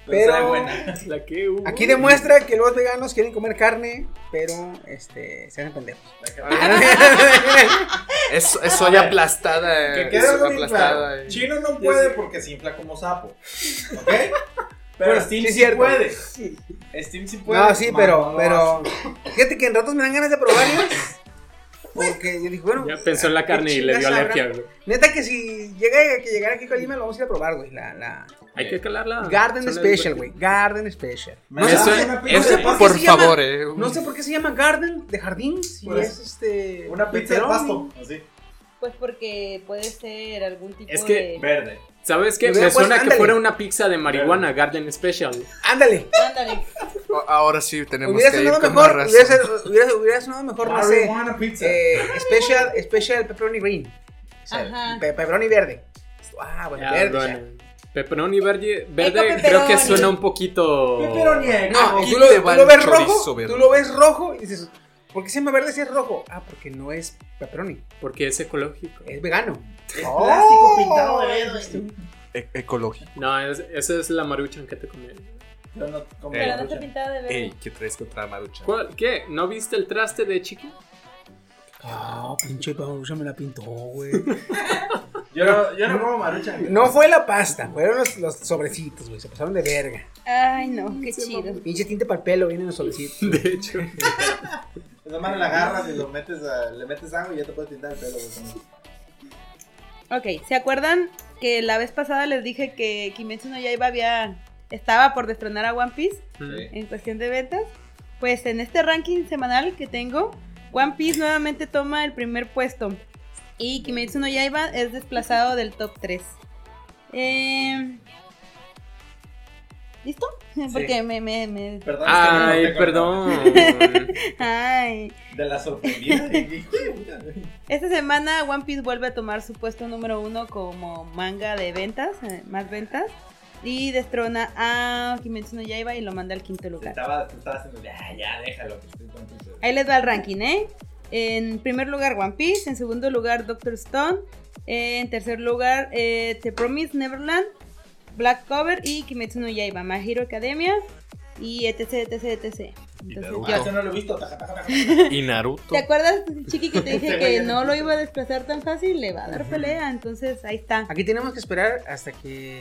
Pero- sabe buena. La que hubo. aquí demuestra que los veganos quieren comer carne, pero este se hacen pendejos. Es, es soya aplastada. Que eh, quede soya algo aplastada. claro. eh. Chino no puede porque se infla como sapo. ¿Ok? Pero Bueno, Steam sí sí, puede. Steam sí puede. No, sí, pero, no pero, fíjate que en ratos me dan ganas de probarlas. Porque yo dije, bueno. Ya pensó en la ¿qué carne y le dio alergia, güey. Neta que si llega que llegara aquí a Colima, lo vamos a ir a probar, güey. La, la Hay que calarla. Garden Solo Special, güey. Garden Special. No sé, una no sé por qué Por se llama- favor, eh. No sé por qué se llama Garden de jardín. Si Pues, es este. Una pizza de pasto, así. Pues porque puede ser algún tipo Es que- de... Verde. ¿Sabes qué? Me suena puesto- que ándale. fuera una pizza de marihuana, Garden Special. Ándale. Ándale. Ahora sí tenemos Hubiera que ir sonado con mejor. más Hubiera, hubiera, hubiera sonado mejor, no sé. Marihuana pizza. Eh, special, special pepperoni green. O sea, Ajá. pe- pepperoni verde. Ah, bueno, Ah, verde. Pepperoni verde, verde creo que suena un poquito... Pepperoni. No, Aquí tú lo, te tú ves rojo. verde. Tú lo ves rojo y dices, ¿por qué se llama verde si es rojo? Ah, porque no es pepperoni, Porque es ecológico. es vegano. Es Oh. plástico pintado de verde. E- ecológico. No, es- esa es la maruchan que te comí. Yo no Pero no maruchan. está pintada de verde. Ey, ¿qué traes contra Marucha? ¿Cuál- ¿Qué? ¿No viste el traste de Chiqui? Ah, pinche Paulucha me la pintó, güey. Yo no, yo no como maruchan. No fue la pasta, fueron los, los sobrecitos, güey. Se pasaron de verga. Ay, no, qué chido. Pinche tinte para el pelo vienen los sobrecitos. De hecho. Nada más la agarras y lo metes a, le metes agua y ya te puedes pintar el pelo. güey. Ok, ¿se acuerdan que la vez pasada les dije que Kimetsu no Yaiba había estaba por destronar a One Piece Mm. en cuestión de ventas? Pues en este ranking semanal que tengo, One Piece nuevamente toma el primer puesto y Kimetsu no Yaiba es desplazado del top 3. Eh, ¿Listo? Porque me, me, me- Perdón, es que Ay, perdón. Ay. De la sorprendida. Esta semana One Piece vuelve a tomar su puesto número uno como manga de ventas, eh, más ventas. Y destrona a Kimetsu no Yaiba y lo manda al quinto lugar. Estaba, estaba haciendo, ya, ya, déjalo. Que estoy. Ahí les va el ranking, ¿eh? En primer lugar One Piece, en segundo lugar Doctor Stone, en tercer lugar eh, The Promised Neverland, Black Cover y Kimetsu no Yaiba, My Hero Academia y etc, etc, etc. Entonces, Naruto. Ah, yo- ese no lo he visto. taja, taja, taja. ¿Y Naruto? ¿Te acuerdas, Chiqui, que te dije que no lo iba a desplazar tan fácil? Le va a dar pelea, entonces ahí está. Aquí tenemos que esperar hasta que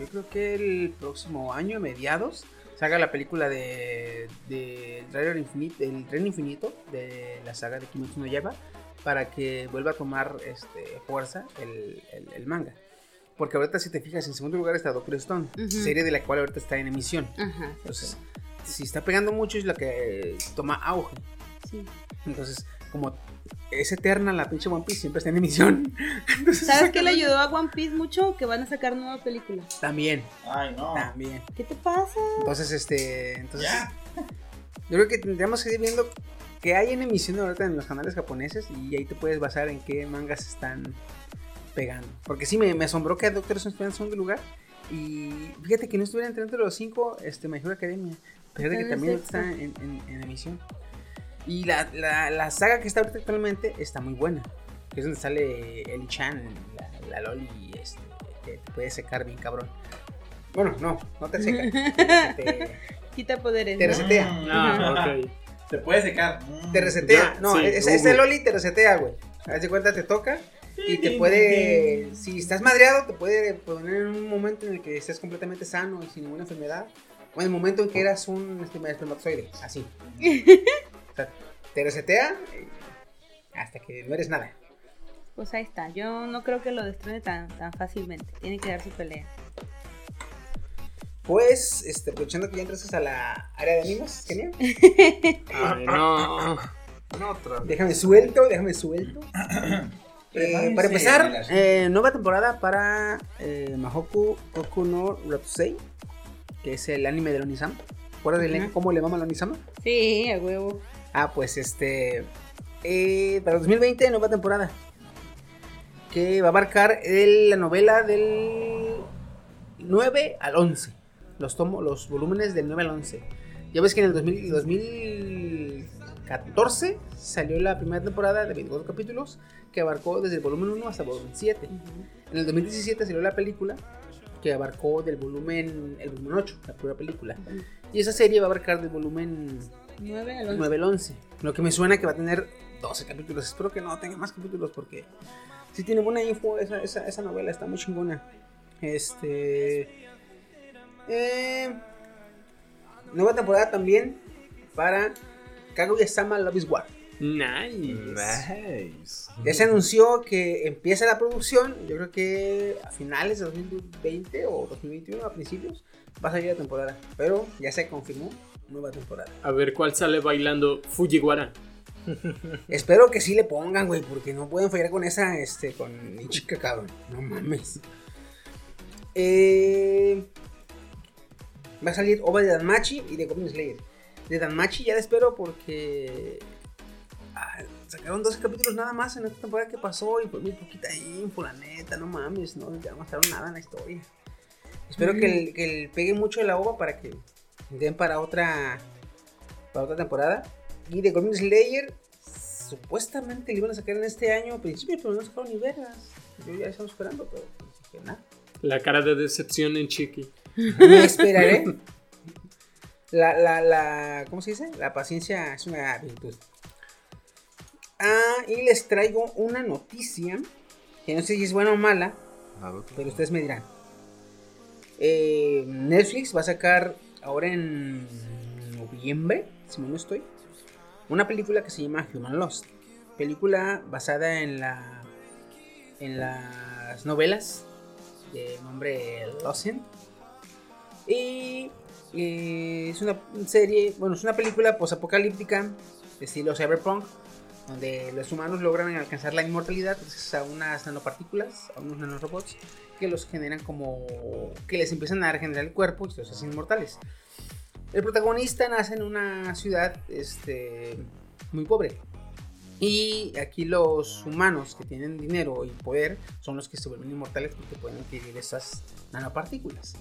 yo creo que el próximo año, mediados, salga la película de, de el infinito, el tren infinito de la saga de Kimetsu no Yaiba para que vuelva a tomar este, fuerza el, el- el manga. Porque ahorita si te fijas, en segundo lugar está Doctor Stone, Ujú. serie de la cual ahorita está en emisión. Ajá, Entonces, si está pegando mucho es la que toma auge. sí. Entonces, como es eterna la pinche One Piece, siempre está en emisión. Entonces, ¿Sabes qué le ayudó a One Piece mucho? Que van a sacar nueva película. También, Ay, no. también. ¿Qué te pasa? Entonces, este. Entonces, Ya. yo creo que tendríamos que ir viendo que hay en emisión ahorita en los canales japoneses y ahí te puedes basar en qué mangas están pegando. Porque sí, me, me asombró que Doctor Stone estuviera en segundo lugar. Y fíjate que no estuviera entre entre los cinco, este, My Hero Academia. Fíjate que también está en, en- en emisión. Y la, la, la saga que está ahorita actualmente está muy buena. Que es donde sale Eli Chan, la, la Loli, este, que te puede secar bien cabrón. Bueno, no, no te seca. te, Quita poderes. te ¿no? resetea. Ah, ok. Se puede secar. Mm. Te resetea. Ya, No, sí, es- ese Loli te resetea, güey. Haz de cuenta, te toca y te puede. Si estás madreado, te puede poner en un momento en el que estés completamente sano y sin ninguna enfermedad. O en el momento en que eras un esperma- espermatozoide. Así. O sea, te resetea hasta que no eres nada. Pues ahí está. Yo no creo que lo destrone tan, tan fácilmente. Tiene que dar su pelea. Pues, este, aprovechando que ya entraste a la área de animes, genial. Ay, no. No, otra. Déjame suelto, déjame suelto. Eh, para empezar, eh, nueva temporada para eh, Mahoku Koku no que es el anime de Onisama. ¿Recuerdas del Ajá. cómo le mama a Onisama? Sí, a huevo. Ah, pues este. eh, para 2020, nueva temporada. Que va a abarcar el- la novela del 9 al 11. Los, tomo, los volúmenes del 9 al 11. Ya ves que en el 2000 2014 salió la primera temporada de 24 capítulos que abarcó desde el volumen 1 hasta el volumen 7. En el 2017 salió la película que abarcó del volumen, el volumen 8, la primera película. Y esa serie va a abarcar del volumen 9 al 11. 9 al 11. Lo que me suena que va a tener 12 capítulos. Espero que no tenga más capítulos porque sí tiene buena info. Esa, esa, esa novela está muy chingona. Este. eh, nueva temporada también para Kaguya-sama Love is War. Nice. Nice. Ya se anunció que empieza la producción, yo creo que a finales de 2020 o 2021, a principios, va a salir la temporada. Pero ya se confirmó nueva temporada. A ver cuál sale bailando Fujiwara. Espero que sí le pongan, güey, porque no pueden fallar con esa, este, con mi chica, cabrón. No mames. Eh, va a salir OVA de Danmachi y de Goblin Slayer. De Danmachi ya la espero porque ah, sacaron 12 capítulos nada más en esta temporada que pasó y fue muy poquita info, la neta, no mames, no, ya no mostraron nada en la historia. Espero que, el, que el pegue mucho de la OVA para que den para otra, para otra temporada. Y de Goblin Slayer, supuestamente le iban a sacar en este año a principios, pero no sacaron ni vergas. Yo ya estamos esperando, pero dije, nada. La cara de decepción en Chiqui. Me esperaré. La, la, la, ¿cómo se dice? La paciencia es una virtud. Ah, y les traigo una noticia que no sé si es buena o mala, Naruto. pero ustedes me dirán. Eh, Netflix va a sacar ahora en noviembre, si no estoy, una película que se llama Human Lost. Película basada en la en las novelas de nombre Lost. Y eh, es una serie, bueno, es una película posapocalíptica de estilo cyberpunk, donde los humanos logran alcanzar la inmortalidad gracias a unas nanopartículas, a unos nanorobots que los generan como que les empiezan a regenerar el cuerpo y los hacen inmortales. El protagonista nace en una ciudad este, muy pobre. Y aquí los humanos que tienen dinero y poder son los que se vuelven inmortales porque pueden adquirir esas nanopartículas.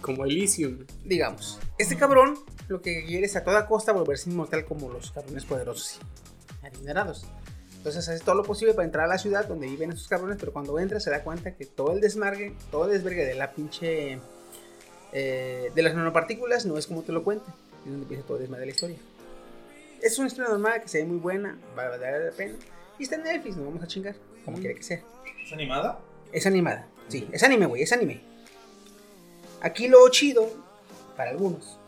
Como Elysium. Digamos, este cabrón lo que quiere es a toda costa volverse inmortal como los cabrones poderosos adinerados. Entonces hace todo lo posible para entrar a la ciudad donde viven esos cabrones, pero cuando entra se da cuenta que todo el desmargue, todo el desvergue de la pinche... eh, de las nanopartículas no es como te lo cuentan. Es donde empieza todo el desmadre de la historia. Es una historia normal que se ve muy buena, va a valer la pena. Y está en Netflix, no vamos a chingar, como quiera que sea. ¿Es animada? Es animada. Sí, es anime, güey, es anime. Aquí lo chido, para algunos,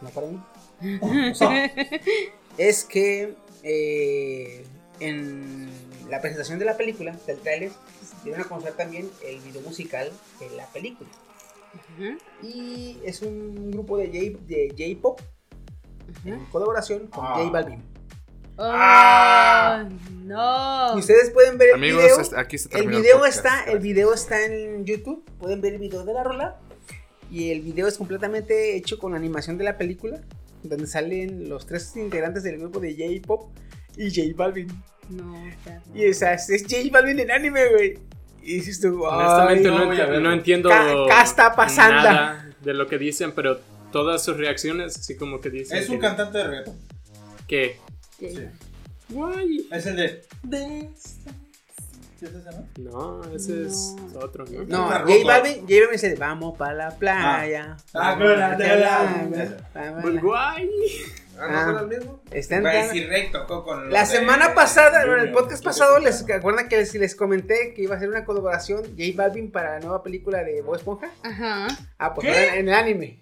no para mí, o sea, es que eh, en la presentación de la película, del tráiler, dieron a conocer también el video musical de la película. Y es un grupo de J- de J-pop en colaboración con Ah. J Balvin. ¡Ay, no! Y ustedes pueden ver el Amigos, video. es- aquí se El video está, el video está en YouTube. Pueden ver el video de la rola. Y el video es completamente hecho con la animación de la película. Donde salen los tres integrantes del grupo de J-Pop y J Balvin. No, o sea, no. Y esa es, es J Balvin en anime, güey. Y dices tú, Honestamente no, no entiendo ca está pasando. nada de lo que dicen, pero todas sus reacciones, así como que dicen Es un que, cantante de reggaeton. que Sí. Sí. guay. Es el de. ¿Sí es ese, no? No, ese es otro, ¿no? No, J. Balvin, J Balvin dice, vamos para la playa. Ah, vamos con la pa' tela. pa' Pues la- guay. Ah, ¿no el mismo? Está con. La de- semana pasada, bueno, el podcast pasado, les acuerdan que les, les comenté que iba a ser una colaboración J Balvin para la nueva película de Bob Esponja. Ajá. Ah, pues ¿Qué? en el anime.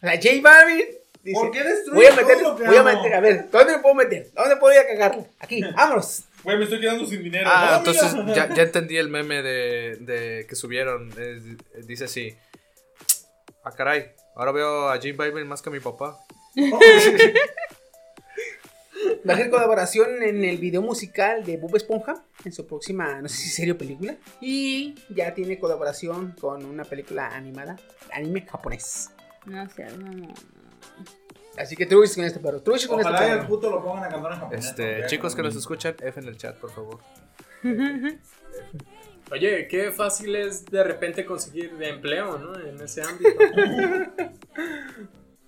O sea, J Balvin dice, ¿Por qué voy a meter, todo lo que voy a meter, a ver, ¿dónde me puedo meter? ¿Dónde puedo ir a cagarla? Aquí, vámonos. Güey, me estoy quedando sin dinero. Ah, ¡Oh, entonces ya, ya entendí el meme de, de que subieron. eh, dice así. Ah, caray. Ahora veo a Jim Balvin más que a mi papá. Va a ser colaboración en el video musical de Bob Esponja, en su próxima, no sé si serie o película. Y ya tiene colaboración con una película animada, anime japonés. No sé, no, no. Así que truchis con este perro, truchis con Ojalá este perro. puto lo pongan a cantar en japonés. Este, chicos que nos escuchan, F en el chat, por favor. Oye, qué fácil es de repente conseguir de empleo, ¿no? En ese ámbito.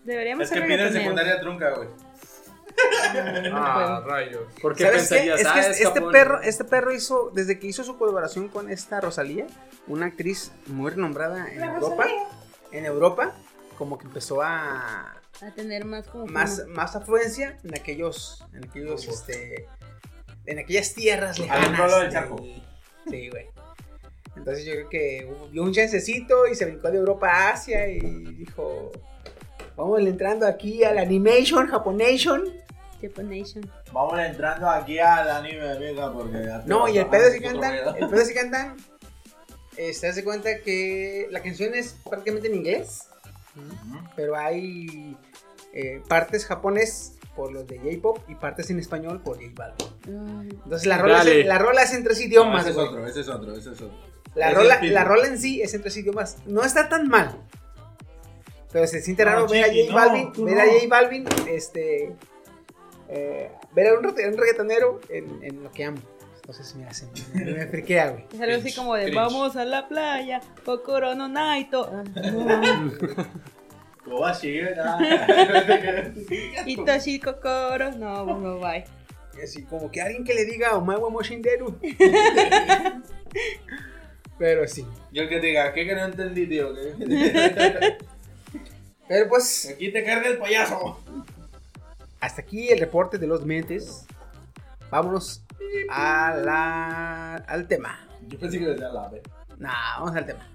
Deberíamos Es que ser pide reggaetoneros. secundaria trunca, güey. Ah, rayos. ¿Por qué ¿Sabes qué? pensarías? Es que ah, este, es este Japón, perro, este perro hizo, desde que hizo su colaboración con esta Rosalía, una actriz muy renombrada en Europa, en Europa, como que empezó a A tener más como. más, más afluencia en aquellos, en aquellos, este, en aquellas tierras lejanas. del de- charco. Sí, güey. Entonces yo creo que dio un chancecito y se brincó de Europa a Asia y dijo, vamos entrando aquí al animation, japonation. Japanation. Vamos entrando aquí al anime, amiga, porque... No, y el pedo si otro cantan, el pedo si cantan, eh, te das de cuenta que la canción es prácticamente en inglés, pero hay eh, partes japonés por los de J-pop y partes en español por J Balvin. Mm, Entonces la rola, es, la rola es en tres No, idiomas. ese es otro, ese es otro, ese es otro. La, Ese rola, la rola en sí es en tres idiomas. No está tan mal. Pero se siente No, raro ver a J no, Balvin, ver no. a J Balvin, este, eh, ver a un, regga- un reggaetonero en, en lo que amo. Entonces me hace, me, me friquea, güey. Es algo así como de Cringe. vamos a la playa, Kokoro no Naito. Ah, Kobashi, ¿eh? Y Toshi Kokoro. No, no, bye. Así como que alguien que le diga Omae wa Moshinderu. Pero sí. Yo el que te diga, ¿qué que no entendí, tío? Pero pues, Aquí te carga el payaso. hasta aquí el reporte de los mentes. Vámonos a la, al tema. Yo pensé que decía la B. Nah, vamos al tema.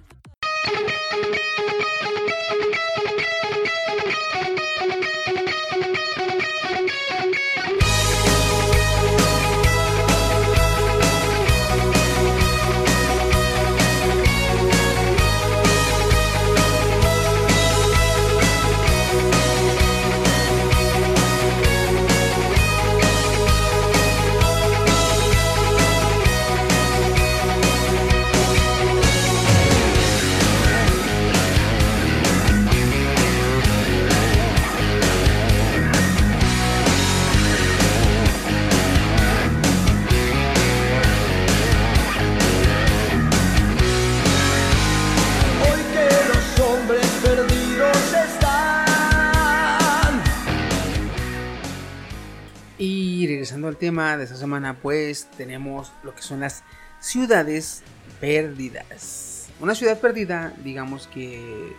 Y regresando al tema de esta semana, pues tenemos lo que son las ciudades perdidas. Una ciudad perdida, digamos que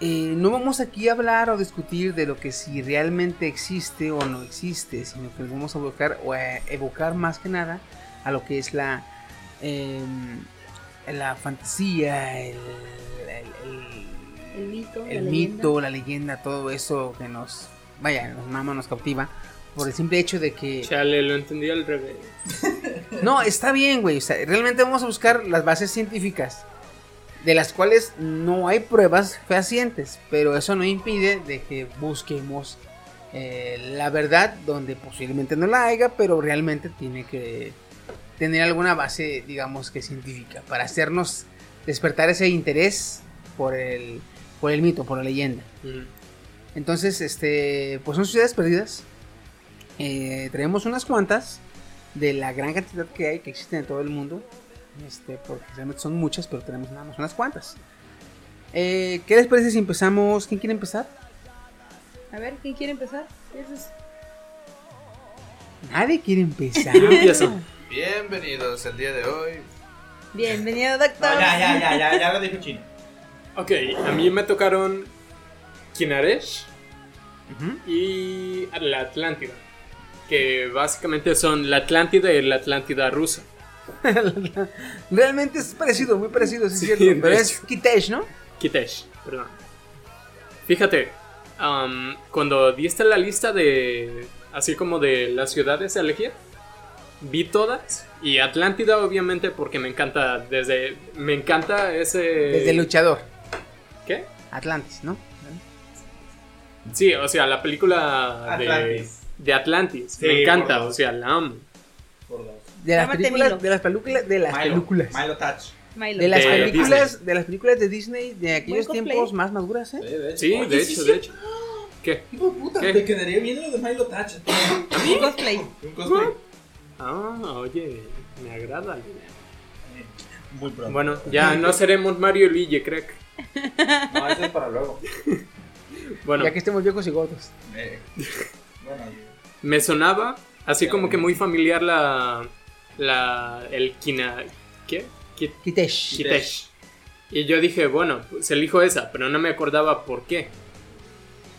eh, no vamos aquí a hablar o discutir de lo que si realmente existe o no existe, sino que nos vamos a evocar o a evocar más que nada a lo que es la em, la fantasía, el, el- el- El mito. la el leyenda. mito, la leyenda, todo eso que nos, vaya, nos mama, nos cautiva, por el simple hecho de que... Chale, lo entendí al revés. No, está bien, güey, o sea, realmente vamos a buscar las bases científicas, de las cuales no hay pruebas fehacientes, pero eso no impide de que busquemos eh, la verdad donde posiblemente no la haya, pero realmente tiene que tener alguna base, digamos que científica, para hacernos despertar ese interés por el, por el mito, por la leyenda. Mm. Entonces, este, pues son ciudades perdidas. Eh, traemos unas cuantas de la gran cantidad que hay, que existen en todo el mundo. Este, porque realmente son muchas, pero tenemos nada más unas cuantas. Eh, ¿Qué les parece si empezamos? ¿Quién quiere empezar? A ver, ¿quién quiere empezar? Es- Nadie quiere empezar. Bienvenidos el día de hoy. Bienvenido, doctor. No, ya, ya, ya, ya, ya lo dijo Chino. Ok, a mí me tocaron Kinaresh Ujú. y la Atlántida. Que básicamente son la Atlántida y la Atlántida rusa. Realmente es parecido, muy parecido, sí, es Sí, cierto. de Pero es. Kitesh, ¿no? Kitesh, perdón. Fíjate, am, cuando diste la lista de. Así como de las ciudades a elegir, vi todas. Y Atlántida, obviamente, porque me encanta. Desde. Me encanta ese. Desde el luchador. ¿Qué? Atlantis, ¿no? Sí, o sea, la película de. Atlantis. De Atlantis. Sí, me encanta, o sea, la amo. Por dos. De las películas, Milo. de las películas, de las Milo, películas. Milo Touch. Milo. De las De películas, de las películas de Disney de aquellos tiempos más maduras, ¿eh? de hecho. Sí, de sí, hecho, sí. de hecho. ¿Qué? Hijo de puta, ¿Qué? te quedaría bien lo de Milo Touch. Un cosplay. Un cosplay. Ah, oye, me agrada. Muy pronto. Bueno, ya no seremos Mario y Luigi, crack. No, eso es para luego. Bueno. Ya que estemos viejos y gordos. Eh, bueno, me sonaba así como que muy familiar la la el Kina ¿qué? Ki- Kitesh. Kitesh. Y yo dije, bueno, pues elijo esa, pero no me acordaba por qué.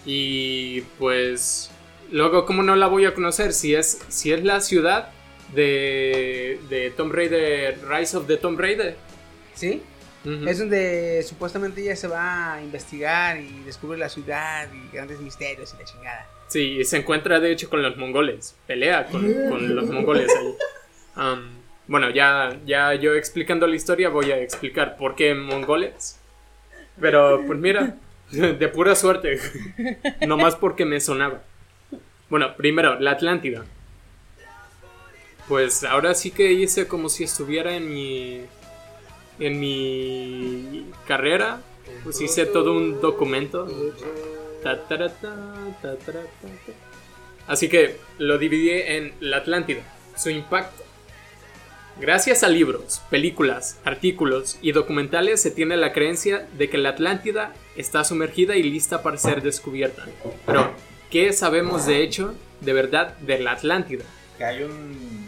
Y pues luego cómo no la voy a conocer si es si es la ciudad de de Tomb Raider Rise of the Tomb Raider. ¿Sí? Es donde supuestamente ella se va a investigar y descubre la ciudad y grandes misterios y la chingada. Sí, se encuentra de hecho con los mongoles. Pelea con, con los mongoles ahí. Am, bueno, ya, ya yo explicando la historia voy a explicar por qué mongoles. Pero pues mira, de pura suerte. Nomás porque me sonaba. Bueno, primero, la Atlántida. Pues ahora sí que hice como si estuviera en mi. En mi carrera. Pues hice todo un documento. Ta, tara, ta, ta, tara, ta, ta. Así que lo dividí en la Atlántida, su impacto. Gracias a libros, películas, artículos y documentales se tiene la creencia de que la Atlántida está sumergida y lista para ser descubierta. Pero, ¿qué sabemos de hecho, de verdad, de la Atlántida? Que hay un.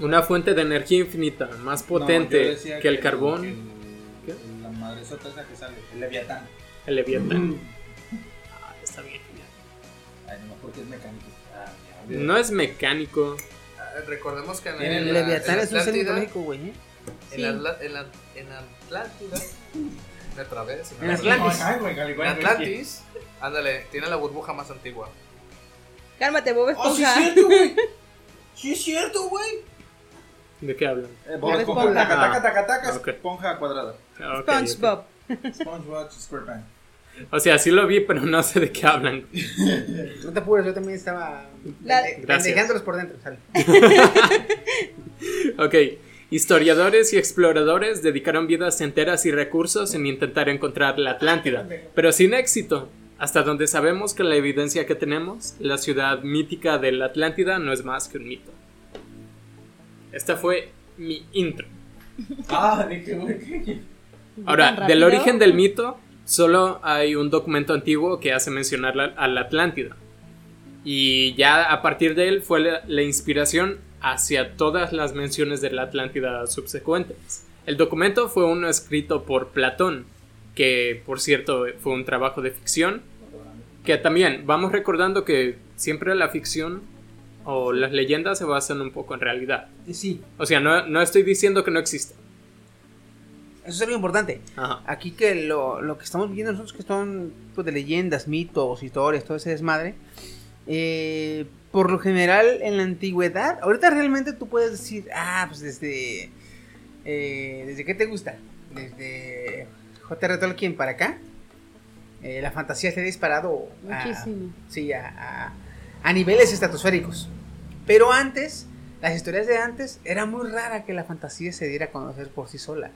Una fuente de energía infinita, más potente que el carbón, el- ¿Qué? La madresota esa que sale, el Leviatán. el leviatán. porque es mecánico. Ah. No es mecánico. Ah, Recordemos que en, El en El la- Leviatán es un mitológico, güey. ¿eh? En, Atla- en, la- en Atlántida. Me trabé. En. Atlantis. En Atlantis. Ándale, tiene la burbuja más antigua. Cálmate, Bob Oh, sí es Esponja. cierto, güey. Sí es cierto, güey. ¿De qué hablan? Eh, Bob Esponja, Esponja. taca, taca, taca, taca, ok. esponja cuadrada. Ah. SpongeBob. SpongeBob SquarePants. O sea, sí lo vi, pero no sé de qué hablan. No te apures, yo también estaba La- por dentro. Sale. Ok. Historiadores y exploradores dedicaron vidas enteras y recursos en intentar encontrar la Atlántida, pero sin éxito. Hasta donde sabemos que la evidencia que tenemos, la ciudad mítica de la Atlántida no es más que un mito. Esta fue mi intro. Ah, dije. Ahora, ¿Tan del origen del mito, solo hay un documento antiguo que hace mencionar la- a la Atlántida. Y ya a partir de él fue la, la inspiración hacia todas las menciones de la Atlántida subsecuentes. El documento fue uno escrito por Platón, que por cierto fue un trabajo de ficción, que también vamos recordando que siempre la ficción o las leyendas se basan un poco en realidad. Sí, O sea, no, no estoy diciendo que no exista. Eso es algo importante. Ajá. Aquí que lo, lo que estamos viendo nosotros que son pues, de leyendas, mitos, historias, todo ese desmadre. eh, por lo general en la antigüedad, ahorita realmente tú puedes decir, ah, pues desde... eh, ¿Desde qué te gusta? Desde J.R. Tolkien para acá. eh, la fantasía se ha disparado a- Muchísimo. sí, a, a- a niveles estratosféricos. Pero antes, las historias de antes, era muy rara que la fantasía se diera a conocer por sí sola.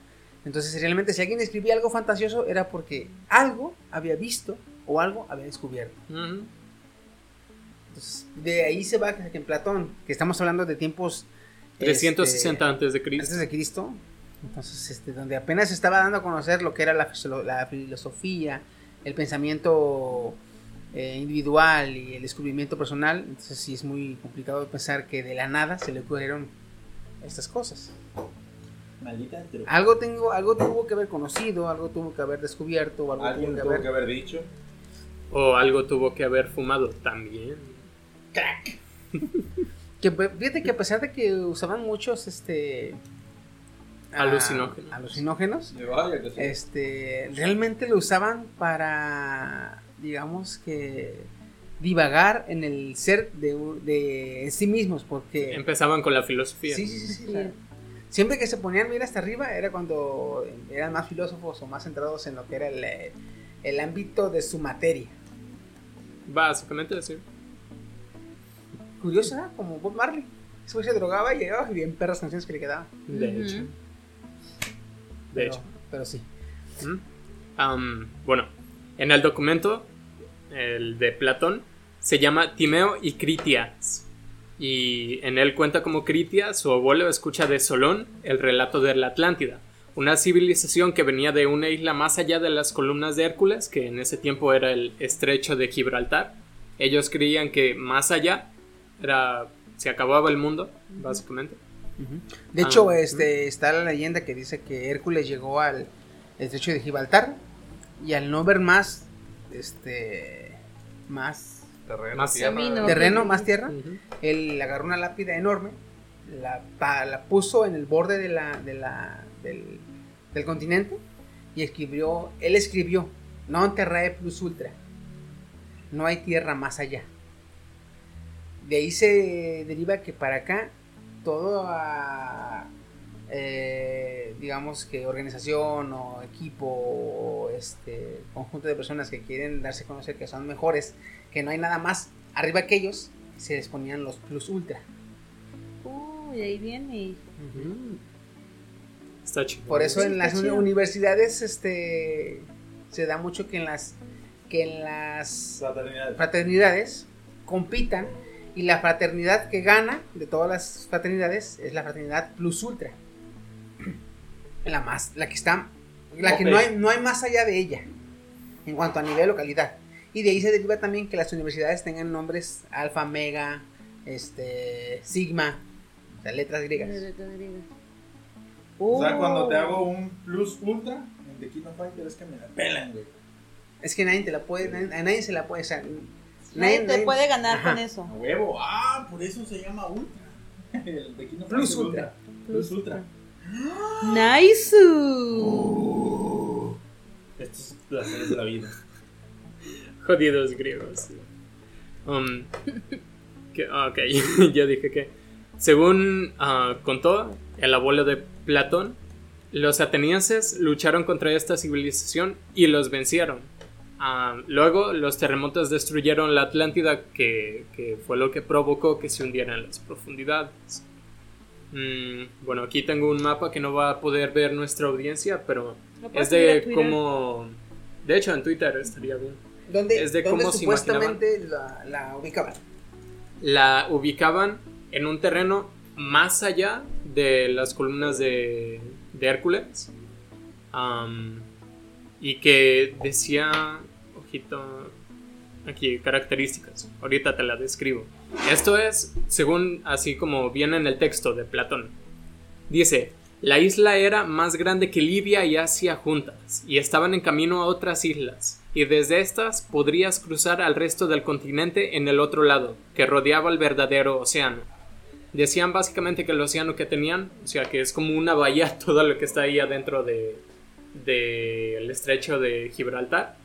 Entonces, realmente, si alguien escribía algo fantasioso, era porque algo había visto o algo había descubierto. Ujú. Entonces, de ahí se va que en Platón, que estamos hablando de tiempos 360 este, antes de Cristo. antes de Cristo. Entonces, este, donde apenas se estaba dando a conocer lo que era la filosofía, el pensamiento eh, individual y el descubrimiento personal. Entonces, sí es muy complicado pensar que de la nada se le ocurrieron estas cosas. Maldita truco. Algo tengo, algo tuvo que haber conocido, algo tuvo que haber descubierto, o algo Alguien tuvo que tuvo haber. que haber dicho. O algo tuvo que haber fumado también. Que pe- fíjate que a pesar de que usaban muchos este ah, Alucinógenos. alucinógenos, Y vaya que sí. este realmente lo usaban para digamos que divagar en el ser de, sí mismos porque Empezaban con la filosofía. sí, sí, sí, sí, Sí. claro. Siempre que se ponían bien hasta arriba era cuando eran más filósofos o más centrados en lo que era el, eh, el ámbito de su materia Básicamente sí. curioso ¿eh? como Bob Marley ese güey se drogaba y llegaba y bien perras canciones que le quedaban De hecho. De pero, hecho. pero sí ¿Mm? Am, bueno, en el documento, el de Platón, se llama Timeo y Critias. Y en él cuenta como Critias, su abuelo, escucha de Solón el relato de la Atlántida, una civilización que venía de una isla más allá de las columnas de Hércules, que en ese tiempo era el estrecho de Gibraltar. Ellos creían que más allá era se acababa el mundo, básicamente. De hecho, Ah, este, está la leyenda que dice que Hércules llegó al estrecho de Gibraltar y al no ver más, este, más Terreno, Más tierra. camino. terreno, más tierra, él agarró una lápida enorme, la, pa- la puso en el borde de la, de la, del, del continente y escribió, él escribió, non terrae plus ultra, no hay tierra más allá. De ahí se deriva que para acá toda, eh, digamos que organización o equipo o este conjunto de personas que quieren darse a conocer que son mejores, que no hay nada más arriba que ellos, se les ponían los plus ultra. Uy, ahí viene. Está chido. Por eso en las universidades este se da mucho que en las que en las Fraternidad. fraternidades compitan y la fraternidad que gana de todas las fraternidades es la fraternidad plus ultra. La más la que está la que no hay no hay más allá de ella en cuanto a nivel localidad. Y de ahí se deriva también que las universidades tengan nombres alfa, mega, este sigma, o sea, letras griegas. O sea, cuando te hago un plus ultra en The King of Fighters es que me la pelan, güey. Es que nadie te la puede, nadie- a nadie se la puede, o sea, Nadie te puede ganar Ajá. con eso. A huevo. Ah, por eso se llama ultra. El The King of Plus Fighters ultra. Plus ultra. Nice. Estos placeres de la vida. Jodidos griegos. Um, que- ah, ok, ya dije que. Según ah, contó el abuelo de Platón, los atenienses lucharon contra esta civilización y los vencieron. Ah, luego, los terremotos destruyeron la Atlántida, que, que fue lo que provocó que se hundiera en las profundidades. Mm, bueno, aquí tengo un mapa que no va a poder ver nuestra audiencia, pero es de cómo. De hecho, en Twitter estaría bien. ¿Dónde, Es de dónde cómo se supuestamente la, la ubicaban? la ubicaban en un terreno más allá de las columnas de, de Hércules. Y que decía, ojito, aquí, características. Ahorita te la describo. Esto es, según así como viene en el texto de Platón. Dice, la isla era más grande que Libia y Asia juntas, y estaban en camino a otras islas, y desde estas podrías cruzar al resto del continente en el otro lado, que rodeaba el verdadero océano. Decían básicamente que el océano que tenían, o sea, que es como una bahía todo lo que está ahí adentro de del estrecho de Gibraltar,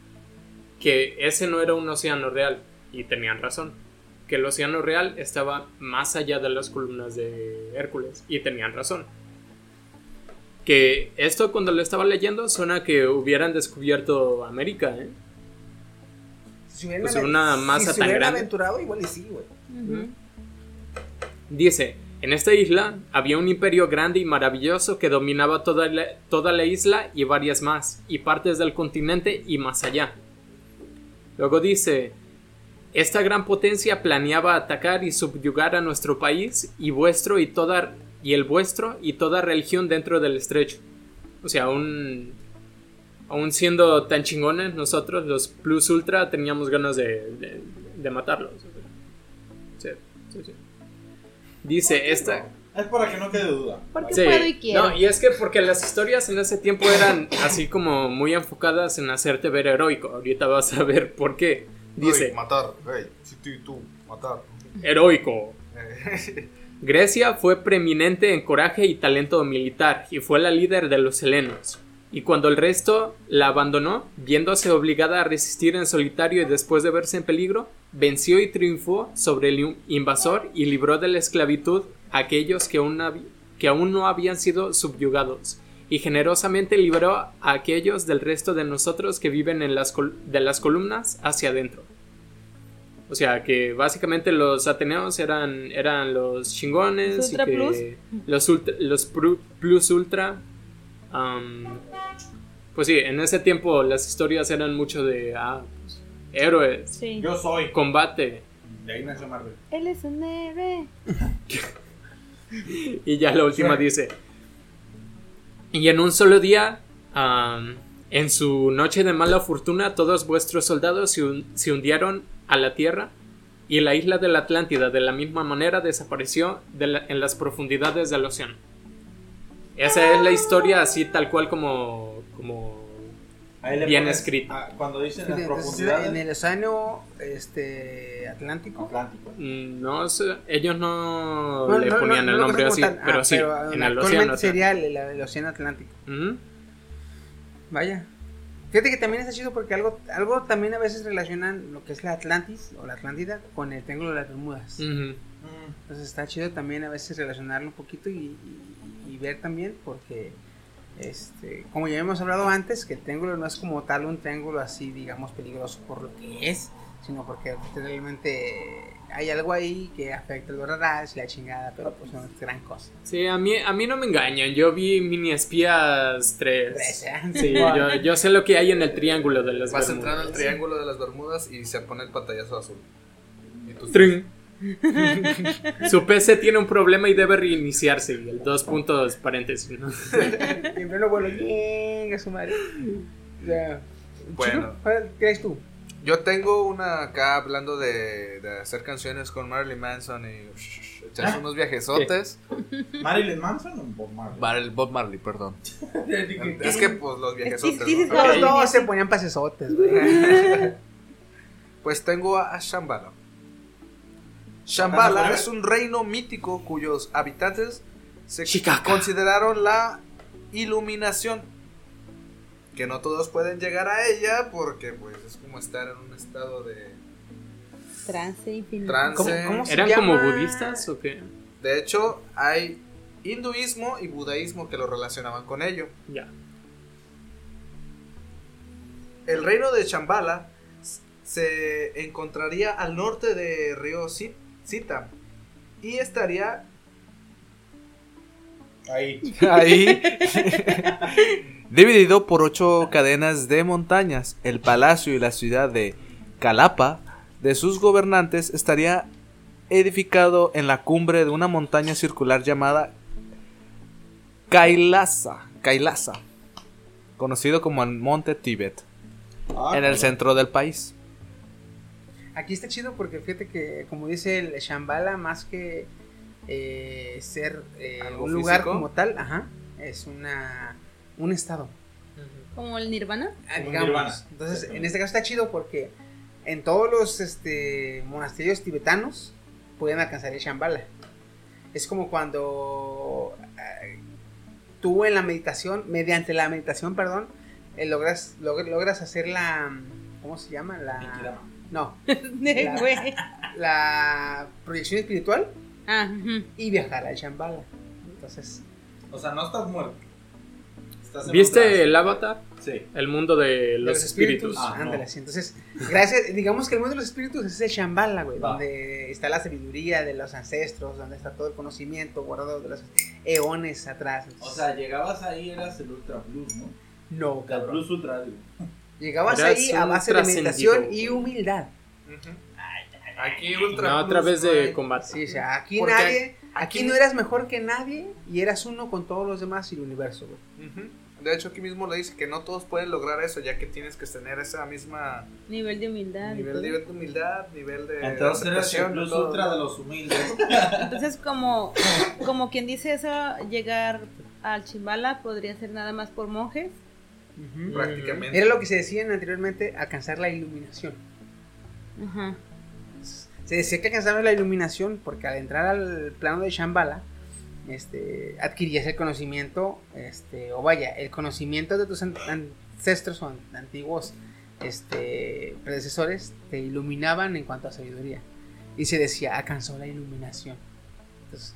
que ese no era un océano real, y tenían razón, que el océano real estaba más allá de las columnas de Hércules, y tenían razón que esto cuando lo estaba leyendo suena que hubieran descubierto América, ¿eh? Si hubieran Pues una masa si se tan hubieran grande. aventurado, igual y sí, güey. Dice, en esta isla había un imperio grande y maravilloso que dominaba toda la, toda la isla y varias más, y partes del continente y más allá. Luego dice, esta gran potencia planeaba atacar y subyugar a nuestro país y vuestro y toda y el vuestro y toda religión dentro del estrecho. O sea, aún, aún siendo tan chingones nosotros, los Plus Ultra, teníamos ganas de, de, de matarlos. Sí, sí, sí. Dice, esta... Es para que no quede duda. Porque Sí, puedo y quiero. no, y es que porque las historias en ese tiempo eran así como muy enfocadas en hacerte ver heroico. Ahorita vas a ver por qué. Dice, Uy, matar, hey, si tú y tú, matar. heroico. Grecia fue preeminente en coraje y talento militar y fue la líder de los helenos. Y cuando el resto la abandonó, viéndose obligada a resistir en solitario y después de verse en peligro, venció y triunfó sobre el in- invasor y libró de la esclavitud a aquellos que aún, que aún no habían sido subyugados, y generosamente libró a aquellos del resto de nosotros que viven en las de las columnas hacia adentro. O sea, que básicamente los ateneos eran, eran los chingones. Los ultra y que plus. Los, ultra- los pru- plus ultra. pues sí, en ese tiempo las historias eran mucho de ah, pues, héroes, Sí. Yo soy. combate. De ahí nació Marvel. Él es un héroe. Y ya la última dice. Y en un solo día, en su noche de mala fortuna, todos vuestros soldados se, se hundieron a la tierra y la isla de la Atlántida de la misma manera desapareció de la- en las profundidades del océano. Esa es la historia así tal cual como, como Bien pones- escrito. ah, cuando dicen las profundidades. en el océano este, Atlántico. Atlántico. mm, no sé, ellos no, No, le no, ponían no, el nombre así, pero Ah, sí, pero, en el actualmente océano. sería el, el- océano Atlántico. Vaya. Fíjate que también está chido porque algo, algo también a veces relacionan lo que es la Atlantis o la Atlántida con el Triángulo de las Bermudas. Ujú. Entonces está chido también a veces relacionarlo un poquito y, y- y ver también porque, este, como ya hemos hablado antes, que el triángulo no es como tal un triángulo así, digamos, peligroso por lo que es, sino porque realmente hay algo ahí que afecta los radares y la chingada, pero pues no es gran cosa. Sí, a mí, a mí no me engañan. Yo vi Mini Espías 3. Tres, ¿eh? Sí, yo, yo sé lo que hay en el triángulo de las Vas Bermudas. entrando al triángulo de las Bermudas y se pone el pantallazo azul. Y tú- Trin. Su PC tiene un problema y debe reiniciarse. y El dos puntos paréntesis. ¿no? Y en pleno vuelo, ¡ying! a su madre. O sea, Bueno. ¿Cuál crees tú? Yo tengo una acá hablando de, de hacer canciones con Marilyn Manson y echarse unos viajesotes. ¿Marilyn Manson o Bob Marley? Mar- Bob Marley, perdón. Es que pues los viajesotes. Sí, sí, ¿no? sí, Los dos se ponían pasesotes, güey. Pues tengo a, a Shambhala. Shambhala es un reino mítico cuyos habitantes se Chicaca. consideraron la iluminación. Que no todos pueden llegar a ella porque pues es como estar en un estado de Trance infinito. trance. ¿Cómo- cómo se ¿Eran como budistas o qué? De hecho, hay hinduismo y budaísmo que lo relacionaban con ello. Ya. El reino de Shambhala se encontraría al norte de río Sit- Sita y estaría Ahí. ahí dividido por ocho cadenas de montañas. El palacio y la ciudad de Calapa de sus gobernantes estaría edificado en la cumbre de una montaña circular llamada Kailasa, Kailasa, conocido como el Monte Tíbet, Ah, en el centro del país. Aquí está chido porque fíjate que, como dice el Shambhala, más que eh, ser eh, ¿Algo un lugar físico? como tal, ajá, es una un estado. Como el Nirvana. ah, digamos. Nirvana. Entonces, en este caso está chido porque en todos los este, monasterios tibetanos pueden alcanzar el Shambhala. Es como cuando eh, tú en la meditación, mediante la meditación, perdón, eh, logras, log- logras hacer la. ¿Cómo se llama? La. No, la proyección espiritual Ah, y viajar al Shambhala. Entonces, O sea, no estás muerto. Estás ¿Viste el Avatar? Sí. El mundo de de los, espíritus. Ah, no. ándale. Entonces, gracias, digamos que el mundo de los espíritus es el Shambhala, güey, Va. donde está la sabiduría de los ancestros, donde está todo el conocimiento guardado de los eones atrás. O sea, llegabas ahí, eras el Ultra Blues, ¿no? no, El cabrón. Blues Ultra. digo. Llegabas Eras ahí a base de meditación y humildad. Aquí ultra No a Plus, través de combate. Sí, o sea, aquí Porque nadie, aquí, aquí- no eras mejor que nadie y eras uno con todos los demás y el universo, güey. De hecho, aquí mismo le dice que no todos pueden lograr eso, ya que tienes que tener esa misma Nivel de humildad. nivel, todo. nivel de humildad, nivel de Entonces eres el todo. Ultra de los humildes. Entonces, como, como quien dice eso, llegar al Chimbala podría ser nada más por monjes. Prácticamente. Era lo que se decía anteriormente, alcanzar la iluminación. Ajá. Se decía que alcanzabas la iluminación porque al entrar al plano de Shambhala, este, adquirías el conocimiento, este, o vaya, el conocimiento de tus an- ancestros o an- antiguos este, predecesores te iluminaban en cuanto a sabiduría. Y se decía, alcanzó la iluminación. Entonces,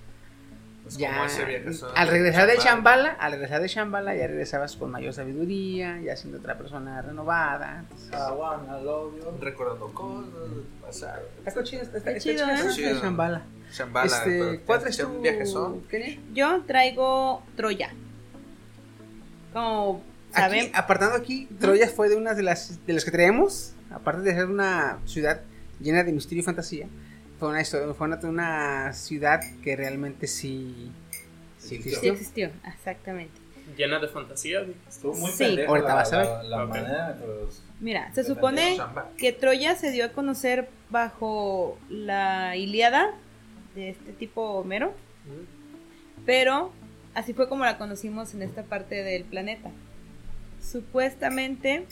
Pues ya, como ese viaje al regresar de Shambhala, al regresar de Shambhala, ya regresabas con mayor sabiduría, ya siendo otra persona renovada. Entonces, you. recordando cosas del pasado. está chido, está, está, Está está chido, ¿eh? está Shambhala. Shambhala, Este, pero ¿Cuál tienes traes que tú, echar un viajezón. Kenia? Yo traigo Troya. Como saben, Aquí, apartando aquí, Troya fue de una de las de las que traemos, aparte de ser una ciudad llena de misterio y fantasía, fue una historia, fue una, una ciudad que realmente sí, sí sí existió. existió, exactamente. Llena de fantasía. Estuvo muy Sí. pendejo Ahorita la, vas a ver. la, la Ok. manera los- Mira, se supone que Troya se dio a conocer bajo la Ilíada de este tipo Homero, pero así fue como la conocimos en esta parte del planeta. Supuestamente,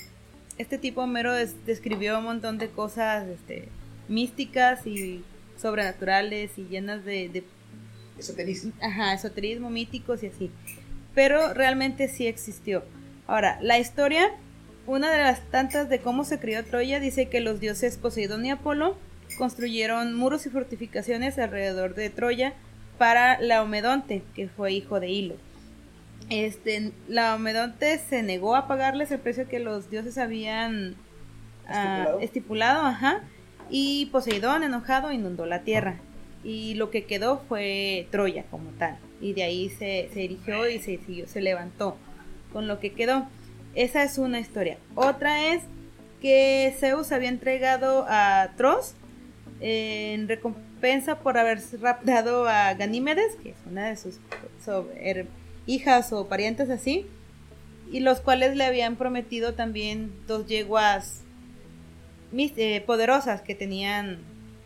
este tipo Homero des- describió un montón de cosas este, místicas y sobrenaturales y llenas de, de Esoterismo. ajá, esoterismo, míticos y así. Pero realmente sí existió. Ahora, la historia, una de las tantas de cómo se crió Troya, dice que los dioses Poseidón y Apolo construyeron muros y fortificaciones alrededor de Troya para Laomedonte, que fue hijo de Hilo. Este, Laomedonte se negó a pagarles el precio que los dioses habían ah, Estipulado. estipulado, ajá, y Poseidón, enojado, inundó la tierra. Y lo que quedó fue Troya como tal. Y de ahí se, se erigió y se, se levantó con lo que quedó. Esa es una historia. Otra es que Zeus había entregado a Tros en recompensa por haber raptado a Ganímedes, que es una de sus hijas o parientes así, y los cuales le habían prometido también dos yeguas mis- eh, poderosas que tenían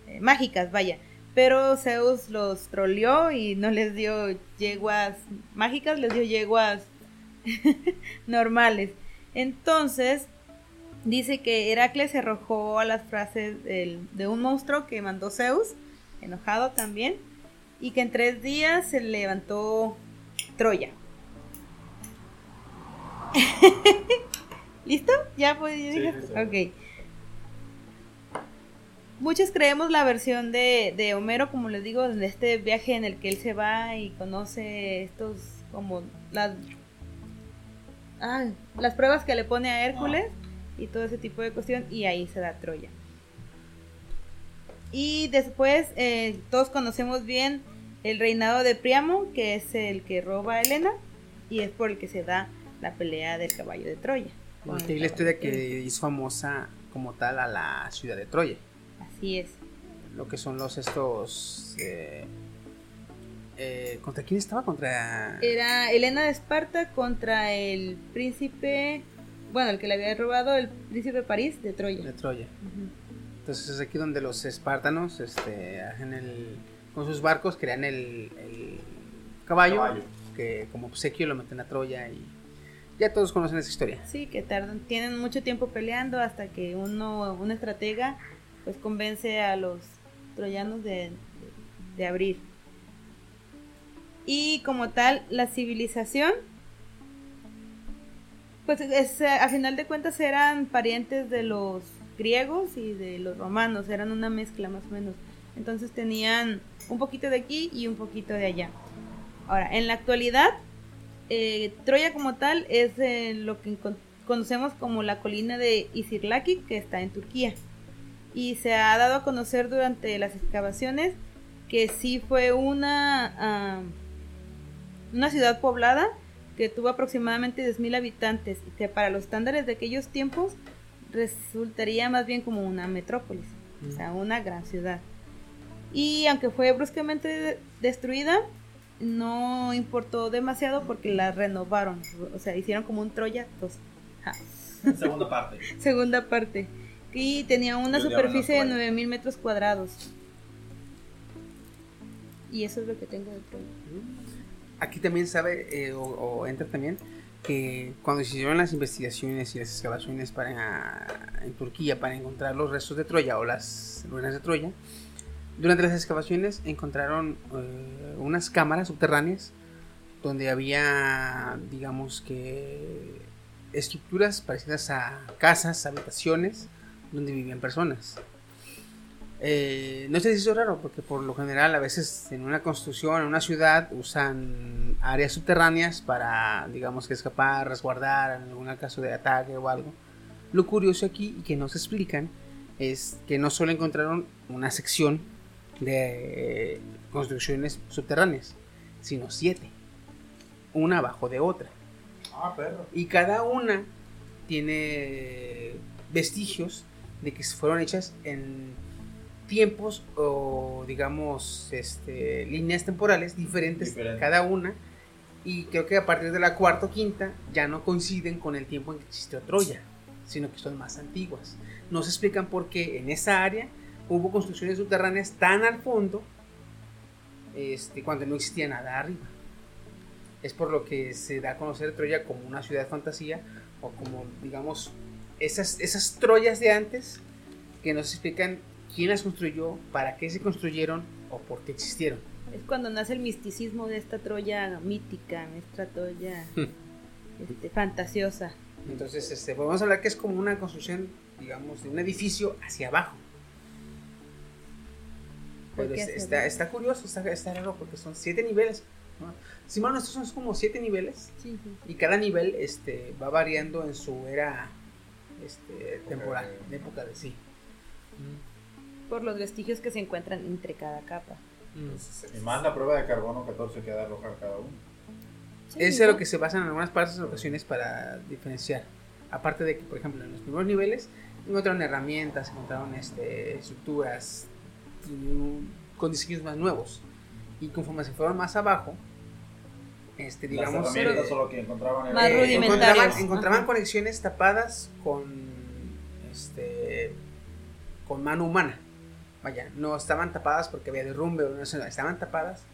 eh, mágicas, vaya. Pero Zeus los troleó y no les dio yeguas mágicas, les dio yeguas normales. Entonces, dice que Heracles se arrojó a las frases del- de un monstruo que mandó Zeus, enojado también, y que en tres días se levantó Troya. ¿Listo? ¿Ya Sí, listo. Ok. Muchos creemos la versión de, de Homero, como les digo, de este viaje en el que él se va y conoce estos, como las, ah, las pruebas que le pone a Hércules y todo ese tipo de cuestión, y ahí se da Troya. Y después, eh, todos conocemos bien el reinado de Priamo, que es el que roba a Helena, y es por el que se da la pelea del caballo de Troya. la historia que hizo famosa como tal a la ciudad de Troya. Así es. Lo que son los estos... eh, eh, ¿Contra quién estaba? Contra... Era Helena de Esparta contra el príncipe, bueno, el que le había robado, el príncipe París de Troya. de Troya. Entonces es aquí donde los espartanos este, hacen el, con sus barcos crean el, el caballo, Caballo. que como obsequio lo meten a Troya y ya todos conocen esa historia. Sí, que tardan, tienen mucho tiempo peleando hasta que uno, un estratega, pues convence a los troyanos de, de abrir. Y como tal, la civilización, pues es, eh, a final de cuentas eran parientes de los griegos y de los romanos, eran una mezcla más o menos. Entonces tenían un poquito de aquí y un poquito de allá. Ahora, en la actualidad, eh, Troya como tal es eh, lo que con- conocemos como la colina de Isirlaki, que está en Turquía. Y se ha dado a conocer durante las excavaciones que sí fue una, una ciudad poblada que tuvo aproximadamente 10.000 habitantes y que para los estándares de aquellos tiempos resultaría más bien como una metrópolis, o sea, una gran ciudad. Y aunque fue bruscamente de- destruida, no importó demasiado porque la renovaron, o sea, hicieron como un Troya 2. Ja. Segunda parte. Segunda parte. Y tenía una superficie de las playas. 9000 metros cuadrados. Y eso es lo que tengo de Troya. Aquí también sabe, eh, o, o entra también, que cuando se hicieron las investigaciones y las excavaciones para, en Turquía para encontrar los restos de Troya o las ruinas de Troya, durante las excavaciones encontraron eh, unas cámaras subterráneas donde había, digamos que, estructuras parecidas a casas, habitaciones, donde vivían personas. Eh, no sé si es raro, porque por lo general a veces en una construcción, en una ciudad, usan áreas subterráneas para, digamos que escapar, resguardar en algún caso de ataque o algo. Lo curioso aquí y que nos explican es que no solo encontraron una sección de eh, construcciones subterráneas, sino siete, una abajo de otra. Ah, perro. Y cada una tiene vestigios de que fueron hechas en tiempos o digamos este, líneas temporales diferentes Diferentes. cada una. Y creo que a partir de la cuarta o quinta ya no coinciden con el tiempo en que existió Troya, sino que son más antiguas. Nos explican por qué en esa área hubo construcciones subterráneas tan al fondo este, cuando no existía nada arriba. Es por lo que se da a conocer Troya como una ciudad de fantasía o como, digamos, esas, esas Troyas de antes que nos explican quién las construyó, para qué se construyeron o por qué existieron. Es cuando nace el misticismo de esta Troya mítica, esta Troya este, fantasiosa. Entonces, este, podemos hablar que es como una construcción, digamos, de un edificio hacia abajo. ¿Por Pero qué es- hacia está, está curioso, está, está raro porque son siete niveles. ¿no? Sí, bueno, estos son como siete niveles Sí, sí, y cada nivel este, va variando en su era este, temporal, de- época de sí. Por los vestigios que se encuentran entre cada capa. Mm. Y más la prueba de carbono 14 que da a arrojar cada uno. Sí, Ese es lo que se basa en algunas partes ocasiones para diferenciar. Aparte de que, por ejemplo, en los primeros niveles encontraron herramientas, encontraron este, estructuras mm, con diseños más nuevos. Y conforme se fueron más abajo, este, digamos, Las eh, solo que encontraban en Más eh, rudimentarias. encontraban, encontraban conexiones tapadas con este con mano humana. Vaya, no estaban tapadas porque había derrumbe, o no sé, estaban tapadas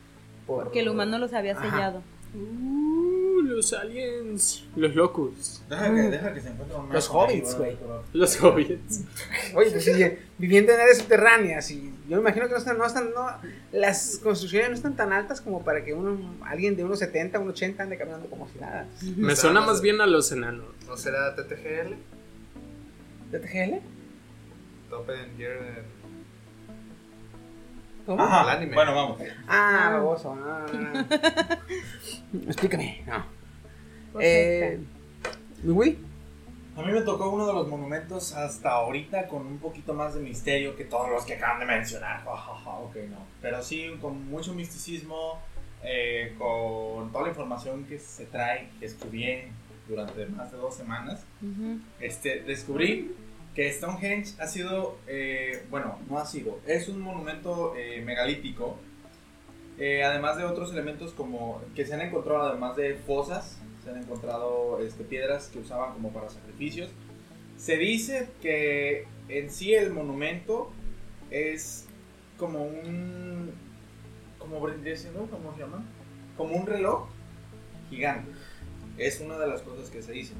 por Porque el humano los había sellado. Uh, los aliens. Los locos. Deja que, deja que se encuentre un Los hobbits, ¿verdad? Los hobbits. Oye, pues sí, viviendo en áreas subterráneas y yo me imagino que no están, no están, no, las construcciones no están tan altas como para que uno, alguien de unos 70, unos 80 ande caminando como si nada. Me suena más bien a los enanos. ¿No será TTGL? ¿TTGL? Top and Gear. Ajá, El anime. bueno, vamos. Ah, baboso. ah, ah. Explícame, no. Eh. A mí me tocó uno de los monumentos hasta ahorita con un poquito más de misterio que todos los que acaban de mencionar. Ok, no. Pero sí, con mucho misticismo, eh, con toda la información que se trae, que estudié durante más de dos semanas. Ujú. este, descubrí que Stonehenge ha sido, eh, bueno, no ha sido, es un monumento eh, megalítico, eh, además de otros elementos como que se han encontrado, además de fosas, se han encontrado este, piedras que usaban como para sacrificios. Se dice que en sí el monumento es como un, como siendo, ¿cómo se llama? Como un reloj gigante. Es una de las cosas que se dicen.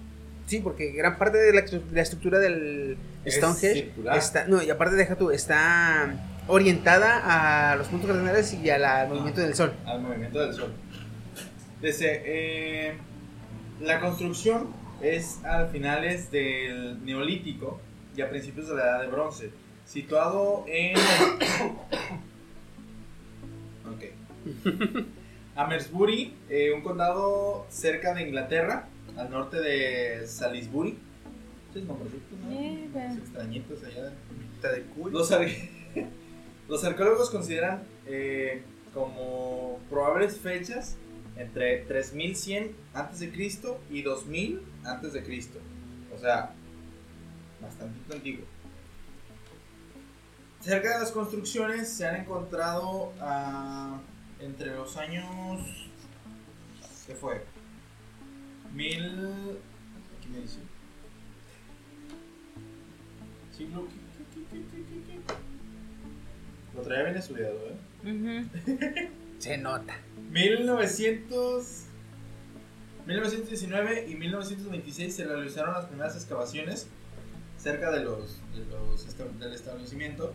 Sí, porque gran parte de la, la estructura del Es Stonehenge circular. está, no, y aparte deja tú, está orientada a los puntos cardinales y al movimiento del sol. al movimiento del sol. Desde, eh, la construcción es a finales del Neolítico y a principios de la Edad de Bronce, situado en... Ok. Amersbury, eh, un condado cerca de Inglaterra, al norte de Salisbury. Estos nombrecitos, ¿no? Eh, bueno. Los extrañitos allá. Mitad de culo. Los, ar- los arqueólogos consideran eh, como probables fechas entre 3100 a.C. y 2000 a.C. O sea, bastante antiguo. Cerca de las construcciones se han encontrado ah, entre los años. ¿Qué fue? Mil. Aquí me dice. Siglo. Lo traía bien estudiado, ¿eh? Se nota. 1900, 1919 y 1926 se realizaron las primeras excavaciones cerca de los, de los del establecimiento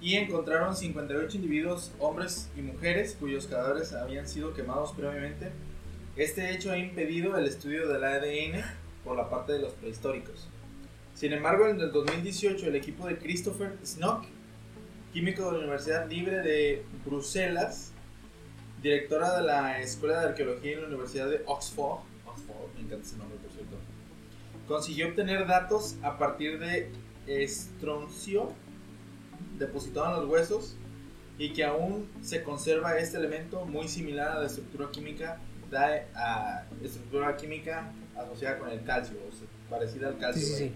y encontraron 58 individuos, hombres y mujeres, cuyos cadáveres habían sido quemados previamente. Este hecho ha impedido el estudio del ADN por la parte de los prehistóricos. Sin embargo, en el 2018 el equipo de Christopher Snock, químico de la Universidad Libre de Bruselas, directora de la Escuela de Arqueología en la Universidad de Oxford, Oxford, me encanta ese nombre por cierto, consiguió obtener datos a partir de estroncio depositado en los huesos y que aún se conserva este elemento muy similar a la estructura química da a estructura química asociada con el calcio, o sea, parecida al calcio. sí, ¿vale? sí.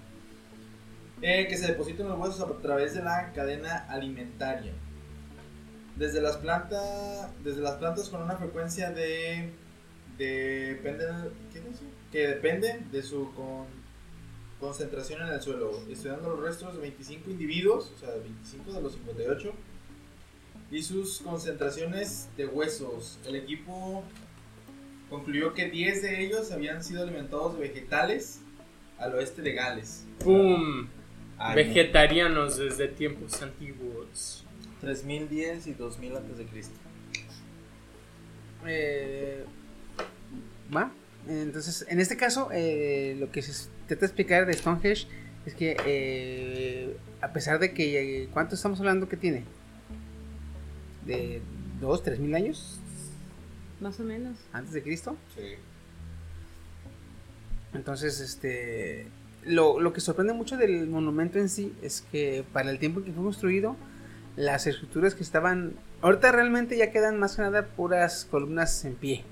Eh, que se deposita en los huesos a través de la cadena alimentaria. Desde las plantas, desde las plantas con una frecuencia de, de- ¿qué dice? que depende de su con- concentración en el suelo. Estudiando los restos de 25 individuos, o sea, 25 de los 58, y sus concentraciones de huesos. El equipo concluyó que 10 de ellos habían sido alimentados de vegetales al oeste de Gales. ¡Pum! Vegetarianos desde tiempos antiguos. 3010 y 2000 antes de Cristo. Eh, ¿Va? Entonces, en este caso, eh, lo que se trata de explicar de Stonehenge es que, eh, a pesar de que, ¿cuánto estamos hablando que tiene? ¿De dos, tres mil años Más o menos. antes de Cristo? Sí. Entonces, este, lo, lo que sorprende mucho del monumento en sí es que para el tiempo en que fue construido, las estructuras que estaban, ahorita realmente ya quedan más que nada puras columnas en pie.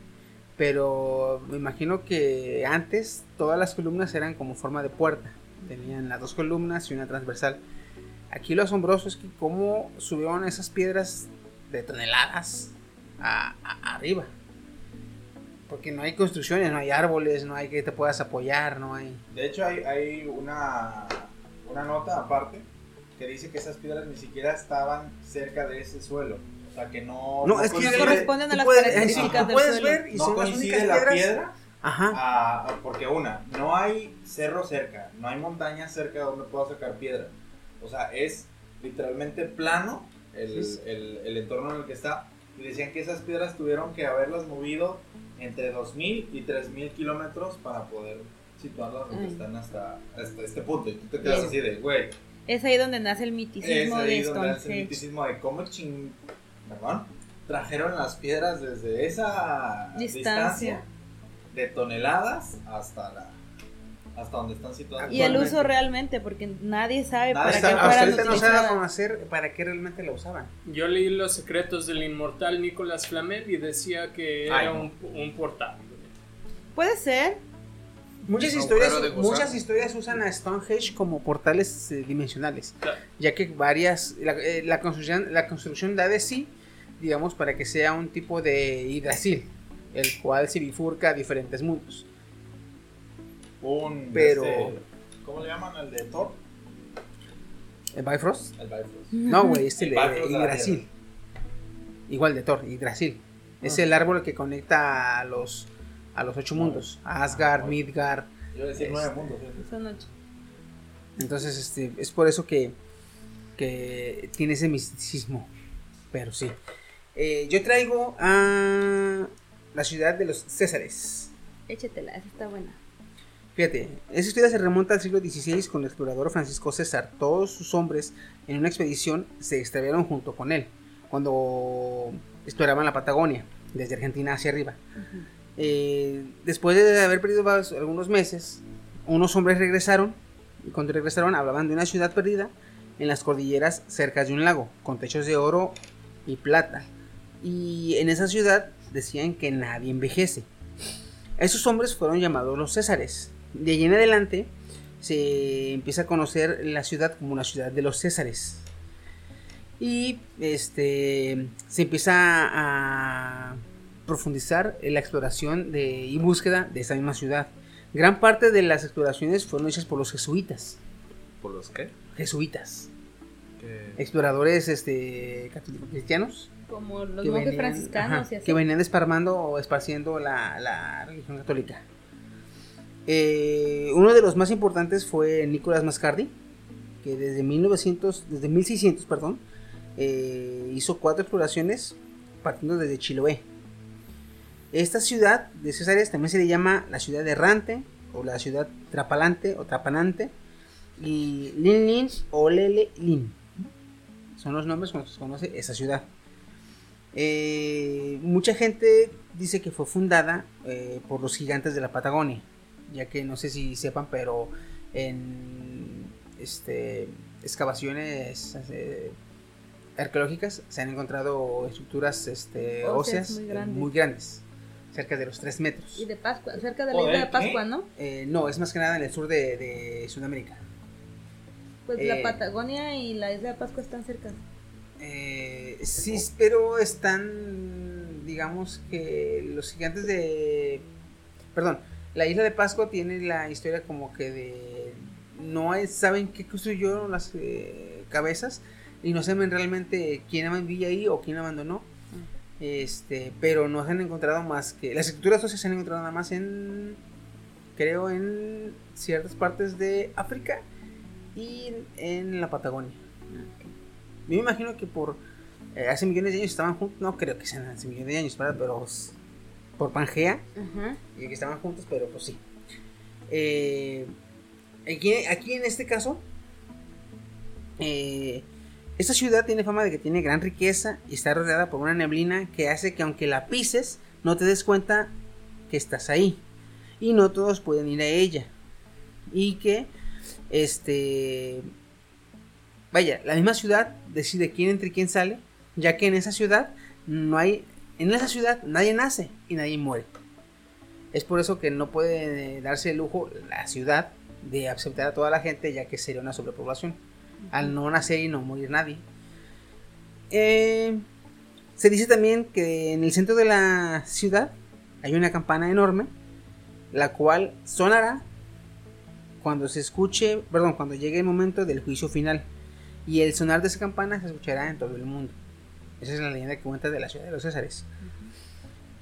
Pero me imagino que antes todas las columnas eran como forma de puerta. Tenían las dos columnas y una transversal. Aquí lo asombroso es que cómo subieron esas piedras de toneladas a- arriba. Porque no hay construcciones, no hay árboles, no hay que te puedas apoyar, no hay... De hecho, hay, hay una, una nota aparte que dice que esas piedras ni siquiera estaban cerca de ese suelo. O sea, que no. No, es que corresponden a las puedes- características del puedes suelo. ver y no son las coincide únicas la piedras. piedra Ajá. a- porque una, no hay cerro cerca, no hay montaña cerca donde pueda sacar piedra. O sea, es literalmente plano el, Sí. el- el entorno en el que está. Y decían que esas piedras tuvieron que haberlas movido entre 2.000 y 3.000 kilómetros para poder situarlas donde están hasta, hasta este punto. Y tú te quedas Bien. así de, güey, Es ahí donde nace el es miticismo ahí de donde hace el miticismo de cómo ching... Perdón. Trajeron las piedras desde esa Distancia. distancia, de toneladas hasta la hasta donde están situadas. Y el uso realmente, porque nadie sabe Nadie para sabe, qué Hasta fueran ahorita no se da a utilizadas. conocer para qué realmente la usaban. Yo leí Los secretos del inmortal Nicolas Flamel y decía que Ay, era no. un, un portal. Puede ser. Muchas historias, muchas historias usan a Stonehenge como portales eh, dimensionales, Claro. ya que varias la, eh, la construcción la construcción da de sí, digamos, para que sea un tipo de hidrasil, el cual se bifurca a diferentes mundos. Un, Pero- este, ¿Cómo le llaman al de Thor? ¿El Bifrost? El Bifrost. No, güey, este El de de la Yggdrasil. Igual de Thor, Yggdrasil. Es el árbol que conecta a los a los ocho mundos, a Asgard, Ah, Midgard. Yo iba a decir nueve Este, mundos. Son ocho. Entonces, este, es por eso que, que tiene ese misticismo. Pero sí. Eh, yo traigo a la ciudad de los Césares. Échetela, esa está buena. Fíjate, esa historia se remonta al siglo XVI con el explorador Francisco César. Todos sus hombres en una expedición se extraviaron junto con él cuando exploraban la Patagonia, desde Argentina hacia arriba. Eh, después de haber perdido algunos meses, unos hombres regresaron y cuando regresaron hablaban de una ciudad perdida en las cordilleras cerca de un lago, con techos de oro y plata. Y en esa ciudad decían que nadie envejece. Esos hombres fueron llamados los Césares. De allí en adelante se empieza a conocer la ciudad como una ciudad de los Césares. Y este se empieza a profundizar en la exploración de, y búsqueda de esa misma ciudad. Gran parte de las exploraciones fueron hechas por los jesuitas. ¿Por los qué? Jesuitas. Exploradores este, católicos cristianos. Como los que monjes venían, franciscanos ajá, y así. que venían esparmando o esparciendo la, la religión católica. Eh, uno de los más importantes fue Nicolás Mascardi, que desde 1900, desde 1600, perdón, eh, hizo cuatro exploraciones partiendo desde Chiloé. Esta ciudad de Césares también se le llama la ciudad errante o la ciudad trapalante o trapanante y Lin Lin o Lele Lin. Son los nombres con los que se conoce esa ciudad. Eh, mucha gente dice que fue fundada eh, por los gigantes de la Patagonia, ya que no sé si sepan, pero en este, excavaciones eh, arqueológicas se han encontrado estructuras este, Óseas óseas muy grandes. muy grandes, cerca de los 3 metros. Y de Pascua, cerca de la isla de Pascua. ¿no? Eh, no, es más que nada en el sur de, de Sudamérica. Pues Eh, la Patagonia y la isla de Pascua están cerca. Eh, sí, pero están, digamos que los gigantes de... Perdón, la isla de Pascua tiene la historia como que de... No hay- saben qué construyeron las eh, cabezas y no saben realmente quién vivía ahí o quién abandonó. Este, pero no se han encontrado más que... Las escrituras óseas se han encontrado nada más en... Creo en ciertas partes de África y en la Patagonia. Yo me imagino que por eh, hace millones de años estaban juntos. No creo que sean hace millones de años, ¿verdad? Pero por Pangea, Ajá. y que estaban juntos, pero pues sí. Eh, aquí, aquí en este caso, eh, esta ciudad tiene fama de que tiene gran riqueza y está rodeada por una neblina que hace que aunque la pises, no te des cuenta que estás ahí. Y no todos pueden ir a ella. Y que, este, vaya, la misma ciudad decide quién entra y quién sale, ya que en esa ciudad no hay, en esa ciudad nadie nace y nadie muere. Es por eso que no puede darse el lujo la ciudad de aceptar a toda la gente, ya que sería una sobrepoblación. Al no nacer y no morir nadie. Eh, se dice también que en el centro de la ciudad hay una campana enorme, la cual sonará cuando se escuche, perdón, cuando llegue el momento del juicio final. Y el sonar de esa campana se escuchará en todo el mundo. Esa es la leyenda que cuenta de la ciudad de los Césares.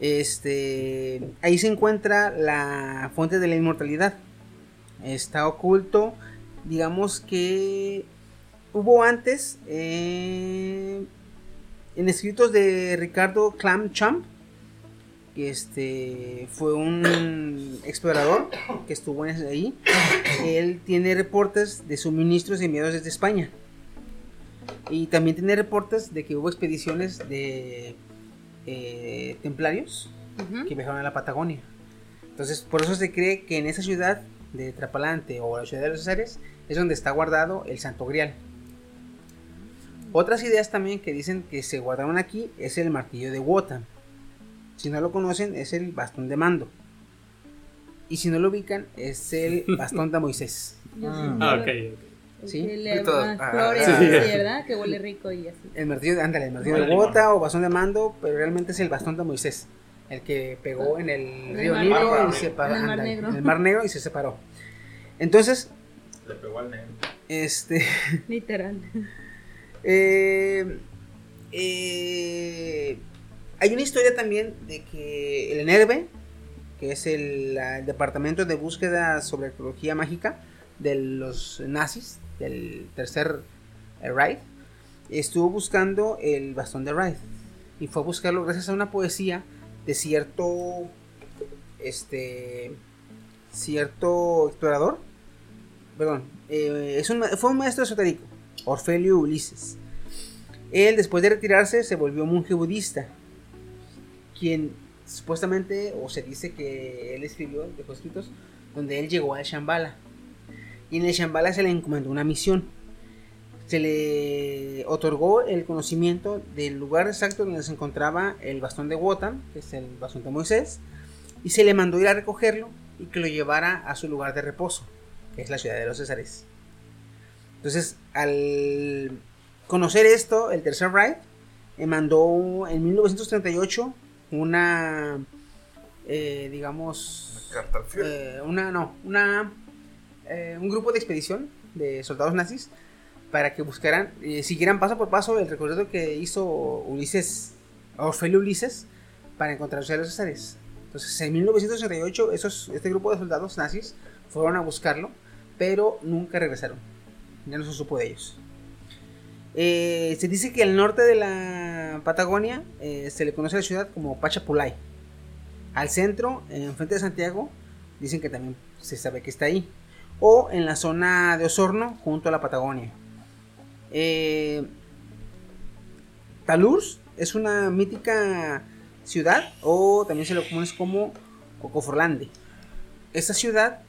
Este, ahí se encuentra la fuente de la inmortalidad. Está oculto, digamos que hubo antes eh, en escritos de Ricardo Clamchamp, que este fue un explorador que estuvo ahí. Él tiene reportes de suministros enviados desde España. Y también tiene reportes de que hubo expediciones de eh, templarios que viajaron a la Patagonia. Entonces, por eso se cree que en esa ciudad de Trapalante o la ciudad de los Césares es donde está guardado el Santo Grial. Otras ideas también que dicen que se guardaron aquí es el martillo de Wotan. Si no lo conocen, es el bastón de mando. Y si no lo ubican, es el bastón de Moisés. Ah, ok, Sí. que le más ah, flores, sí. así, ¿verdad? Que huele rico y así. El martillo, ándale, el martillo de. Wota o bastón de mando, pero realmente es el bastón de Moisés. El que pegó en el el río Mar Nilo Negro. y se separó. En el Mar Negro. en el Mar Negro y se separó. Entonces, Le pegó al negro. este. Literal. Eh, eh, hay una historia también de que el ENERVE, que es el, departamento de búsqueda sobre arqueología mágica de los nazis, del tercer eh, Reich, estuvo buscando el bastón de Reich. Y fue a buscarlo gracias a una poesía de cierto, este, cierto explorador. Perdón, eh, fue un maestro esotérico, Orfelio Ulises. Él, después de retirarse, se volvió monje budista, quien supuestamente, o se dice que él escribió, dejó escritos, donde él llegó al Shambhala. Y en el Shambhala se le encomendó una misión. Se le otorgó el conocimiento del lugar exacto donde se encontraba el bastón de Wotan, que es el bastón de Moisés, y se le mandó ir a recogerlo y que lo llevara a su lugar de reposo, que es la ciudad de los Césares. Entonces, al conocer esto, el Tercer Reich eh, mandó en 1938 una, eh, digamos, Carta eh, una, no, una, eh, un grupo de expedición de soldados nazis para que buscaran, eh, siguieran paso por paso el recorrido que hizo Ulises, Orfelio Ulises, para encontrar a los Césares. Entonces, en 1968, esos, este grupo de soldados nazis fueron a buscarlo, pero nunca regresaron. Ya no se supo de ellos. Eh, se dice que al norte de la Patagonia eh, se le conoce a la ciudad como Pachapulay. Al centro, enfrente de Santiago, dicen que también se sabe que está ahí. O en la zona de Osorno, junto a la Patagonia. Eh, Talurs es una mítica ciudad, o también se lo conoce como Cocoforlande. Esta ciudad,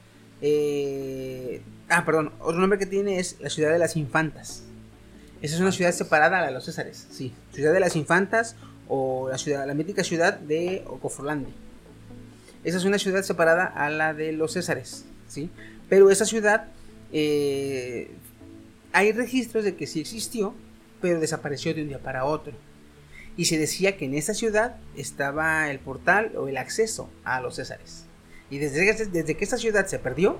eh, ah, perdón, otro nombre que tiene es la ciudad de las Infantas. Esa es una ciudad separada de los Césares, sí. Ciudad de las Infantas o la ciudad, la mítica ciudad de Ocoforlande. Esa es una ciudad separada a la de los Césares, ¿sí? Pero esa ciudad, eh, hay registros de que sí existió, pero desapareció de un día para otro. Y se decía que en esa ciudad estaba el portal o el acceso a los Césares. Y desde desde que esta ciudad se perdió,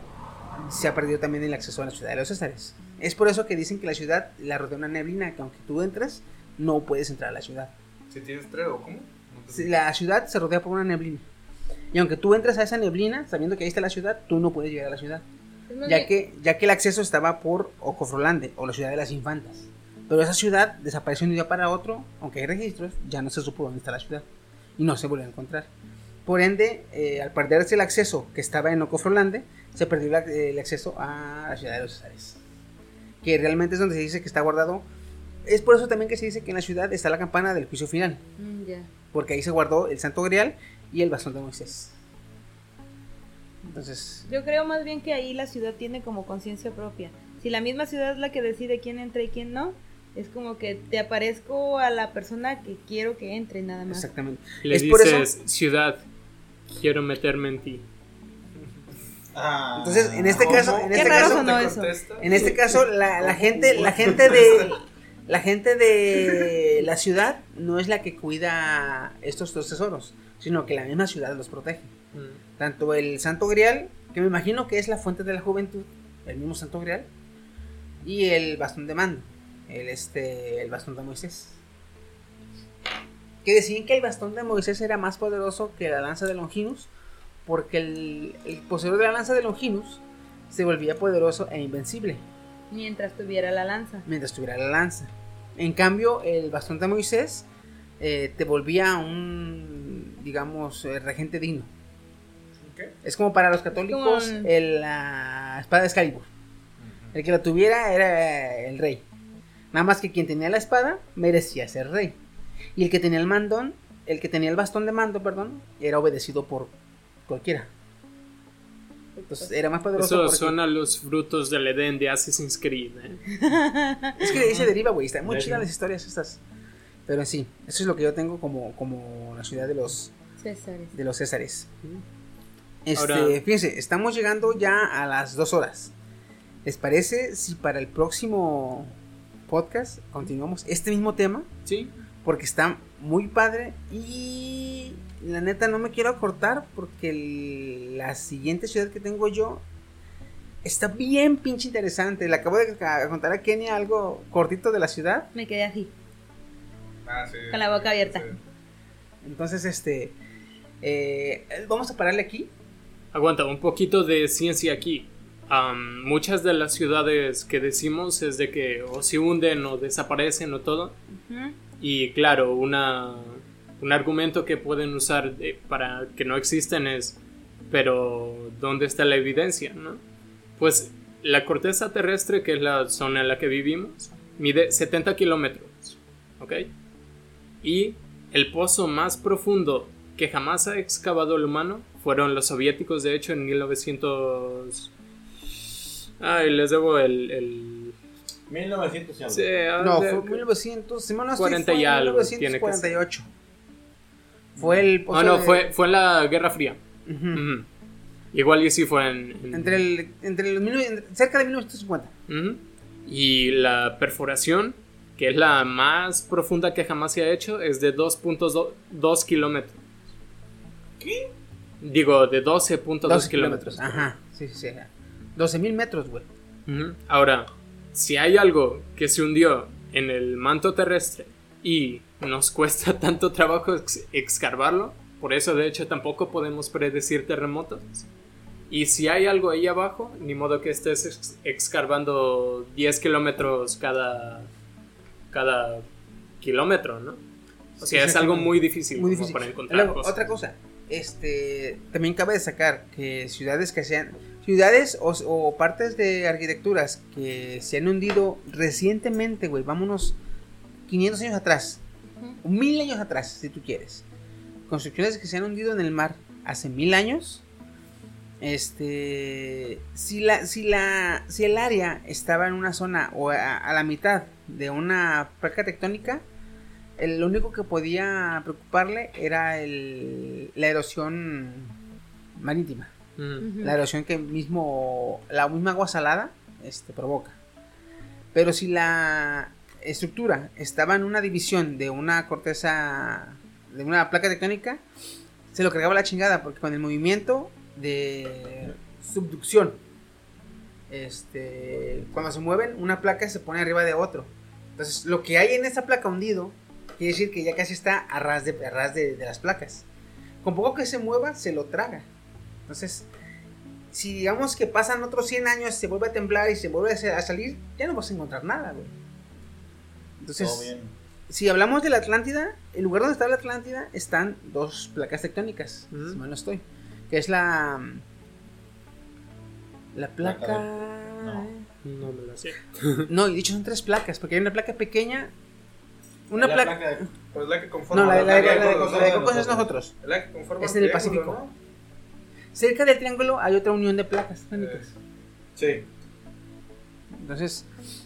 se ha perdido también el acceso a la ciudad de los Césares. Es por eso que dicen que la ciudad la rodea una neblina, que aunque tú entres, no puedes entrar a la ciudad. Si tienes tres o cómo? No te- Si La ciudad se rodea por una neblina. Y aunque tú entres a esa neblina, sabiendo que ahí está la ciudad, tú no puedes llegar a la ciudad. Ya que, ya que el acceso estaba por Ocofrolande, o la ciudad de las infantas. Pero esa ciudad desapareció de un día para otro, aunque hay registros, ya no se supo dónde está la ciudad. Y no se volvió a encontrar. Por ende, eh, al perderse el acceso que estaba en Ocofrolande, se perdió la- el acceso a la ciudad de los Césares. Que realmente es donde se dice que está guardado. Es por eso también que se dice que en la ciudad está la campana del juicio final. Mm, ya. Porque ahí se guardó el Santo Grial y el bastón de Moisés. Entonces, Yo creo más bien que ahí la ciudad tiene como conciencia propia. Si la misma ciudad es la que decide quién entra y quién no, es como que te aparezco a la persona que quiero que entre nada más. exactamente. Le es por dices, eso. ciudad, quiero meterme en ti. Ah, Entonces, en este caso, en Qué este caso, sonó ¿Te eso. En este caso, la, la gente, la gente de la gente de la ciudad no es la que cuida estos dos tesoros, sino que la misma ciudad los protege. Mm. Tanto el Santo Grial, que me imagino que es la fuente de la juventud, el mismo Santo Grial, y el bastón de mando, el este, el bastón de Moisés. Que decían que el bastón de Moisés era más poderoso que la lanza de Longinus, porque el, el poseedor de la lanza de Longinus se volvía poderoso e invencible Mientras tuviera la lanza. mientras tuviera la lanza. En cambio, el bastón de Moisés eh, te volvía un, digamos, eh, regente digno. ¿Qué? Es como para los católicos Como el, la espada de Excalibur. El que la tuviera era el rey. Nada más que quien tenía la espada merecía ser rey. Y el que tenía el mandón, el que tenía el bastón de mando, perdón, era obedecido por cualquiera. Entonces era más poderoso. Eso porque- suena a los frutos del Edén de Assassin's Creed. ¿eh? Es que de ahí se deriva, güey. Están muy chidas las historias estas. Pero sí, eso es lo que yo tengo como, como la ciudad de los, Césares. de los Césares. Este, Ahora- fíjense, estamos llegando ya a las dos horas. ¿Les parece si para el próximo podcast continuamos este mismo tema? Sí, Porque está muy padre y la neta no me quiero cortar porque el- la siguiente ciudad que tengo yo está bien pinche interesante. Le acabo de contar a Kenia algo cortito de la ciudad. Me quedé así. Ah, sí. Con la boca abierta. Sí. Entonces, este. eh, vamos a pararle aquí. aguanta, un poquito de ciencia aquí. Am, muchas de las ciudades que decimos es de que o se hunden o desaparecen o todo. Y claro, una, un argumento que pueden usar de- para que no existen es, pero ¿dónde está la evidencia? ¿no? Pues la corteza terrestre, que es la zona en la que vivimos, mide 70 kilómetros. ¿Ok? Y el pozo más profundo que jamás ha excavado el humano fueron los soviéticos, de hecho, en 1900... Ay, les debo el... el... 1900 y algo. Sí, ah, No, de- fue 1900. si mal no estoy, 40 fue y algo, 1948. Fue el. Ah, no, de- fue, fue en la Guerra Fría. Igual y sí fue en... en- Entre el. Entre los. cerca de 1950. Ujú. Y la perforación, que es la más profunda que jamás se ha hecho, es de 2.2 kilómetros. ¿Qué? Digo, de 12.2 12 kilómetros. Ajá, sí, sí, sí. 12 mil metros, güey. Ahora, si hay algo que se hundió en el manto terrestre y nos cuesta tanto trabajo ex- excavarlo, por eso de hecho tampoco podemos predecir terremotos. Y si hay algo ahí abajo, ni modo que estés ex- excavando 10 kilómetros cada, cada kilómetro, ¿no? O sea, es algo muy difícil, Muy difícil. para encontrar Luego, cosas. otra cosa. Este. También cabe destacar que ciudades que sean. Ciudades o, o partes de arquitecturas que se han hundido recientemente, güey. Vámonos 500 años atrás. Mil años atrás, si tú quieres. Construcciones que se han hundido en el mar hace mil años. Este. Si la. Si la. Si el área estaba en una zona o a, a la mitad de una placa tectónica. el- lo único que podía preocuparle era el, la erosión marítima. La erosión que mismo. La misma agua salada. Este provoca. Pero si la estructura estaba en una división de una corteza. de una placa tectónica. Se lo cargaba la chingada. Porque con el movimiento de subducción. Este. Cuando se mueven, una placa se pone arriba de otro. Entonces, lo que hay en esa placa hundido. Quiere decir que ya casi está a ras de, a ras de, las placas. Con poco que se mueva, se lo traga. Entonces, si digamos que pasan otros 100 años, se vuelve a temblar y se vuelve a sa- a salir, ya no vas a encontrar nada. Entonces, si hablamos de la Atlántida, el lugar donde está la Atlántida están dos placas tectónicas, si mal no estoy. Que es la. La placa. De- no. No me la sé. No, y dicho son tres placas, porque hay una placa pequeña. Una La placa. de- Pues la que conforma. No, la, la, de la- la- Cocos la de es de nosotros. La que conforma Es en el Pacífico. ¿no? Cerca del triángulo hay otra unión de placas tectónicas. Sí. Entonces,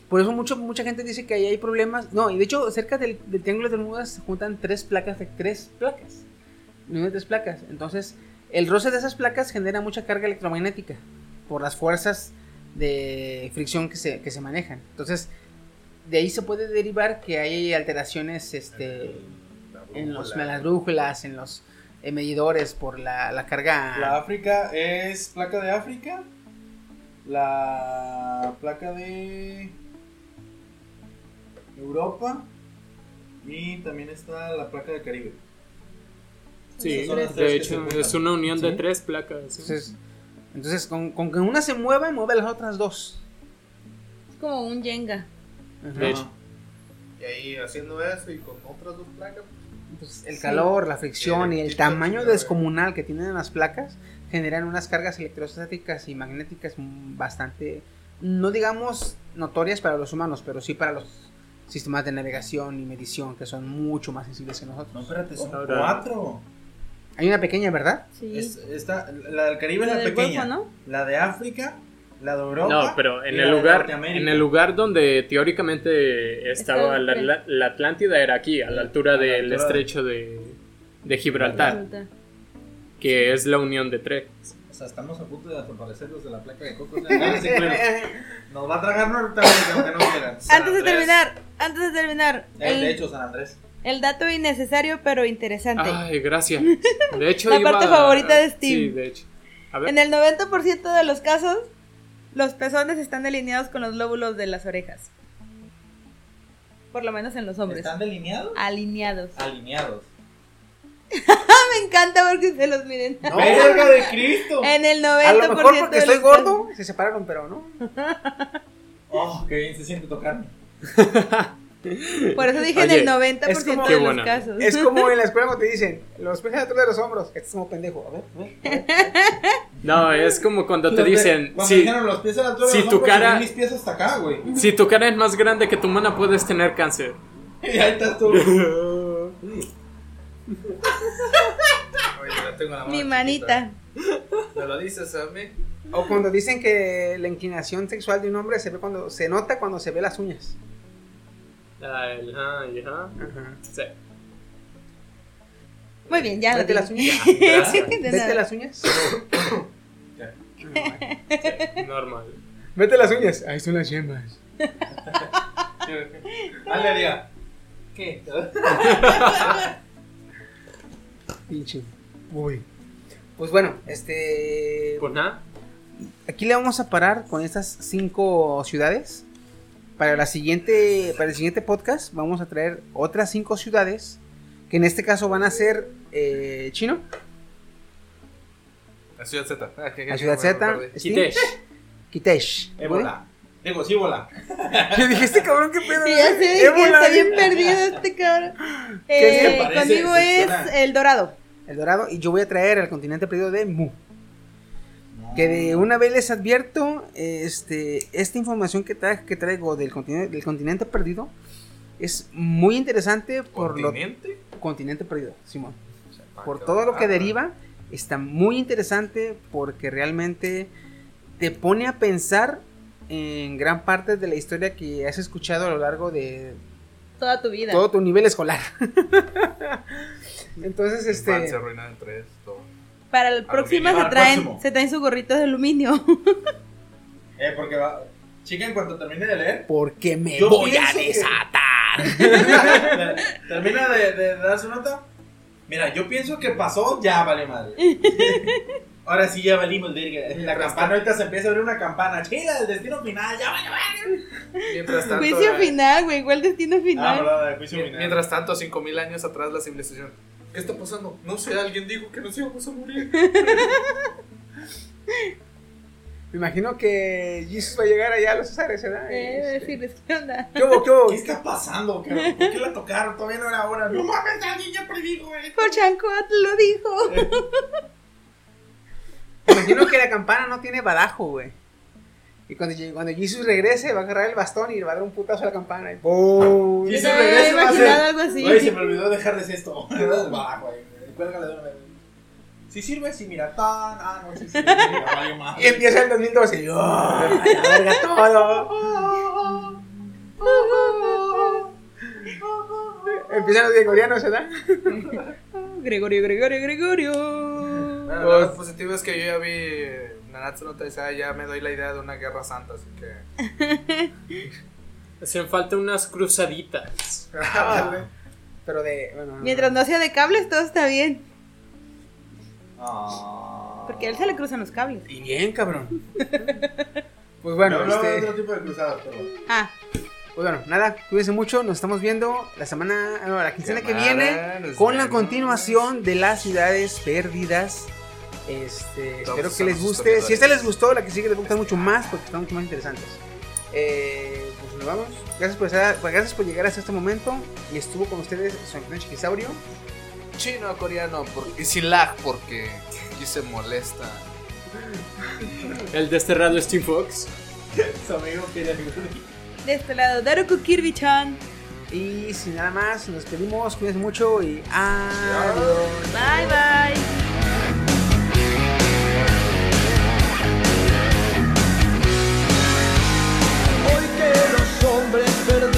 por eso mucho, mucha gente dice que ahí hay problemas. No, y de hecho, cerca del, del triángulo de Bermudas se juntan tres placas de tres placas. Tres placas. Entonces, el roce de esas placas genera mucha carga electromagnética por las fuerzas de fricción que se, que se manejan. Entonces, de ahí se puede derivar que hay alteraciones este, en, los, en las brújulas, en los eh, medidores por la, la carga. La África es placa de África. La placa de Europa. Y también está la placa de Caribe. Sí, de hecho es una unión de tres placas. ¿sí? Entonces, entonces con, con que una se mueva, mueve las otras dos. Es como un Jenga. De hecho. Y ahí haciendo eso y con otras dos placas. Entonces, el calor, la fricción y el tamaño descomunal que tienen las placas generan unas cargas electrostáticas y magnéticas mm, bastante, no digamos notorias para los humanos, pero sí para los sistemas de navegación y medición que son mucho más sensibles que No, nosotros. espérate, son Ahora- cuatro. Hay una pequeña, ¿verdad? Sí. Es- esta, la del Caribe La es la pequeña. Golfo, ¿no? La de África, la de Europa. No, pero en el lugar en el lugar donde teóricamente estaba la, el- la- la Atlántida era aquí, a la altura A del altura estrecho de, de Gibraltar, que es la unión de tres. O sea, estamos a punto de desaparecer los de la placa de Cocos. Ah. Nos va a tragar Norteamérica aunque no quieran. Antes de terminar, antes de terminar, Eh, de el, hecho, San Andrés. el dato innecesario pero interesante. Ay, gracias. De hecho La iba- parte favorita de Steve. Sí, de hecho. A ver. En el 90% de los casos, los pezones están alineados con los lóbulos de las orejas. Por lo menos en los hombres. ¿Están delineados? Alineados. Alineados. Me encanta porque se los miren. ¡Verga de Cristo! En el 90% A lo mejor porque estoy gordo, se separaron, pero no. Oh, qué bien se siente tocarme. Por eso dije Oye, en el 90% es como- de Qué los casos. Es como en la escuela cuando te dicen, los pies atrás de los hombros. Este es como pendejo. A ver, a ver. No, es como cuando te Los dicen, Cuando si, dijeron los pies a la altura si de los tu hombros, cara- mis pies hasta acá, güey. si tu cara es más grande que tu mano puedes tener cáncer. Y ahí estás tú. Oye, ya tengo la mano Mi chiquita. manita. ¿Me lo dices a mí? O cuando dicen que la inclinación sexual de un hombre se ve cuando se nota cuando se ve las uñas. El- ajá, y ajá. Ajá. Sí. Muy bien, ya Vete las uñas. Vete las uñas. Normal. Vete las uñas. Ahí son las yemas. Ale haría. ¿Qué? Pinche. Uy. Pues bueno, este. Pues nada. Aquí le vamos a parar con estas cinco ciudades. Para la siguiente, para el siguiente podcast vamos a traer otras cinco ciudades que en este caso van a ser eh, chino, La ciudad Z. Ah, que- que- la ciudad Z, Quitesh. Kitesh. Ébola. Digo, sí, bola. Yo dije, este cabrón, qué pedo. Sí, ya sé, que Ébola. está bien perdido este cabrón. ¿Qué Eh, conmigo es suena. el dorado. El dorado. Y yo voy a traer al continente perdido de Mu. Que de una vez les advierto, este, esta información que, tra- que traigo del continente, del continente perdido es muy interesante por lo ¿Continente? continente perdido, Simón. Por todo lo que deriva, está muy interesante porque realmente te pone a pensar en gran parte de la historia que has escuchado a lo largo de Toda tu vida. todo tu nivel escolar. Entonces, este, en tres. Para el próximo se traen, próximo. se traen su gorrito de aluminio. Eh, porque va. Chica, en cuanto termine de leer, porque me Yo voy a pienso que- desatar. termina de, de dar su nota. Mira, yo pienso que pasó, ya vale madre. Ahora sí ya valimos, verga. La campana ahorita se empieza a abrir una campana. Chila, el destino final, ya vale madre. Mientras tanto, Juicio eh, final, güey. ¿Cuál destino Ah, final? verdad, de juicio final. Mientras tanto, 5000 años atrás, la civilización. ¿Qué está pasando? No sé, alguien dijo que nos íbamos a morir. Me imagino que Jesus va a llegar allá a los Césares, ¿verdad? Eh, decirles, ¿qué onda? ¿Qué hubo, qué hubo? ¿Qué está pasando, cabrón? ¿Por qué la tocaron? Todavía no era hora. No mames, alguien ya predijo, güey. Cochancot lo dijo. Me imagino que la campana no tiene badajo, güey. Y cuando, cuando Jesus regrese, va a agarrar el bastón y le va a dar un putazo a la campana. Y ¡pum! Y Yo se me había regresa, va a ser- algo así. Güey, se me olvidó dejarles esto. Bajo, güey. Cuélgale de una vez. Si sirve, sí, mira, tan. Ah, no, sí sirve. Vale madre. Y empieza el 2012. y, ¡oh! la verga todo. Empiezan los gregorianos, ¿verdad? Gregorio, Gregorio, Gregorio. Bueno, lo más positivo es que yo ya vi Nanatsu no Taizai, ya me doy la idea de una guerra santa, así que... Hacen falta unas cruzaditas. Pero de. Bueno, Mientras no sea de cables, todo está bien. Ah. Porque a él se le cruzan los cables. Y bien, cabrón. Pues Bueno, bueno, no, este, otro tipo de cruzadas, pero. Ah, pues bueno, nada, cuídense mucho. Nos estamos viendo la semana, no, la quincena que viene con la continuación de las ciudades perdidas. Este, espero que les guste. Si esta les gustó, la que sigue les gusta mucho más porque están mucho más interesantes. Eh, pues nos vamos. Gracias por, estar- pues, gracias por llegar hasta este momento. Y estuvo con ustedes su anfitrión Chiquisaurio. Chino, coreano, porque, y sin lag, porque aquí se molesta. El desterrado Steam Fox. Su amigo de este lado, Daruku Kirby-chan. Y sin nada más, nos despedimos. Cuídense mucho y adiós. Bye, bye. hombre perdón.